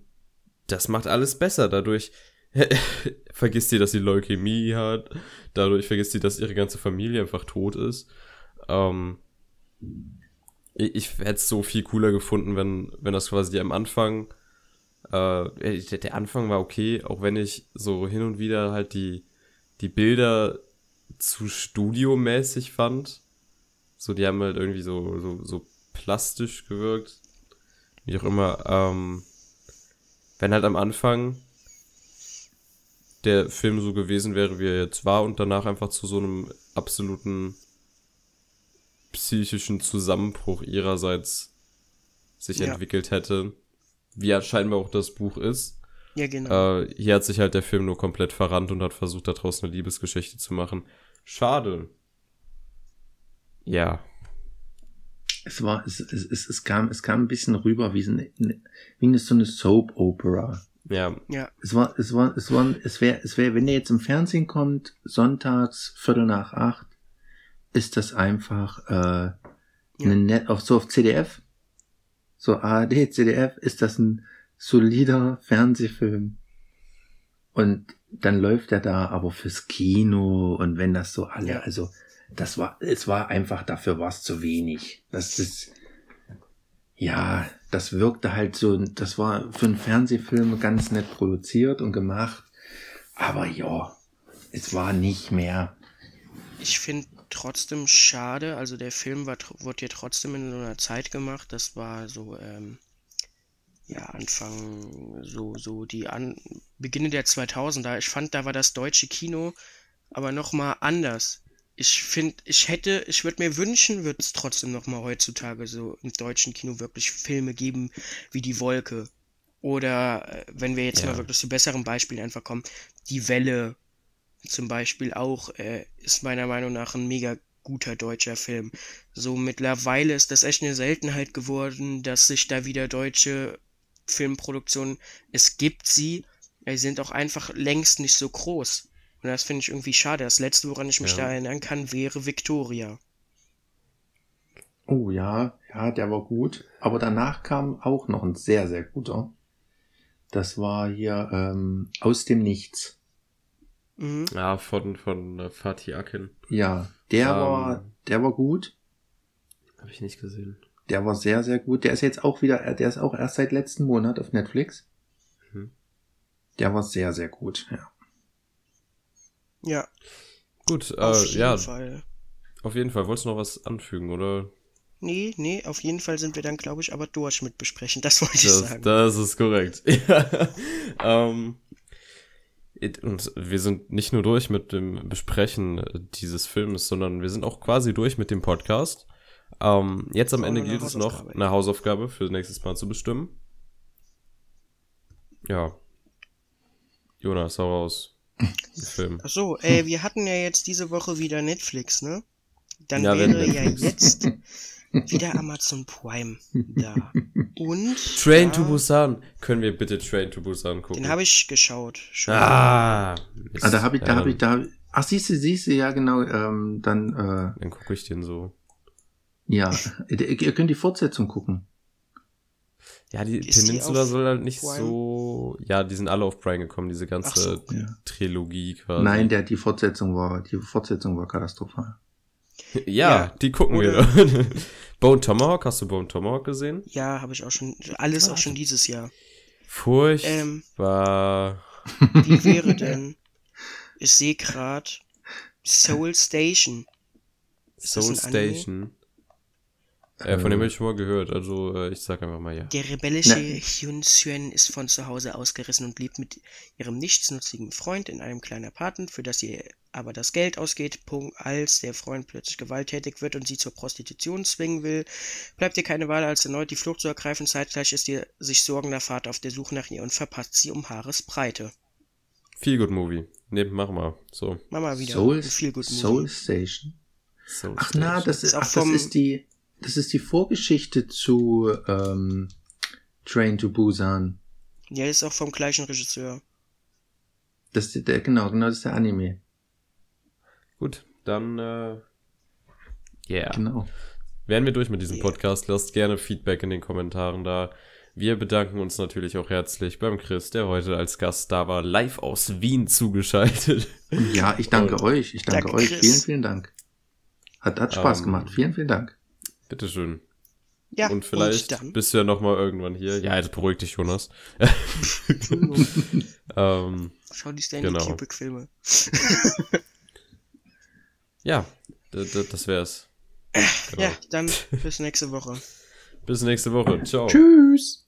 das macht alles besser dadurch. vergisst sie, dass sie Leukämie hat. Dadurch vergisst sie, dass ihre ganze Familie einfach tot ist. Ähm, ich, ich hätte es so viel cooler gefunden, wenn, wenn das quasi am Anfang, äh, der, Anfang war okay, auch wenn ich so hin und wieder halt die, die Bilder zu studiomäßig fand. So, die haben halt irgendwie so, so, so plastisch gewirkt. Wie auch immer. Ähm, wenn halt am Anfang der Film so gewesen wäre, wie er jetzt war und danach einfach zu so einem absoluten psychischen Zusammenbruch ihrerseits sich ja. entwickelt hätte, wie ja scheinbar auch das Buch ist. Ja, genau. Äh, hier hat sich halt der Film nur komplett verrannt und hat versucht, daraus eine Liebesgeschichte zu machen. Schade. Ja. Es war, es, es, es, es kam, es kam ein bisschen rüber wie, so eine, wie eine, so eine Soap Opera. Ja. ja. Es war, es war, es war, es wäre, es wäre, wenn der jetzt im Fernsehen kommt, sonntags, Viertel nach acht, ist das einfach äh, ja. eine Net auch so auf CDF, so ARD, CDF, ist das ein solider Fernsehfilm. Und dann läuft er da aber fürs Kino und wenn das so alle, ja. also das war, es war einfach, dafür war es zu wenig. Das ist, ja, das wirkte halt so, das war für einen Fernsehfilm ganz nett produziert und gemacht. Aber ja, es war nicht mehr. Ich finde trotzdem schade, also der Film war, wurde ja trotzdem in so einer Zeit gemacht, das war so, ähm, ja, Anfang, so, so die An Beginne der 2000er. Ich fand, da war das deutsche Kino aber nochmal anders. Ich finde, ich hätte, ich würde mir wünschen, wird es trotzdem nochmal heutzutage so im deutschen Kino wirklich Filme geben wie Die Wolke. Oder äh, wenn wir jetzt Ja. mal wirklich zu besseren Beispielen einfach kommen, Die Welle zum Beispiel auch, äh, ist meiner Meinung nach ein mega guter deutscher Film. So mittlerweile ist das echt eine Seltenheit geworden, dass sich da wieder deutsche Filmproduktionen, es gibt sie, sie sind auch einfach längst nicht so groß. Und das finde ich irgendwie schade. Das letzte, woran ich mich Ja. da erinnern kann, wäre Victoria. Oh ja, ja, der war gut. Aber danach kam auch noch ein sehr, sehr guter. Das war hier ähm, aus dem Nichts. Mhm. Ja, von, von äh, Fatih Akin. Ja, der Ähm. war, der war gut. Habe ich nicht gesehen. Der war sehr, sehr gut. Der ist jetzt auch wieder, der ist auch erst seit letzten Monat auf Netflix. Mhm. Der war sehr, sehr gut. Ja. Ja, Gut, auf äh, jeden ja, Fall. auf jeden Fall. Wolltest du noch was anfügen, oder? Nee, nee, auf jeden Fall sind wir dann, glaube ich, aber durch mit besprechen. Das wollte ich Das, sagen. das ist korrekt. ja. ähm, und wir sind nicht nur durch mit dem Besprechen dieses Films, sondern wir sind auch quasi durch mit dem Podcast. Ähm, jetzt am Ende gilt es noch, eine Hausaufgabe für nächstes Mal zu bestimmen. Ja. Jonas, hau raus. Film. Ach so, äh, wir hatten ja jetzt diese Woche wieder Netflix, ne? Dann Ja, wäre ja jetzt wieder Amazon Prime da. Und Train ja, to Busan. Können wir bitte Train to Busan gucken? den habe ich geschaut. Schon. Ah, Mist. Ah, da habe ich, da habe ich, da, ach siehst du, siehst du, ja genau, ähm, dann, äh, Dann gucke ich den so. ja, ihr, könnt die Fortsetzung gucken. Ja, die Ist die Peninsula auf soll halt nicht Prime? so. Ja, die sind alle auf Prime gekommen, diese ganze so. Ja. Trilogie quasi. Nein, der, die Fortsetzung war, die Fortsetzung war katastrophal. ja, Ja, die gucken oder- wir. Bone Tomahawk, hast du Bone Tomahawk gesehen? Ja, habe ich auch schon. Alles Ah, auch schon dieses Jahr. Furchtbar. Wie wäre denn? Ich sehe gerade Soul Station. Ist Soul? Station. Äh, von dem habe ich schon mal gehört, also äh, ich sag einfach mal ja. Der rebellische. Hyun Suen ist von zu Hause ausgerissen und lebt mit ihrem nichtsnutzigen Freund in einem kleinen Apartment, für das ihr aber das Geld ausgeht. Punkt, als der Freund plötzlich gewalttätig wird und sie zur Prostitution zwingen will, bleibt ihr keine Wahl, als erneut die Flucht zu ergreifen. Zeitgleich ist ihr sich sorgender Vater auf der Suche nach ihr und verpasst sie um Haaresbreite. Feel Good Movie. Ne, mach mal. So. Mama wieder. Soul, Feel Good Soul Movie. Station. Soul Ach na, das ist, Ist auch ach, das vom- ist die, das ist die Vorgeschichte zu ähm, Train to Busan. Ja, ist auch vom gleichen Regisseur. Das ist der, genau, genau, das ist der Anime. Gut, dann äh, yeah. Genau. Wären wir durch mit diesem Yeah. Podcast, lasst gerne Feedback in den Kommentaren da. Wir bedanken uns natürlich auch herzlich beim Chris, der heute als Gast da war, live aus Wien zugeschaltet. Ja, ich danke Und- euch. Ich danke, Danke, euch. Chris. Vielen, vielen Dank. Hat, hat Spaß Ähm, gemacht. Vielen, vielen Dank. Bitteschön. Ja, und vielleicht dann. bist du ja nochmal irgendwann hier. Ja, jetzt beruhig dich, Jonas. Ähm, Schau die Stanley Genau. Kubrick-Filme. ja, das wär's. Genau. Ja, dann bis nächste Woche. Bis nächste Woche. Ciao. Tschüss.